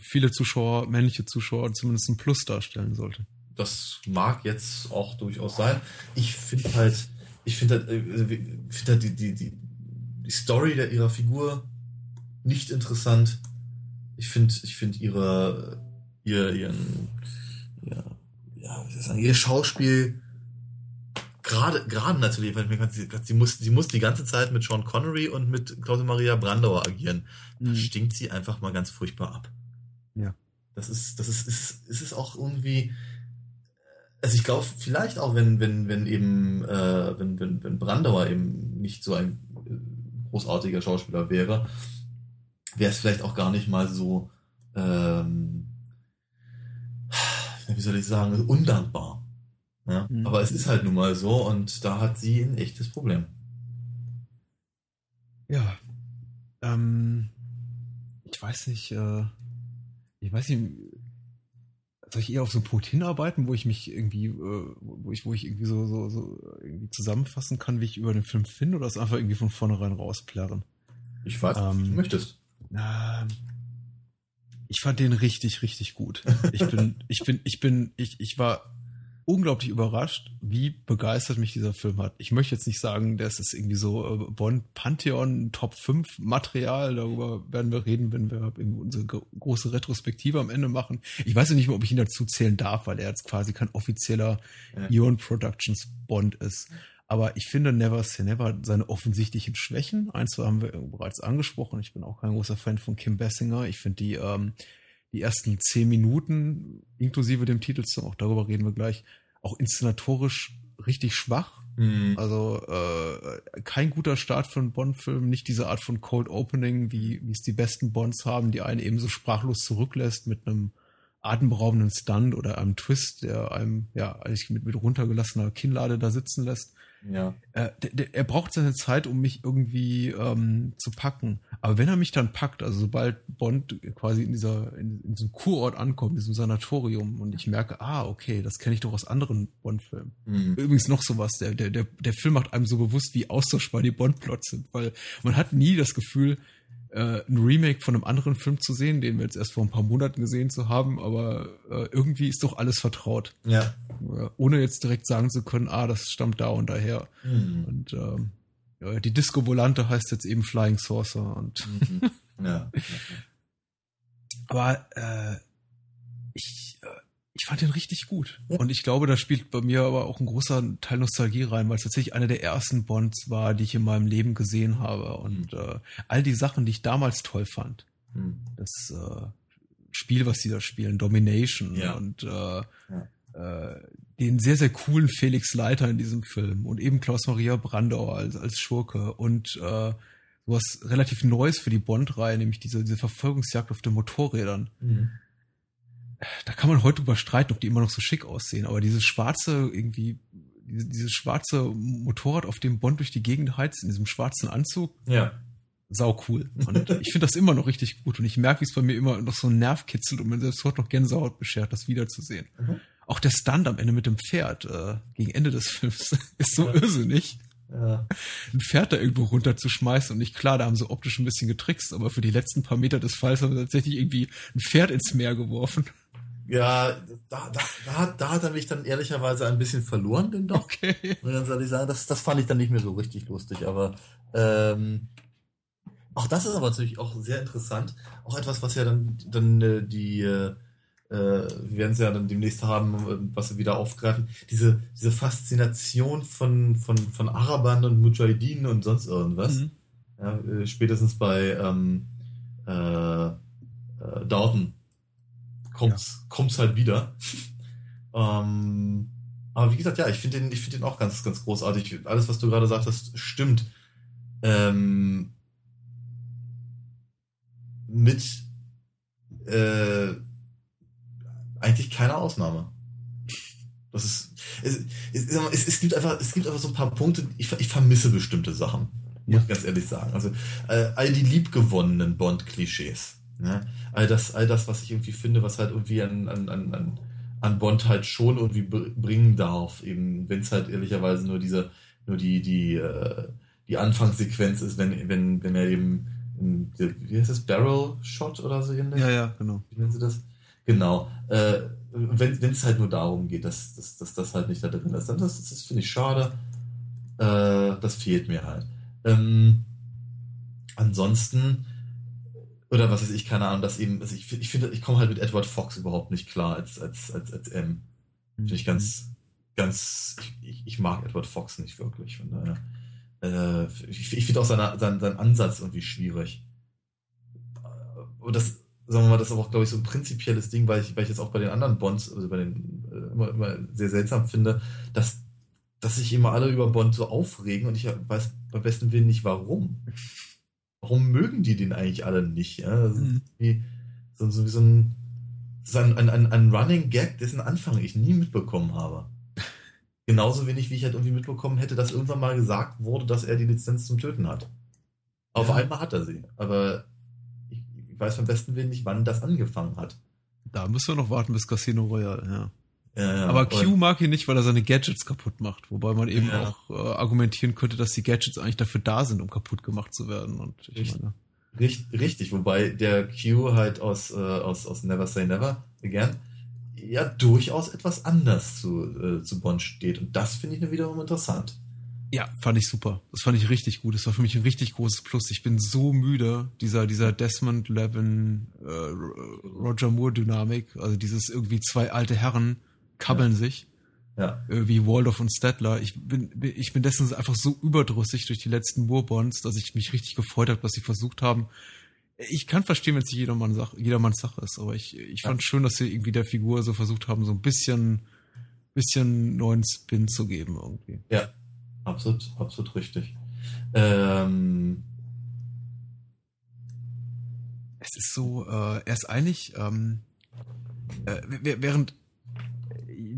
viele Zuschauer, männliche Zuschauer zumindest ein Plus darstellen sollte. Das mag jetzt auch durchaus sein. Ich finde halt, ich finde halt, äh, find halt die, die, die, die Story der, ihrer Figur nicht interessant. Ich finde, ich finde ihre, ihr, ihren, ja, ja, wie soll ich sagen, ihr Schauspiel gerade, gerade natürlich, weil sie, sie muss, sie muss die ganze Zeit mit Sean Connery und mit Claudia Maria Brandauer agieren. Da mhm. stinkt sie einfach mal ganz furchtbar ab. Ja. Das ist, das ist, ist, ist es auch irgendwie, also ich glaube, vielleicht auch, wenn, wenn, wenn eben, äh, wenn, wenn, wenn Brandauer eben nicht so ein äh, großartiger Schauspieler wäre, wäre es vielleicht auch gar nicht mal so, ähm, wie soll ich sagen, undankbar. Ja? Mhm. Aber es ist halt nun mal so und da hat sie ein echtes Problem. Ja. Ähm, ich weiß nicht, äh, ich weiß nicht, soll ich eher auf so einen Punkt hinarbeiten, wo ich mich irgendwie, äh, wo ich, wo ich irgendwie so, so, so irgendwie zusammenfassen kann, wie ich über den Film finde, oder das einfach irgendwie von vornherein rausplärren? Ich weiß, ähm, du möchtest. Ähm, ich fand den richtig, richtig gut. Ich bin, ich bin, ich bin, ich, ich war unglaublich überrascht, wie begeistert mich dieser Film hat. Ich möchte jetzt nicht sagen, das ist irgendwie so äh, Bond Pantheon Top 5 Material. Darüber werden wir reden, wenn wir unsere große Retrospektive am Ende machen. Ich weiß ja nicht mehr, ob ich ihn dazu zählen darf, weil er jetzt quasi kein offizieller ja. Eon Productions Bond ist. Aber ich finde Never Say Never seine offensichtlichen Schwächen. Eins haben wir bereits angesprochen. Ich bin auch kein großer Fan von Kim Bessinger. Ich finde die, ähm, die ersten zehn Minuten, inklusive dem Titelsong, auch darüber reden wir gleich, auch inszenatorisch richtig schwach. Mhm. Also äh, kein guter Start für einen Bond-Film, nicht diese Art von Cold Opening, wie, es die besten Bonds haben, die einen eben so sprachlos zurücklässt mit einem atemberaubenden Stunt oder einem Twist, der einem ja eigentlich mit, mit runtergelassener Kinnlade da sitzen lässt. Ja. Äh, der, er braucht seine Zeit, um mich irgendwie ähm, zu packen. Aber wenn er mich dann packt, also sobald Bond quasi in dieser in, in diesem Kurort ankommt, in diesem Sanatorium, und ich merke, ah, okay, das kenne ich doch aus anderen Bond-Filmen. Mhm. Übrigens noch sowas, der, der, der, der Film macht einem so bewusst, wie austauschbar die Bond-Plots sind, weil man hat nie das Gefühl, äh, ein Remake von einem anderen Film zu sehen, den wir jetzt erst vor ein paar Monaten gesehen zu haben, aber äh, irgendwie ist doch alles vertraut. Ja. Äh, ohne jetzt direkt sagen zu können, ah, das stammt da und daher. Mhm. Und ähm, ja, die Disco Volante heißt jetzt eben Flying Saucer und mhm. ja. aber äh, ich fand den richtig gut. Und ich glaube, da spielt bei mir aber auch ein großer Teil Nostalgie rein, weil es tatsächlich einer der ersten Bonds war, die ich in meinem Leben gesehen habe. Und mhm. äh, all die Sachen, die ich damals toll fand. Mhm. Das äh, Spiel, was sie da spielen, Domination ja. und äh, ja. äh, den sehr, sehr coolen Felix Leiter in diesem Film und eben Klaus-Maria Brandauer als, als Schurke und äh, was relativ Neues für die Bond-Reihe, nämlich diese, diese Verfolgungsjagd auf den Motorrädern. Mhm da kann man heute drüber streiten, ob die immer noch so schick aussehen, aber dieses schwarze, irgendwie, dieses, schwarze Motorrad, auf dem Bond durch die Gegend heizt, in diesem schwarzen Anzug. Ja. Sau cool. Und ich finde das immer noch richtig gut. Und ich merke, wie es bei mir immer noch so ein Nerv kitzelt und mir selbst heute noch Gänsehaut beschert, das wiederzusehen. Mhm. Auch der Stunt am Ende mit dem Pferd, äh, gegen Ende des Films, ist so ja. irrsinnig. Ja. Ein Pferd da irgendwo runterzuschmeißen und nicht klar, da haben sie optisch ein bisschen getrickst, aber für die letzten paar Meter des Falls haben sie tatsächlich irgendwie ein Pferd ins Meer geworfen. Ja, da, da, da, da hat er mich dann ehrlicherweise ein bisschen verloren, denn doch. Okay. Und dann soll ich sagen, das, das fand ich dann nicht mehr so richtig lustig, aber ähm, auch das ist aber natürlich auch sehr interessant. Auch etwas, was ja dann, dann äh, die, äh, wir werden es ja dann demnächst haben, was wir wieder aufgreifen, diese, diese Faszination von, von, von Arabern und Mujahideen und sonst irgendwas. Mhm. Ja, äh, spätestens bei ähm, äh, äh, Dalton kommt's, ja. kommt's halt wieder. ähm, aber wie gesagt, ja, ich finde den, ich finde den auch ganz, ganz großartig. Alles, was du gerade sagtest, stimmt. Ähm, mit äh, eigentlich keine Ausnahme. Das ist, es, es, es, gibt einfach, es gibt einfach so ein paar Punkte, ich, ich vermisse bestimmte Sachen, muss ich ganz ehrlich sagen. Also äh, all die liebgewonnenen Bond-Klischees. Ne? All, das, all das, was ich irgendwie finde, was halt irgendwie an, an, an, an Bond halt schon irgendwie bringen darf, eben wenn es halt ehrlicherweise nur diese, nur die, die, äh, die Anfangssequenz ist, wenn, wenn, wenn er eben, in, wie heißt das, Barrel Shot oder so ähnlich? Ja, ja, genau. Wie nennen sie das? Genau. Äh, wenn es halt nur darum geht, dass, dass, dass das halt nicht da drin ist, dann das, das finde ich schade. Äh, das fehlt mir halt. Ähm, ansonsten oder was weiß ich, keine Ahnung, dass eben, also ich, ich finde, ich komme halt mit Edward Fox überhaupt nicht klar als, als, als, als M. Finde ich ganz, ganz, ich, ich, mag Edward Fox nicht wirklich. Von daher, äh, ich, ich finde auch seine, sein, seinen Ansatz irgendwie schwierig. Und das, sagen wir mal, das ist aber auch, glaube ich, so ein prinzipielles Ding, weil ich, weil ich jetzt auch bei den anderen Bonds, also bei den, äh, immer, immer sehr seltsam finde, dass, dass sich immer alle über Bond so aufregen und ich weiß beim besten Willen nicht warum warum mögen die den eigentlich alle nicht? Ja? Mhm. Wie, so, so, wie so ein, so ein, ein, ein Running Gag, dessen Anfang ich nie mitbekommen habe. Genauso wenig, wie ich halt irgendwie mitbekommen hätte, dass irgendwann mal gesagt wurde, dass er die Lizenz zum Töten hat. Auf ja. einmal hat er sie. Aber ich, ich weiß beim besten Willen nicht, wann das angefangen hat. Da müssen wir noch warten bis Casino Royale, ja. Ja, ja, aber Q mag ihn nicht, weil er seine Gadgets kaputt macht. Wobei man eben ja. auch äh, argumentieren könnte, dass die Gadgets eigentlich dafür da sind, um kaputt gemacht zu werden. Und ich richtig, meine, richtig, richtig, wobei der Q halt aus, äh, aus, aus Never Say Never Again ja durchaus etwas anders zu, äh, zu Bond steht. Und das finde ich wiederum interessant. Ja, fand ich super. Das fand ich richtig gut. Das war für mich ein richtig großes Plus. Ich bin so müde dieser, dieser Desmond Levin, äh, Roger Moore Dynamik. Also dieses irgendwie zwei alte Herren, kabbeln ja. sich. Ja. Äh, wie Waldorf und Stedler. Ich bin, ich bin dessen einfach so überdrüssig durch die letzten Moorbonds, dass ich mich richtig gefreut habe, dass sie versucht haben, ich kann verstehen, wenn es nicht jedermann Sach jedermanns Sache ist, aber ich, ich fand ja. schön, dass sie irgendwie der Figur so versucht haben, so ein bisschen, bisschen neuen Spin zu geben irgendwie. Ja, absolut, absolut richtig. Ähm, es ist so, äh, er ist eigentlich, ähm, äh, während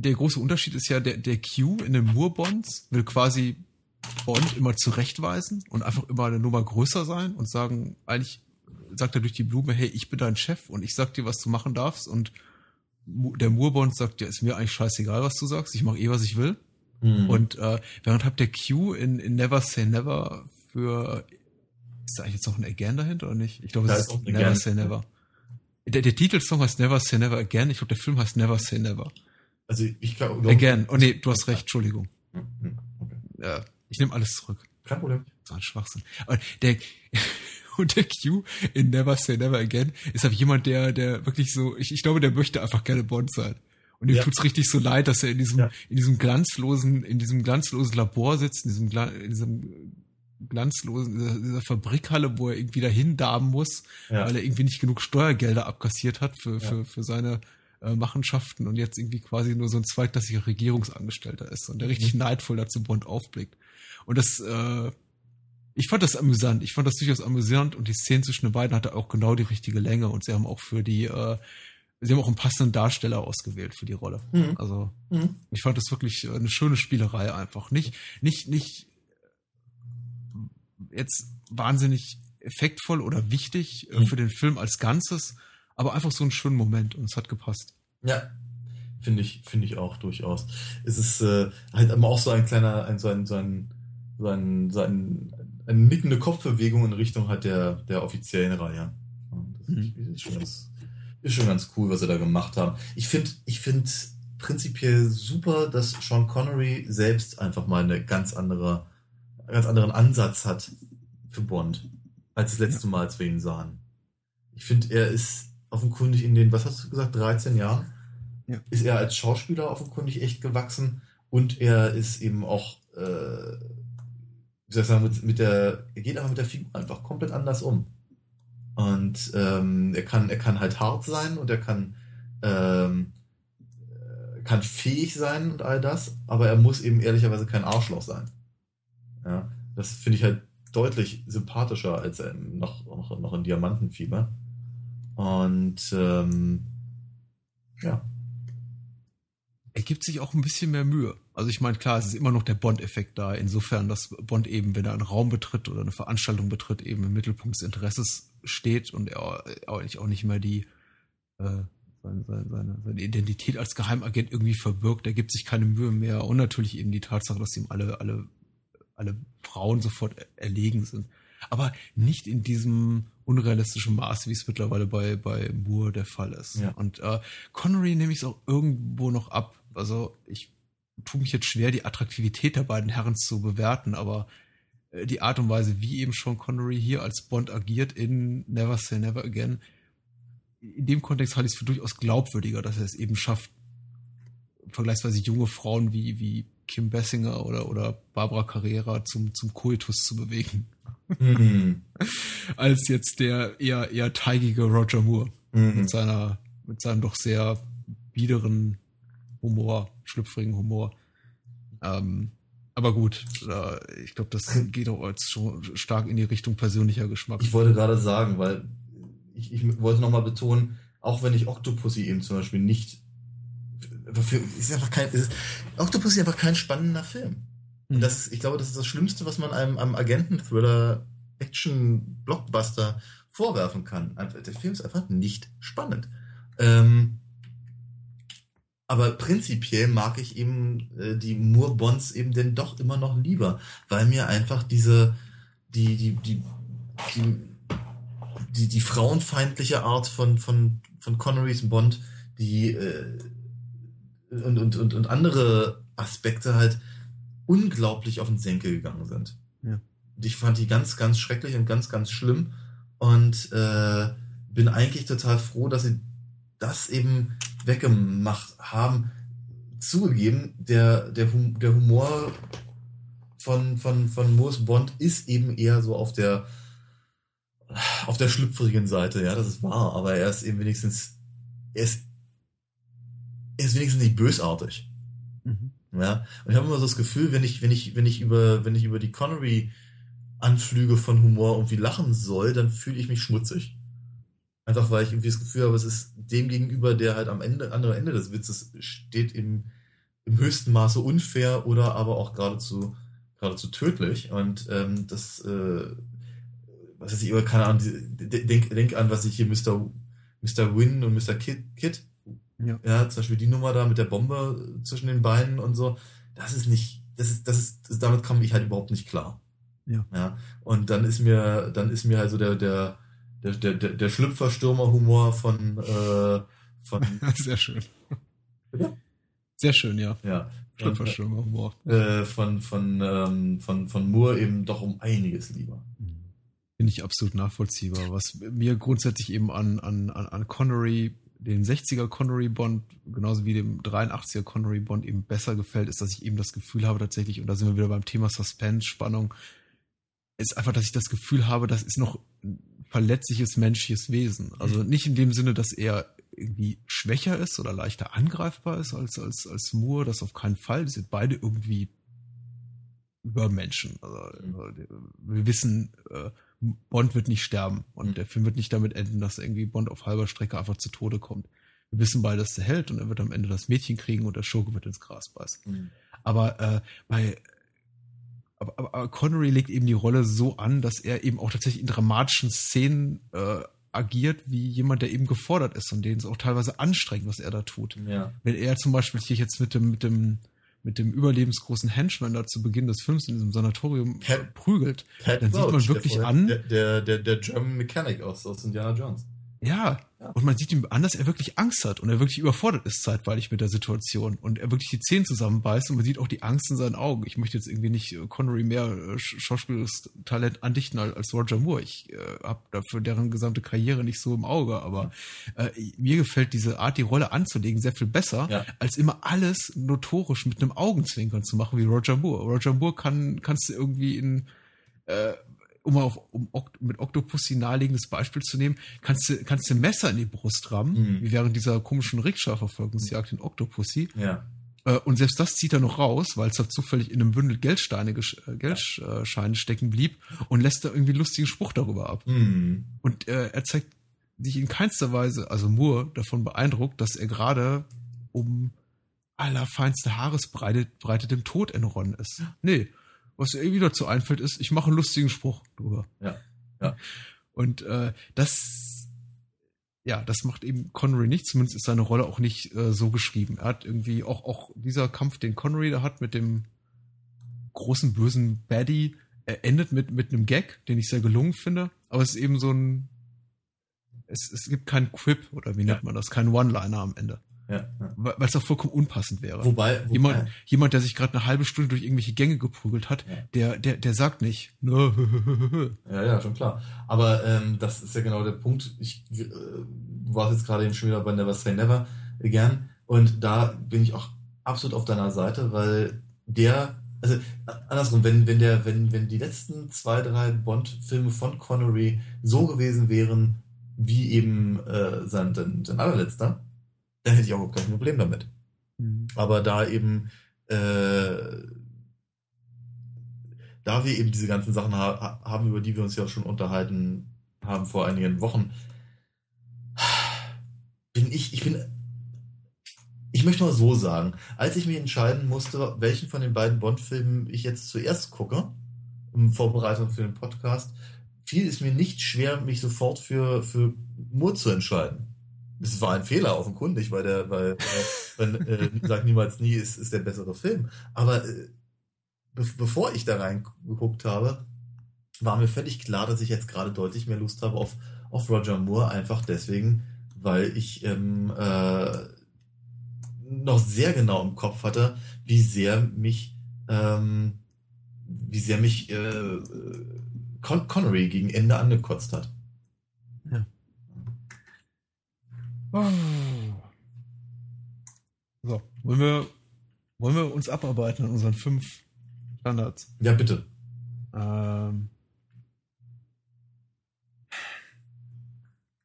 der große Unterschied ist ja, der, der Q in den Moore-Bonds will quasi Bond immer zurechtweisen und einfach immer eine Nummer größer sein und sagen, eigentlich sagt er durch die Blume, hey, ich bin dein Chef und ich sag dir, was du machen darfst und der Moorbond sagt, ja, ist mir eigentlich scheißegal, was du sagst, ich mache eh, was ich will. Mhm. Und äh, während habt der Q in, in Never Say Never für ist da eigentlich jetzt noch ein Again dahinter oder nicht? Ich glaube, es ist, ist Never Again. Say Never. Der, der Titelsong heißt Never Say Never Again. Ich glaube, der Film heißt Never Say Never. Also ich glaube. Again. Oh nee, du hast recht, Entschuldigung. Okay. Ja, ich nehme alles zurück. Kein Problem. Das war ein Schwachsinn. Aber der, und der Q in Never Say Never Again ist halt jemand, der, der wirklich so, ich, ich glaube, der möchte einfach gerne Bond sein. Und ihm ja. tut's richtig so leid, dass er in diesem, ja. in diesem glanzlosen, in diesem glanzlosen Labor sitzt, in diesem, in diesem glanzlosen, dieser, dieser Fabrikhalle, wo er irgendwie dahin darben muss, ja. weil er irgendwie nicht genug Steuergelder abkassiert hat für, für, für seine äh, Machenschaften und jetzt irgendwie quasi nur so ein zweitklassiger Regierungsangestellter ist und der richtig mhm. neidvoll dazu Bond aufblickt. Und das, äh, ich fand das amüsant. Ich fand das durchaus amüsant und die Szene zwischen den beiden hatte auch genau die richtige Länge und sie haben auch für die, äh, sie haben auch einen passenden Darsteller ausgewählt für die Rolle. Mhm. Also mhm. ich fand das wirklich eine schöne Spielerei einfach. Nicht, nicht, nicht jetzt wahnsinnig effektvoll oder wichtig äh, mhm. für den Film als Ganzes, aber einfach so einen schönen Moment und es hat gepasst. Ja, finde ich, finde ich auch durchaus. Es ist äh, halt immer auch so ein kleiner, ein, so ein, so ein, so ein, so ein, eine nickende Kopfbewegung in Richtung halt der, der offiziellen Reihe. Das mhm. ist, schon ganz, ist schon ganz cool, was sie da gemacht haben. Ich finde, ich finde prinzipiell super, dass Sean Connery selbst einfach mal eine ganz andere ganz anderen Ansatz hat für Bond, als das letzte Mal, als wir ihn sahen. Ich finde, er ist offenkundig in den, was hast du gesagt, 13 Jahren, ja. ist er als Schauspieler offenkundig echt gewachsen und er ist eben auch, äh, wie soll ich sagen, mit, mit der, er geht aber mit der Figur einfach komplett anders um. Und ähm, er kann, er kann halt hart sein und er kann, ähm, kann fähig sein und all das, aber er muss eben ehrlicherweise kein Arschloch sein. Ja, das finde ich halt deutlich sympathischer als noch, noch, noch in Diamantenfieber. Und ähm, ja. Er gibt sich auch ein bisschen mehr Mühe. Also ich meine, klar, es ist immer noch der Bond-Effekt da, insofern, dass Bond eben, wenn er einen Raum betritt oder eine Veranstaltung betritt, eben im Mittelpunkt des Interesses steht und er auch nicht mehr die äh, seine, seine, seine Identität als Geheimagent irgendwie verbirgt. Er gibt sich keine Mühe mehr und natürlich eben die Tatsache, dass ihm alle, alle alle Frauen sofort erlegen sind. Aber nicht in diesem unrealistischen Maß, wie es mittlerweile bei, bei Moore der Fall ist. Ja. Und äh, Connery nehme ich es auch irgendwo noch ab. Also ich tue mich jetzt schwer, die Attraktivität der beiden Herren zu bewerten, aber äh, die Art und Weise, wie eben Sean Connery hier als Bond agiert in Never Say Never Again, in dem Kontext halte ich es für durchaus glaubwürdiger, dass er es eben schafft, vergleichsweise junge Frauen wie, wie Kim Bessinger oder, oder Barbara Carrera zum, zum Kultus zu bewegen. Mhm. Als jetzt der eher, eher teigige Roger Moore mhm. mit seiner, mit seinem doch sehr biederen Humor, schlüpfrigen Humor. Ähm, aber gut, äh, ich glaube, das geht auch als schon stark in die Richtung persönlicher Geschmack. Ich wollte gerade sagen, weil ich, ich wollte nochmal betonen, auch wenn ich Octopussy eben zum Beispiel nicht für, ist einfach kein, ist, Octopus ist einfach kein spannender Film. Und hm. das, ich glaube, das ist das Schlimmste, was man einem, einem Agenten-Thriller, Action-Blockbuster vorwerfen kann. Der Film ist einfach nicht spannend. Ähm, aber prinzipiell mag ich eben äh, die Moore Bonds eben denn doch immer noch lieber, weil mir einfach diese die die die die, die, die frauenfeindliche Art von von von Connerys Bond, die äh, und, und, und, und andere Aspekte halt unglaublich auf den Senkel gegangen sind. Ja. Und ich fand die ganz, ganz schrecklich und ganz, ganz schlimm und äh, bin eigentlich total froh, dass sie das eben weggemacht haben. Zugegeben, der, der, hum der Humor von, von, von Moos Bond ist eben eher so auf der auf der schlüpfrigen Seite, ja, das ist wahr, aber er ist eben wenigstens, er ist, er ist wenigstens nicht bösartig. Mhm. Ja, und ich habe immer so das Gefühl, wenn ich, wenn ich, wenn ich über, wenn ich über die Connery Anflüge von Humor irgendwie lachen soll, dann fühle ich mich schmutzig. Einfach weil ich irgendwie das Gefühl habe, es ist dem gegenüber, der halt am Ende, anderen Ende des Witzes steht, im, im höchsten Maße unfair oder aber auch geradezu, geradezu tödlich. Und ähm, das, äh, was weiß ich, keine Ahnung, denk, denk an, was ich hier Mr. Mr. Win und Mr. Kid, Kid ja. ja, zum Beispiel die Nummer da mit der Bombe zwischen den Beinen und so. Das ist nicht, das ist, das ist, damit komme ich halt überhaupt nicht klar. Ja. ja. Und dann ist mir, dann ist mir also der, der, der, der, der, der Schlüpferstürmer-Humor von, äh, von. Sehr schön. Ja? Sehr schön, ja. Ja. Schlüpferstürmer-Humor. Äh, von, von, ähm, von, von Moore eben doch um einiges lieber. Finde ich absolut nachvollziehbar. Was mir grundsätzlich eben an, an, an Connery den 60er Connery Bond, genauso wie dem 83er Connery Bond eben besser gefällt, ist, dass ich eben das Gefühl habe tatsächlich, und da sind wir wieder beim Thema Suspense, Spannung, ist einfach, dass ich das Gefühl habe, das ist noch ein verletzliches menschliches Wesen. Also mhm. nicht in dem Sinne, dass er irgendwie schwächer ist oder leichter angreifbar ist als, als, als Moore, das auf keinen Fall. Die sind beide irgendwie über Menschen. Also, mhm. wir wissen, äh, Bond wird nicht sterben und mhm. der Film wird nicht damit enden, dass irgendwie Bond auf halber Strecke einfach zu Tode kommt. Wir wissen beide, dass der hält und er wird am Ende das Mädchen kriegen und der Schurke wird ins Gras beißen. Mhm. Aber äh, bei aber, aber, aber Connery legt eben die Rolle so an, dass er eben auch tatsächlich in dramatischen Szenen äh, agiert wie jemand, der eben gefordert ist und denen es auch teilweise anstrengend, was er da tut. Ja. Wenn er zum Beispiel hier jetzt mit dem, mit dem mit dem überlebensgroßen Henchman da zu Beginn des Films in diesem Sanatorium Pat, prügelt, Pat dann Roach, sieht man wirklich der, an. Der, der, der German Mechanic aus, aus Indiana Jones. Ja, ja, und man sieht ihm an, dass er wirklich Angst hat und er wirklich überfordert ist zeitweilig mit der Situation und er wirklich die Zähne zusammenbeißt und man sieht auch die Angst in seinen Augen. Ich möchte jetzt irgendwie nicht äh, Connery mehr äh, schauspielerisches Talent andichten als Roger Moore. Ich äh, habe dafür deren gesamte Karriere nicht so im Auge, aber äh, mir gefällt diese Art, die Rolle anzulegen, sehr viel besser, ja. als immer alles notorisch mit einem Augenzwinkern zu machen wie Roger Moore. Roger Moore kann kannst du irgendwie in äh, um auf um mit Octopussy naheliegendes Beispiel zu nehmen, kannst du, kannst du ein Messer in die Brust rammen, mhm. wie während dieser komischen Rikscha-Verfolgungsjagd in Octopussy. Ja. Äh, und selbst das zieht er noch raus, weil es da zufällig in einem Bündel Geldsteine, äh, Geldscheine stecken blieb und lässt da irgendwie einen lustigen Spruch darüber ab. Mhm. Und äh, er zeigt sich in keinster Weise, also Moore, davon beeindruckt, dass er gerade um allerfeinste Haaresbreite Breite dem Tod entronnen ist. Nee, was ihr wieder dazu einfällt, ist, ich mache einen lustigen Spruch drüber. Ja. ja. Und äh, das, ja, das macht eben Connery nicht. Zumindest ist seine Rolle auch nicht äh, so geschrieben. Er hat irgendwie auch, auch dieser Kampf, den Connery da hat mit dem großen bösen Baddie, er endet mit, mit einem Gag, den ich sehr gelungen finde. Aber es ist eben so ein, es, es gibt keinen Quip oder wie nennt man das, keinen One-Liner am Ende. Ja, ja. Weil es doch vollkommen unpassend wäre. Wobei, wobei jemand, jemand, der sich gerade eine halbe Stunde durch irgendwelche Gänge geprügelt hat, ja. der, der, der sagt nicht. ja, ja, schon klar. Aber ähm, das ist ja genau der Punkt. Ich, äh, warst jetzt gerade eben schon wieder bei Never Say Never Again und da bin ich auch absolut auf deiner Seite, weil der, also andersrum, wenn, wenn der, wenn, wenn die letzten zwei, drei Bond-Filme von Connery so gewesen wären, wie eben äh, sein, sein, sein allerletzter, dann hätte ich auch kein Problem damit. Mhm. Aber da eben, äh, da wir eben diese ganzen Sachen ha haben, über die wir uns ja schon unterhalten haben vor einigen Wochen, bin ich, ich bin, ich möchte mal so sagen, als ich mich entscheiden musste, welchen von den beiden Bond-Filmen ich jetzt zuerst gucke, in Vorbereitung für den Podcast, fiel es mir nicht schwer, mich sofort für, für Moore zu entscheiden es war ein Fehler offenkundig, weil der, weil, weil äh, Sag niemals nie ist, ist der bessere Film. Aber äh, be bevor ich da reingeguckt habe, war mir völlig klar, dass ich jetzt gerade deutlich mehr Lust habe auf, auf Roger Moore, einfach deswegen, weil ich ähm, äh, noch sehr genau im Kopf hatte, wie sehr mich, ähm, wie sehr mich äh, Con Connery gegen Ende angekotzt hat. Oh. So, wollen wir, wollen wir uns abarbeiten an unseren fünf Standards? Ja, bitte. Ähm,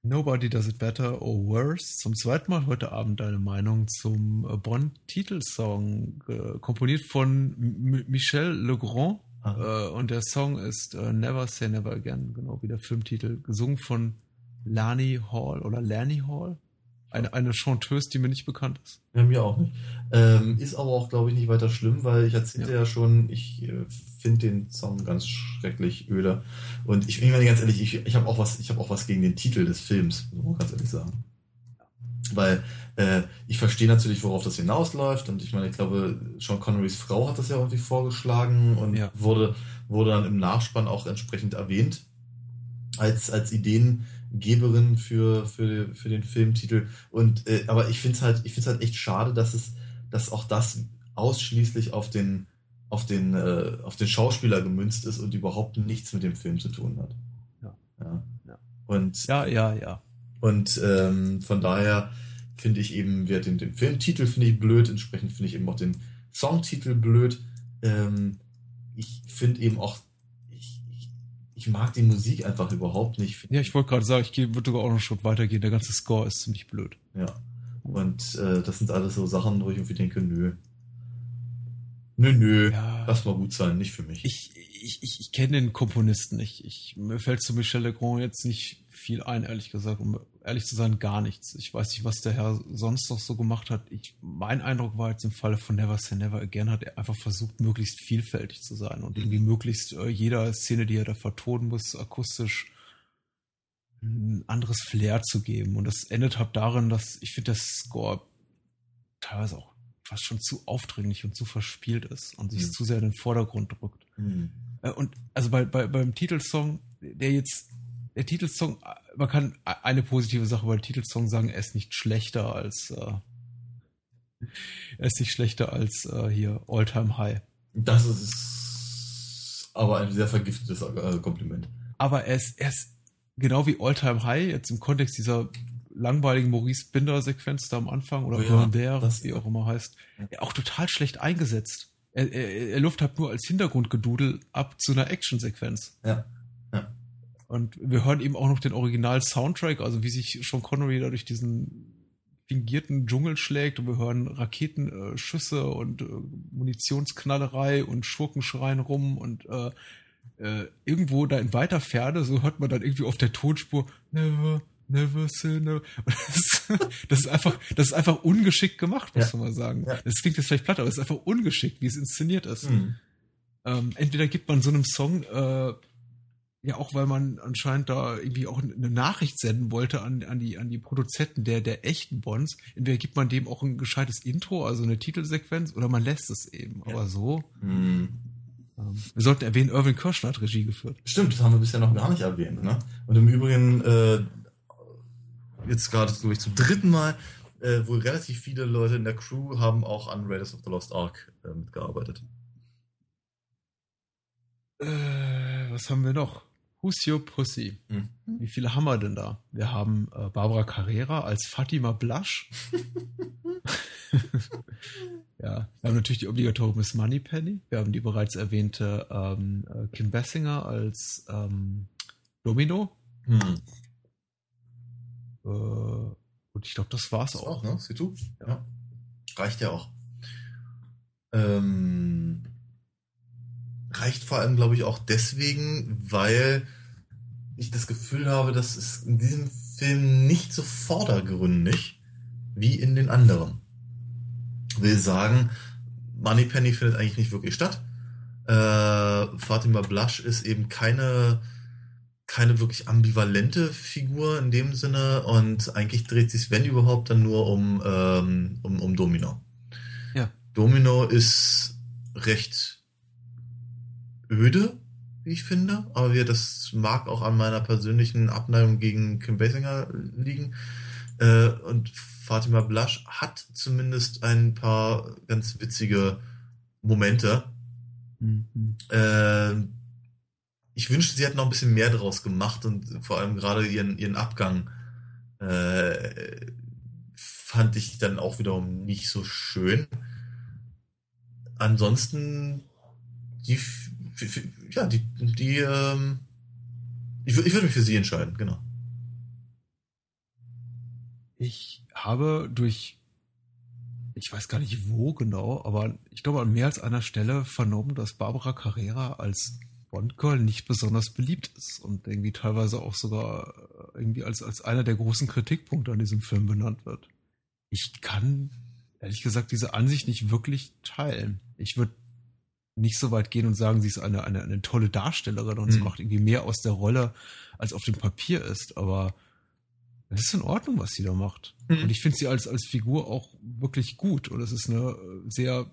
Nobody Does It Better or Worse. Zum zweiten Mal heute Abend deine Meinung zum äh, Bond-Titelsong, äh, komponiert von M Michel Legrand. Äh, und der Song ist äh, Never Say Never Again, genau wie der Filmtitel, gesungen von Lani Hall oder Lani Hall. Eine, eine Chanteuse, die mir nicht bekannt ist. Ja, mir auch nicht. Ähm, ist aber auch, glaube ich, nicht weiter schlimm, weil ich erzählte ja, ja schon, ich äh, finde den Song ganz schrecklich öde. Und ich, ich meine ganz ehrlich, ich, ich habe auch was, ich habe auch was gegen den Titel des Films, muss man ganz ehrlich sagen. Weil äh, ich verstehe natürlich, worauf das hinausläuft. Und ich meine, ich glaube, Sean Connerys Frau hat das ja irgendwie vorgeschlagen und ja. wurde, wurde dann im Nachspann auch entsprechend erwähnt als, als Ideen Geberin für, für, für den Filmtitel. Und äh, aber ich finde es halt, ich finde halt echt schade, dass es, dass auch das ausschließlich auf den, auf den, äh, auf den Schauspieler gemünzt ist und überhaupt nichts mit dem Film zu tun hat. Ja. Ja. ja. Und, ja, ja, ja. Und ähm, von daher finde ich eben, wir den, den Filmtitel finde ich blöd, entsprechend finde ich eben auch den Songtitel blöd. Ähm, ich finde eben auch ich mag die Musik einfach überhaupt nicht. Ja, ich wollte gerade sagen, ich würde sogar auch noch einen Schritt weitergehen. Der ganze Score ist ziemlich blöd. Ja. Und äh, das sind alles so Sachen, wo ich irgendwie denke, nö. Nö, nö, ja. lass mal gut sein, nicht für mich. Ich, ich, ich, ich kenne den Komponisten nicht. Ich, mir fällt zu Michel Legrand jetzt nicht viel ein, ehrlich gesagt. Um ehrlich zu sein, gar nichts. Ich weiß nicht, was der Herr sonst noch so gemacht hat. Ich, mein Eindruck war jetzt im Falle von Never Say Never Again, hat er einfach versucht, möglichst vielfältig zu sein und irgendwie möglichst äh, jeder Szene, die er da vertonen muss, akustisch ein anderes Flair zu geben. Und das endet halt darin, dass ich finde, der Score teilweise auch fast schon zu aufdringlich und zu verspielt ist und sich mhm. zu sehr in den Vordergrund drückt. Mhm. Und also bei, bei, beim Titelsong, der jetzt der Titelsong, man kann eine positive Sache über den Titelsong sagen, er ist nicht schlechter als äh, er ist nicht schlechter als äh, hier All Time High. Das ist aber ein sehr vergiftetes äh, Kompliment. Aber er ist, er ist genau wie All Time High, jetzt im Kontext dieser langweiligen Maurice Binder-Sequenz da am Anfang oder oh ja, der, wie auch immer heißt, auch total schlecht eingesetzt. Er, er, er luft halt nur als Hintergrundgedudel ab zu einer Action-Sequenz. Ja. Und wir hören eben auch noch den Original-Soundtrack, also wie sich Sean Connery da durch diesen fingierten Dschungel schlägt und wir hören Raketenschüsse äh, und äh, Munitionsknallerei und Schurkenschreien rum und äh, äh, irgendwo da in weiter Ferne, so hört man dann irgendwie auf der Tonspur Never, never say never. Das, das, ist einfach, das ist einfach ungeschickt gemacht, muss ja. man mal sagen. Ja. Das klingt jetzt vielleicht platt, aber es ist einfach ungeschickt, wie es inszeniert ist. Mhm. Ähm, entweder gibt man so einem Song äh, ja, auch weil man anscheinend da irgendwie auch eine Nachricht senden wollte an, an, die, an die Produzenten der, der echten Bonds. Entweder gibt man dem auch ein gescheites Intro, also eine Titelsequenz, oder man lässt es eben. Ja. Aber so. Mhm. Ähm, wir sollten erwähnen, Irvin Kirschner hat Regie geführt. Stimmt, das haben wir bisher noch gar nicht erwähnt. Ne? Und im Übrigen, äh, jetzt gerade, glaube ich, zum dritten Mal, äh, wohl relativ viele Leute in der Crew haben auch an Raiders of the Lost Ark äh, mitgearbeitet. Äh, was haben wir noch? Who's Your Pussy? Mhm. Wie viele haben wir denn da? Wir haben äh, Barbara Carrera als Fatima Blush. ja, wir haben natürlich die obligatorische Miss Moneypenny. Wir haben die bereits erwähnte ähm, äh, Kim Bessinger als ähm, Domino. Mhm. Äh, und ich glaube, das war's das auch. auch ne? Du? Ja. ja. Reicht ja auch. Ähm, reicht vor allem, glaube ich, auch deswegen, weil ich das Gefühl habe, dass es in diesem Film nicht so vordergründig wie in den anderen. Will sagen, Moneypenny findet eigentlich nicht wirklich statt. Äh, Fatima Blush ist eben keine, keine wirklich ambivalente Figur in dem Sinne und eigentlich dreht sich, wenn überhaupt, dann nur um, ähm, um, um Domino. Ja. Domino ist recht öde, wie ich finde. Aber wir, das mag auch an meiner persönlichen Abneigung gegen Kim Basinger liegen. Äh, und Fatima Blush hat zumindest ein paar ganz witzige Momente. Mhm. Äh, ich wünschte, sie hätten noch ein bisschen mehr draus gemacht und vor allem gerade ihren, ihren Abgang äh, fand ich dann auch wiederum nicht so schön. Ansonsten die für, für, ja, die, die ähm, ich, ich würde mich für sie entscheiden, genau. ich habe durch, ich weiß gar nicht wo genau, aber ich glaube an mehr als einer Stelle vernommen, dass Barbara Carrera als Bond-Girl nicht besonders beliebt ist und irgendwie teilweise auch sogar irgendwie als, als einer der großen Kritikpunkte an diesem Film benannt wird. Ich kann ehrlich gesagt diese Ansicht nicht wirklich teilen. Ich würde nicht so weit gehen und sagen, sie ist eine, eine, eine tolle Darstellerin und mhm. sie macht irgendwie mehr aus der Rolle, als auf dem Papier ist, aber es ist in Ordnung, was sie da macht. Mhm. Und ich finde sie als, als Figur auch wirklich gut. Und es ist eine sehr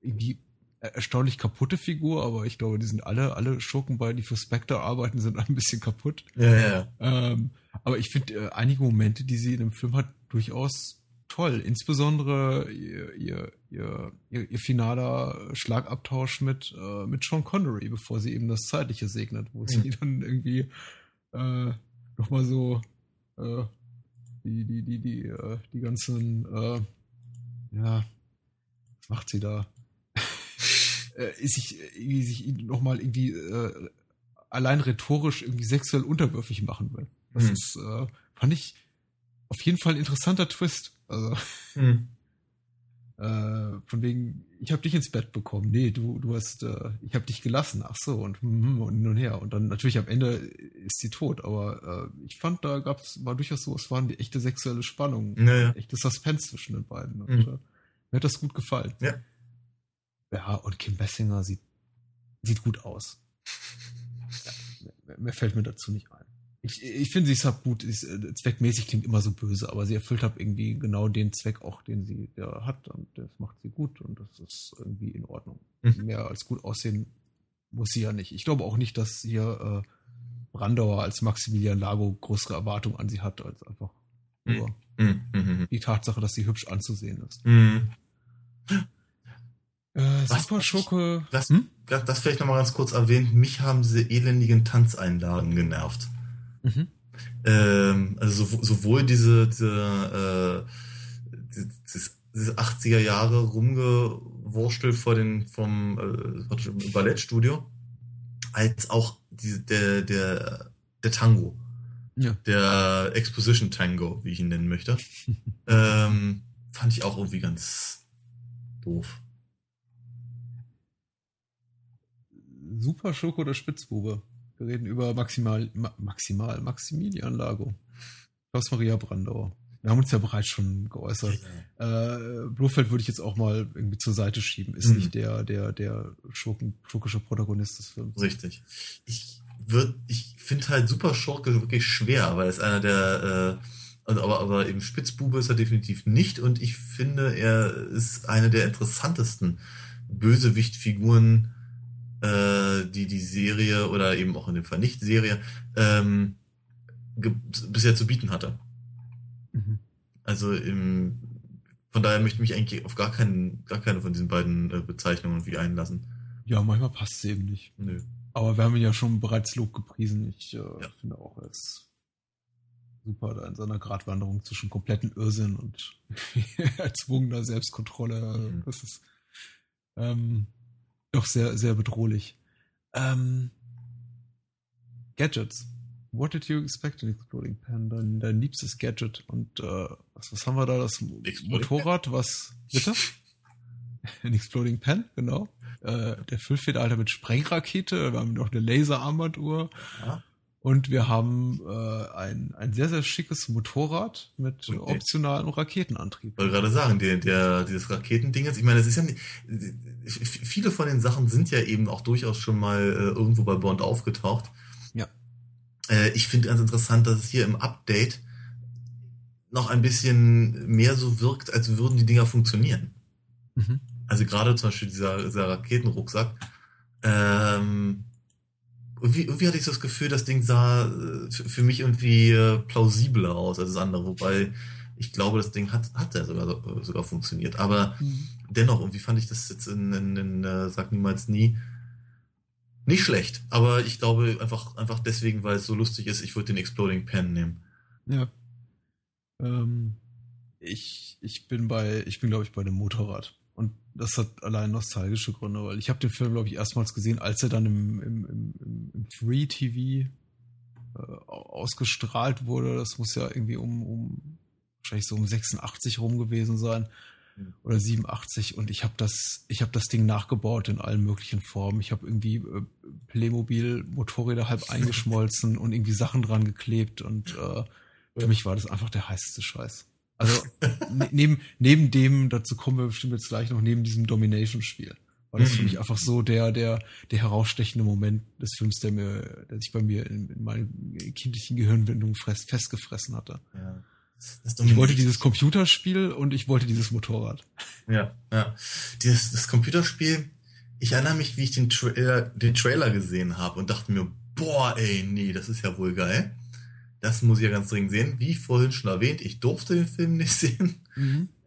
irgendwie erstaunlich kaputte Figur, aber ich glaube, die sind alle, alle Schurken bei, die für Spectre arbeiten, sind ein bisschen kaputt. Ja, ja. Ähm, aber ich finde äh, einige Momente, die sie in dem Film hat, durchaus toll. Insbesondere ihr, ihr, ihr, ihr, finaler Schlagabtausch mit, äh, mit Sean Connery, bevor sie eben das Zeitliche segnet, wo mhm. sie dann irgendwie äh, nochmal so äh, die, die, die, die, äh, die ganzen, äh, ja, was macht sie da? äh, sich, irgendwie sich nochmal irgendwie äh, allein rhetorisch irgendwie sexuell unterwürfig machen will. Das mhm. ist, äh, fand ich auf jeden Fall ein interessanter Twist. Also, mhm. äh, von wegen, ich habe dich ins Bett bekommen. Nee, du, du hast, äh, ich habe dich gelassen. Ach so, und, hm, und hin und her. Und dann natürlich am Ende ist sie tot. Aber äh, ich fand, da gab's, war durchaus so, es war eine echte sexuelle Spannung. Naja. Echte Suspense zwischen den beiden. Und, mhm. mir hat das gut gefallen. Ja. Ja, und Kim Bessinger sieht, sieht gut aus. Ja, mehr, mehr fällt mir dazu nicht ein. Ich, ich finde, sie ist halt gut. Ist, äh, zweckmäßig klingt immer so böse, aber sie erfüllt halt irgendwie genau den Zweck auch, den sie ja, hat. Und das macht sie gut und das ist irgendwie in Ordnung. Mhm. Mehr als gut aussehen muss sie ja nicht. Ich glaube auch nicht, dass hier äh, Brandauer als Maximilian Lago größere Erwartungen an sie hat, als einfach nur mhm. Mhm. die Tatsache, dass sie hübsch anzusehen ist. Mhm. Äh, Super Schurke. Das, hm? das vielleicht nochmal ganz kurz erwähnt. Mich haben diese elendigen Tanzeinlagen genervt. Mhm. Ähm, also sowohl diese, diese äh, dieses, diese 80er Jahre Rumgewurstel vor den, vom äh, Ballettstudio, als auch die, der, der, der Tango. Ja. Der Exposition Tango, wie ich ihn nennen möchte. ähm, fand ich auch irgendwie ganz doof. Super Schoko oder Spitzbube. Wir reden über Maximal, Ma, Maximal, Maximilian Lago. Klaus Maria Brandauer. Wir haben uns ja bereits schon geäußert. Ja. Äh, Blofeld würde ich jetzt auch mal irgendwie zur Seite schieben. Ist mhm. nicht der, der, der Schurken, schurkische Protagonist des Films. Richtig. Ich würde, ich finde halt Super Schurke wirklich schwer, weil es einer der, äh, also aber, aber eben Spitzbube ist er definitiv nicht und ich finde, er ist eine der interessantesten Bösewichtfiguren äh, die die Serie oder eben auch in dem Fall nicht Serie ähm, bisher zu bieten hatte. Mhm. Also im, von daher möchte ich mich eigentlich auf gar keinen, gar keine von diesen beiden äh, Bezeichnungen wie einlassen. Ja, manchmal passt es eben nicht. Nö. Aber wir haben ihn ja schon bereits Lob gepriesen. Ich äh, ja. finde auch, er ist super da in seiner Gratwanderung zwischen kompletten Irrsinn und erzwungener Selbstkontrolle. Mhm. Das ist ähm, doch sehr, sehr bedrohlich. Ähm, Gadgets. What did you expect in Exploding Pen? Dein, dein liebstes Gadget. Und äh, was, was haben wir da? Das Exploding Motorrad, was. Bitte? in Exploding Pen, genau. Äh, der Füllfederhalter mit Sprengrakete. Wir haben noch eine Laserarmbanduhr. Ja. Und wir haben äh, ein, ein sehr, sehr schickes Motorrad mit okay. optionalem Raketenantrieb. Ich wollte gerade sagen, der, der, dieses Raketending, ich meine, das ist ja nicht, viele von den Sachen sind ja eben auch durchaus schon mal äh, irgendwo bei Bond aufgetaucht. Ja. Äh, ich finde ganz interessant, dass es hier im Update noch ein bisschen mehr so wirkt, als würden die Dinger funktionieren. Mhm. Also gerade zum Beispiel dieser, dieser Raketenrucksack. Ähm, irgendwie, irgendwie hatte ich das Gefühl, das Ding sah äh, für mich irgendwie äh, plausibler aus als das andere, wobei ich glaube, das Ding hat, hat ja sogar, sogar funktioniert. Aber mhm. dennoch, irgendwie fand ich das jetzt in, in, in uh, Sag niemals nie nicht schlecht. Aber ich glaube einfach, einfach deswegen, weil es so lustig ist, ich würde den Exploding Pen nehmen. Ja. Ähm, ich, ich bin bei, ich bin glaube ich bei dem Motorrad. Das hat allein nostalgische Gründe, weil ich habe den Film, glaube ich, erstmals gesehen, als er dann im, im, im, im Free TV äh, ausgestrahlt wurde. Das muss ja irgendwie um, um wahrscheinlich so um 86 rum gewesen sein oder 87 und ich habe das ich habe das Ding nachgebaut in allen möglichen Formen. Ich habe irgendwie äh, Playmobil Motorräder halb eingeschmolzen und irgendwie Sachen dran geklebt und äh, für mich war das einfach der heißeste Scheiß. Also ne, neben neben dem dazu kommen wir bestimmt jetzt gleich noch neben diesem Domination Spiel. War das für Mhm. mich einfach so der der der herausstechende Moment des Films, der mir der sich bei mir in, in meinen kindlichen Gehirnwindungen fest, festgefressen hatte. Ja. Ich wollte dieses Computerspiel und ich wollte dieses Motorrad. Ja, ja. Dieses, das Computerspiel, ich erinnere mich, wie ich den, Trailer, den Trailer gesehen habe und dachte mir, boah, ey, nee, das ist ja wohl geil. Das muss ich ja ganz dringend sehen. Wie vorhin schon erwähnt, ich durfte den Film nicht sehen,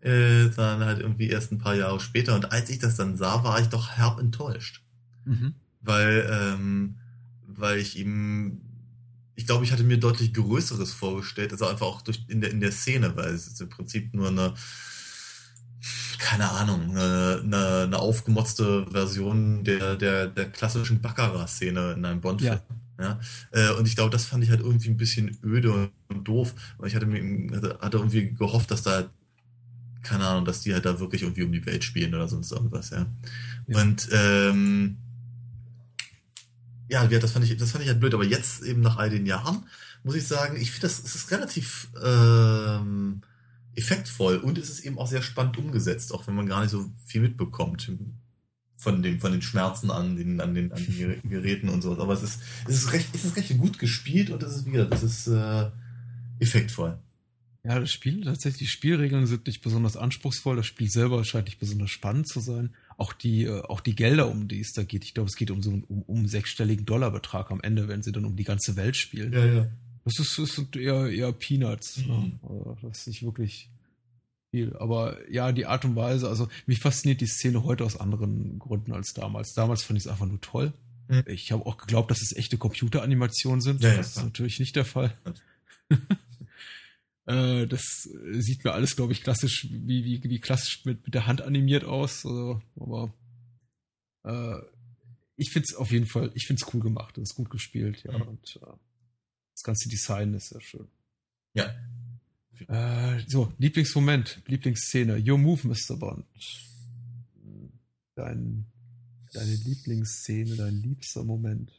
äh, sondern halt irgendwie erst ein paar Jahre später. Und als ich das dann sah, war ich doch herb enttäuscht. Mhm. Weil, ähm, weil ich ihm, ich glaube, ich hatte mir deutlich Größeres vorgestellt, also einfach auch durch, in der, in der Szene, weil es ist im Prinzip nur eine, keine Ahnung, eine, eine, eine aufgemotzte Version der, der, der klassischen Baccarat-Szene in einem Bond-Film. Ja. Äh, und ich glaube, das fand ich halt irgendwie ein bisschen öde und doof, weil ich hatte mir hatte, irgendwie gehofft, dass da keine Ahnung, dass die halt da wirklich irgendwie um die Welt spielen oder sonst irgendwas, ja. Ja. Und ähm, ja, ja, das fand ich, das fand ich halt blöd, aber jetzt eben nach all den Jahren muss ich sagen, ich finde das, es ist relativ ähm, effektvoll und es ist eben auch sehr spannend umgesetzt, auch wenn man gar nicht so viel mitbekommt von dem, von den Schmerzen an den, an den, an den Gerä- Geräten und sowas. Aber es ist, es ist recht, es ist recht gut gespielt und es ist, wie gesagt, es ist äh, effektvoll. Ja, das Spiel, tatsächlich, die Spielregeln sind nicht besonders anspruchsvoll. Das Spiel selber scheint nicht besonders spannend zu sein. Auch die, äh, auch die Gelder, um die es da geht. Ich glaube, es geht um so einen um, um sechsstelligen Dollarbetrag am Ende, wenn sie dann um die ganze Welt spielen. Ja, ja. Das ist, das sind eher, eher Peanuts. Mhm. Ne? Das ist nicht wirklich viel. Aber ja, die Art und Weise, also mich fasziniert die Szene heute aus anderen Gründen als damals. Damals fand ich es einfach nur toll. Mhm. Ich habe auch geglaubt, dass es echte Computeranimationen sind. Ja, ja, das ist klar. natürlich nicht der Fall. Äh, das sieht mir alles, glaube ich, klassisch, wie, wie, wie klassisch mit, mit der Hand animiert aus. Also, aber äh, ich finde es auf jeden Fall, ich finde es cool gemacht. Es ist gut gespielt, ja. Mhm. Und äh, das ganze Design ist sehr schön. Ja. Äh, so, Lieblingsmoment, Lieblingsszene. Your Move, Mr. Bond. Dein, deine Lieblingsszene, dein liebster Moment.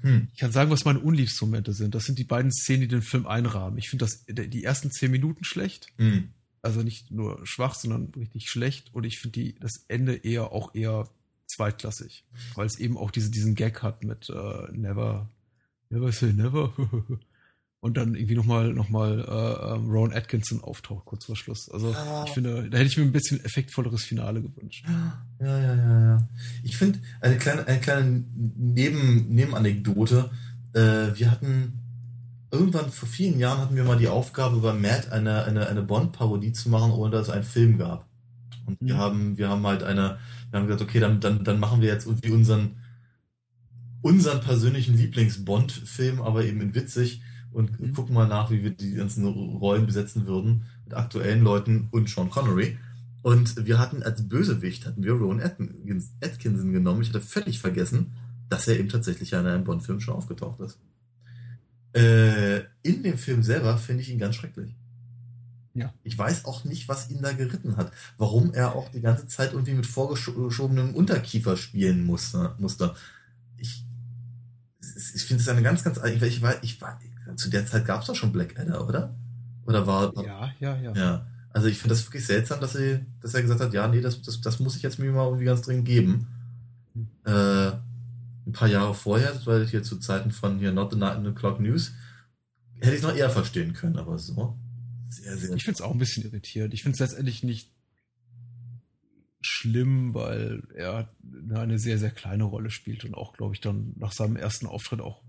Hm. Ich kann sagen, was meine unliebsten Momente sind. Das sind die beiden Szenen, die den Film einrahmen. Ich finde das die ersten zehn Minuten schlecht. Hm. Also nicht nur schwach, sondern richtig schlecht. Und ich finde die das Ende eher auch eher zweitklassig. Weil es eben auch diese, diesen Gag hat mit äh, Never, Never say never. Und dann irgendwie nochmal noch mal, äh, ähm, Ron Atkinson auftaucht kurz vor Schluss. Also Ja. ich finde, da hätte ich mir ein bisschen effektvolleres Finale gewünscht. Ja, ja, ja, ja. Ich finde, eine kleine, eine kleine Neben, Nebenanekdote. Äh, wir hatten irgendwann vor vielen Jahren hatten wir mal die Aufgabe, bei Matt eine, eine, eine Bond-Parodie zu machen, ohne dass es einen Film gab. Und wir Mhm. haben, wir haben halt eine, wir haben gesagt, okay, dann, dann, dann machen wir jetzt irgendwie unseren, unseren persönlichen Lieblings-Bond-Film, aber eben in witzig und Mhm. gucken mal nach, wie wir die ganzen Rollen besetzen würden mit aktuellen Leuten und Sean Connery. Und wir hatten als Bösewicht hatten wir Rowan Atkins, Atkinson genommen. Ich hatte völlig vergessen, dass er eben tatsächlich in einem Bond-Film schon aufgetaucht ist. Äh, in dem Film selber finde ich ihn ganz schrecklich. Ja. Ich weiß auch nicht, was ihn da geritten hat. Warum er auch die ganze Zeit irgendwie mit vorgeschobenem Unterkiefer spielen musste. musste. Ich, ich ich finde es eine ganz, ganz, ich, ich, ich war, zu der Zeit gab es doch schon Blackadder, oder? Oder war, Ja, ja, ja. ja, also ich finde das wirklich seltsam, dass er, dass er gesagt hat, ja, nee, das, das, das muss ich jetzt mir mal irgendwie ganz dringend geben. Hm. Äh, ein paar Jahre vorher, das war hier zu Zeiten von hier Not the Nine O'Clock News, hätte ich es noch eher verstehen können, aber so. Sehr, sehr. Ich finde es auch ein bisschen irritierend. Ich finde es letztendlich nicht schlimm, weil er eine sehr, sehr kleine Rolle spielt und auch, glaube ich, dann nach seinem ersten Auftritt auch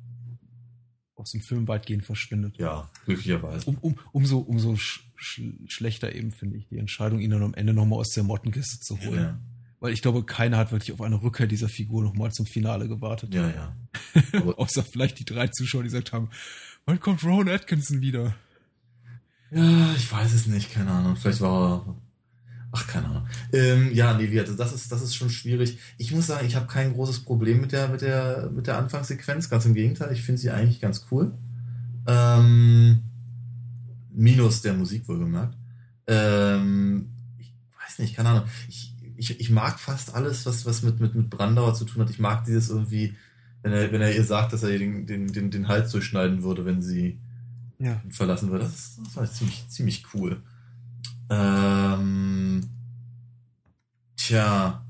aus dem Film weitgehend verschwindet. ja, glücklicherweise. Um, um, umso, umso sch sch schlechter eben, finde ich, die Entscheidung, ihn dann am Ende nochmal aus der Mottenkiste zu holen. Ja, Weil ich glaube, keiner hat wirklich auf eine Rückkehr dieser Figur nochmal zum Finale gewartet. ja, ja. Außer vielleicht die drei Zuschauer, die gesagt haben, wann kommt Ron Atkinson wieder? Ja, ich weiß es nicht, keine Ahnung. Vielleicht war er. Ach, keine Ahnung. Ähm, ja, nee, wie, also das ist, das ist schon schwierig. Ich muss sagen, ich habe kein großes Problem mit der, mit der, mit der Anfangssequenz. Ganz im Gegenteil, ich finde sie eigentlich ganz cool. Ähm, Minus der Musik wohlgemerkt. Ähm, ich weiß nicht, keine Ahnung. Ich, ich, ich mag fast alles, was, was mit, mit, mit Brandauer zu tun hat. Ich mag dieses irgendwie, wenn er, wenn er ihr sagt, dass er ihr den, den, den, den Hals durchschneiden würde, wenn sie Ja. verlassen würde. Das, das war ziemlich, ziemlich cool. Ähm, tja,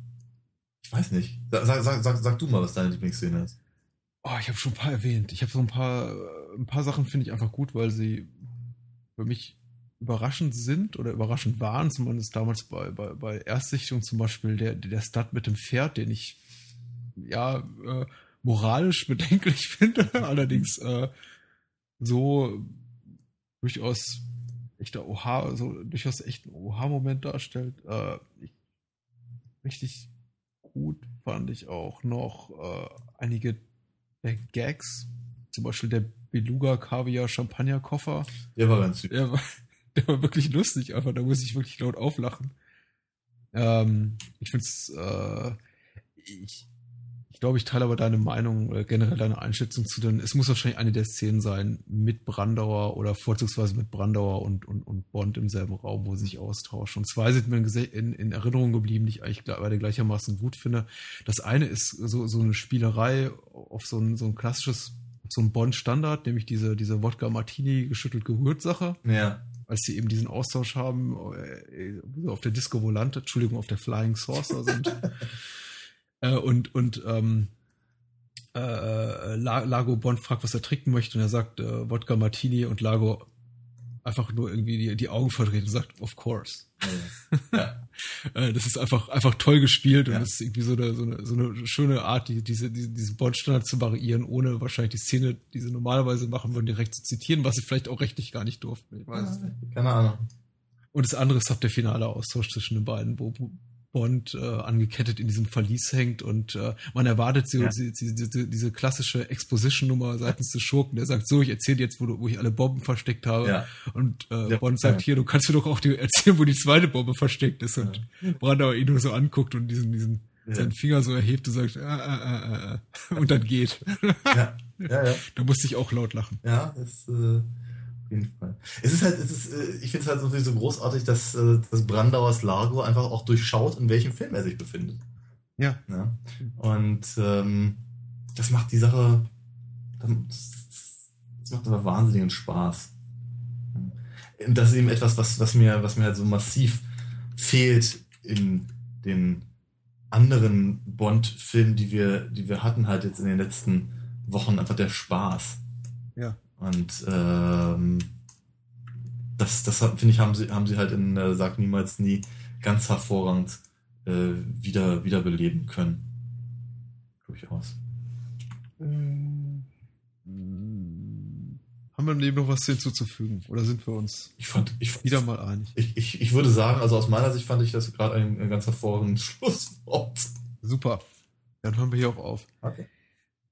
ich weiß nicht. Sag, sag, sag, sag, du mal, was deine Lieblingsszene ist. Oh, ich habe schon ein paar erwähnt. Ich habe so ein paar, äh, ein paar Sachen finde ich einfach gut, weil sie für mich überraschend sind oder überraschend waren. Zumindest damals bei, bei, bei Erstsichtung zum Beispiel der, der Stud mit dem Pferd, den ich ja äh, moralisch bedenklich finde, allerdings äh, so durchaus echter Oha, so durchaus echt ein Oha-Moment darstellt. Äh, ich, richtig gut fand ich auch noch äh, einige der Gags, zum Beispiel der Beluga Kaviar Champagner Koffer. Der war ganz süß. Der war, der war wirklich lustig, einfach da muss ich wirklich laut auflachen. Ähm, ich finde es, äh, ich, ich glaube, ich teile aber deine Meinung, äh, generell deine Einschätzung zu den, es muss wahrscheinlich eine der Szenen sein mit Brandauer oder vorzugsweise mit Brandauer und, und, und Bond im selben Raum, wo sie sich austauschen. Und zwei sind mir in, in Erinnerung geblieben, die ich eigentlich beide gleichermaßen gut finde. Das eine ist so, so eine Spielerei auf so ein, so ein klassisches, so ein Bond-Standard, nämlich diese, diese Wodka-Martini geschüttelt gerührt Sache Ja. als sie eben diesen Austausch haben, äh, so auf der Disco Volante, Entschuldigung, auf der Flying Saucer sind. äh, und und ähm, äh, La- Lago Bond fragt, was er trinken möchte, und er sagt äh, Wodka Martini und Lago einfach nur irgendwie die, die Augen verdreht und sagt, of course. ja. Äh, das ist einfach, einfach toll gespielt und Ja. das ist irgendwie so eine, so eine, so eine schöne Art, die, diese, diese, diesen Bond-Standard zu variieren, ohne wahrscheinlich die Szene, die sie normalerweise machen würden, direkt zu zitieren, was sie vielleicht auch rechtlich gar nicht durften. Ich weiß es nicht. Keine Ahnung. Und das andere ist auch der finale Austausch zwischen den beiden, wo Bond äh, angekettet in diesem Verlies hängt und äh, man erwartet so Ja. diese, diese, diese klassische Exposition-Nummer seitens des Schurken, der sagt, so, ich erzähle jetzt, wo, du, wo ich alle Bomben versteckt habe. Ja. Und äh, Ja. Bond sagt, hier, du kannst mir doch auch die, erzählen, wo die zweite Bombe versteckt ist. Und Brandauer ihn nur so anguckt und diesen, diesen seinen Finger so erhebt und sagt, ah, ah, ah, und dann geht. Ja. Ja, ja. da musste ich auch laut lachen. Ja, das äh, jeden Fall. Es ist halt, es ist, äh, ich finde es halt natürlich so großartig, dass, äh, dass Brandauers Largo einfach auch durchschaut, in welchem Film er sich befindet. Ja. Ja? Und ähm, das macht die Sache, das, das macht aber wahnsinnigen Spaß. Und das ist eben etwas, was, was mir, was mir halt so massiv fehlt in den anderen Bond-Filmen, die wir, die wir hatten halt jetzt in den letzten Wochen, einfach der Spaß. Ja. Und ähm, das, das finde ich, haben sie, haben sie halt in äh, Sag niemals nie ganz hervorragend äh, wieder, wiederbeleben können. Durchaus. Hm. Haben wir im Leben noch was hinzuzufügen? Oder sind wir uns Ich fand, ich, wieder mal einig? ich, ich, ich würde sagen, also aus meiner Sicht fand ich das gerade ein, ein ganz hervorragendes Schlusswort. Super. Dann hören wir hier auch auf. Okay.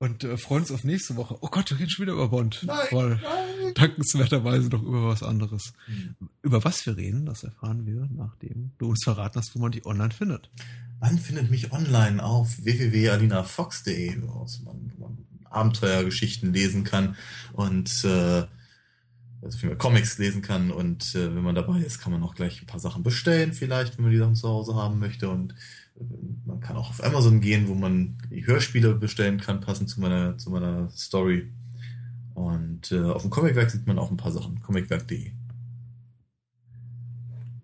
Und äh, freuen uns auf nächste Woche. Oh Gott, wir reden schon wieder über Bond. Nein, Weil nein. dankenswerterweise noch über was anderes. Hm. Über was wir reden, das erfahren wir, nachdem du uns verraten hast, wo man die online findet. Man findet mich online auf www.alinafox.de, wo man, man Abenteuergeschichten lesen kann und äh, also viel mehr Comics lesen kann und äh, wenn man dabei ist, kann man auch gleich ein paar Sachen bestellen, vielleicht, wenn man die Sachen zu Hause haben möchte und man kann auch auf Amazon gehen, wo man Hörspiele bestellen kann, passend zu meiner zu meiner Story. Und äh, auf dem Comicwerk sieht man auch ein paar Sachen. Comicwerk.de.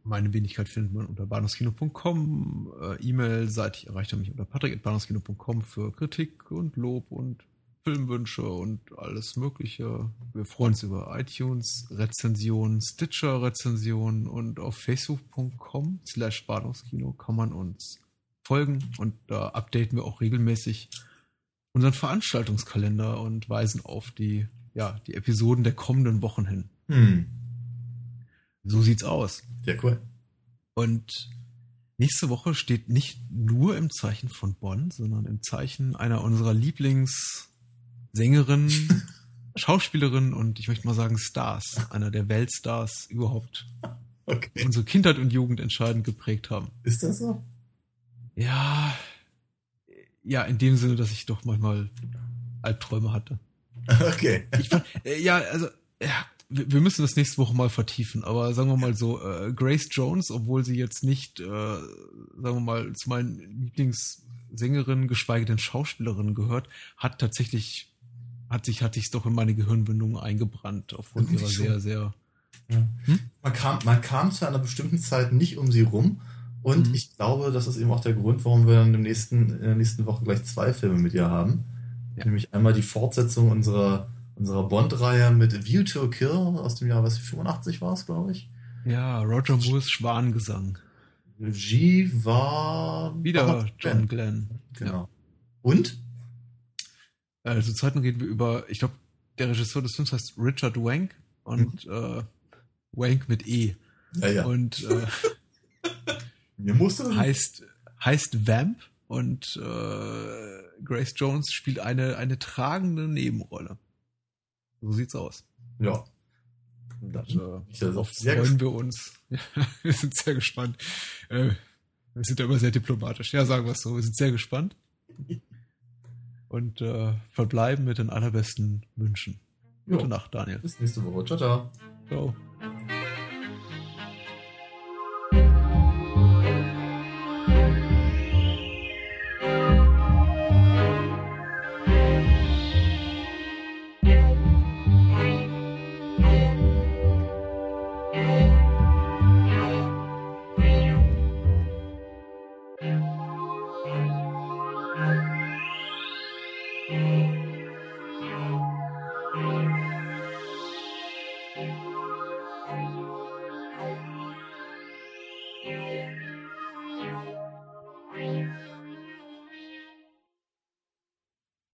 Meine Wenigkeit findet man unter bahnhofskino.com. Äh, E-Mail-seitig erreicht er mich unter patrick.bahnhofskino.com für Kritik und Lob und Filmwünsche und alles Mögliche. Wir freuen uns über iTunes, Rezensionen, Stitcher-Rezensionen und auf facebook.com slash Bahnhofskino kann man uns folgen und da updaten wir auch regelmäßig unseren Veranstaltungskalender und weisen auf die, ja, die Episoden der kommenden Wochen hin. Hm. So sieht's aus. Ja, cool. Und nächste Woche steht nicht nur im Zeichen von Bonn, sondern im Zeichen einer unserer Lieblingssängerin, Schauspielerin und ich möchte mal sagen Stars, einer der Weltstars überhaupt, die Okay. unsere Kindheit und Jugend entscheidend geprägt haben. Ist das so? Ja, ja, in dem Sinne, dass ich doch manchmal Albträume hatte. Okay. Ich äh, ja, also, ja, wir, müssen das nächste Woche mal vertiefen, aber sagen wir mal so, äh, Grace Jones, obwohl sie jetzt nicht, äh, sagen wir mal, zu meinen Lieblingssängerinnen, geschweige denn Schauspielerinnen gehört, hat tatsächlich, hat sich, hat sich doch in meine Gehirnwindung eingebrannt, aufgrund ihrer sehr, sehr. Ja. Hm? Man, kam, man kam zu einer bestimmten Zeit nicht um sie rum. Und mhm. ich glaube, das ist eben auch der Grund, warum wir in, dem nächsten, in der nächsten Woche gleich zwei Filme mit ihr haben. Ja. Nämlich einmal die Fortsetzung unserer unserer Bond-Reihe mit View to a Kill aus dem Jahr, was 85 war es, glaube ich. Ja, Roger Moores Schwangesang. Regie war wieder John Glenn. Genau. Ja. Und? Also zweiten reden wir über, ich glaube, der Regisseur des Films heißt Richard Wank und mhm. äh, Wank mit E. Ja, ja. Und äh, Mir musste heißt, heißt Vamp und äh, Grace Jones spielt eine, eine tragende Nebenrolle. So sieht's aus. Ja. Das, äh, darauf freuen wir uns. wir sind sehr gespannt. Äh, wir sind ja immer sehr diplomatisch. Ja, sagen wir es so. Wir sind sehr gespannt. Und äh, verbleiben mit den allerbesten Wünschen. Gute Nacht, Daniel. Bis nächste Woche. Ciao, ciao. Ciao.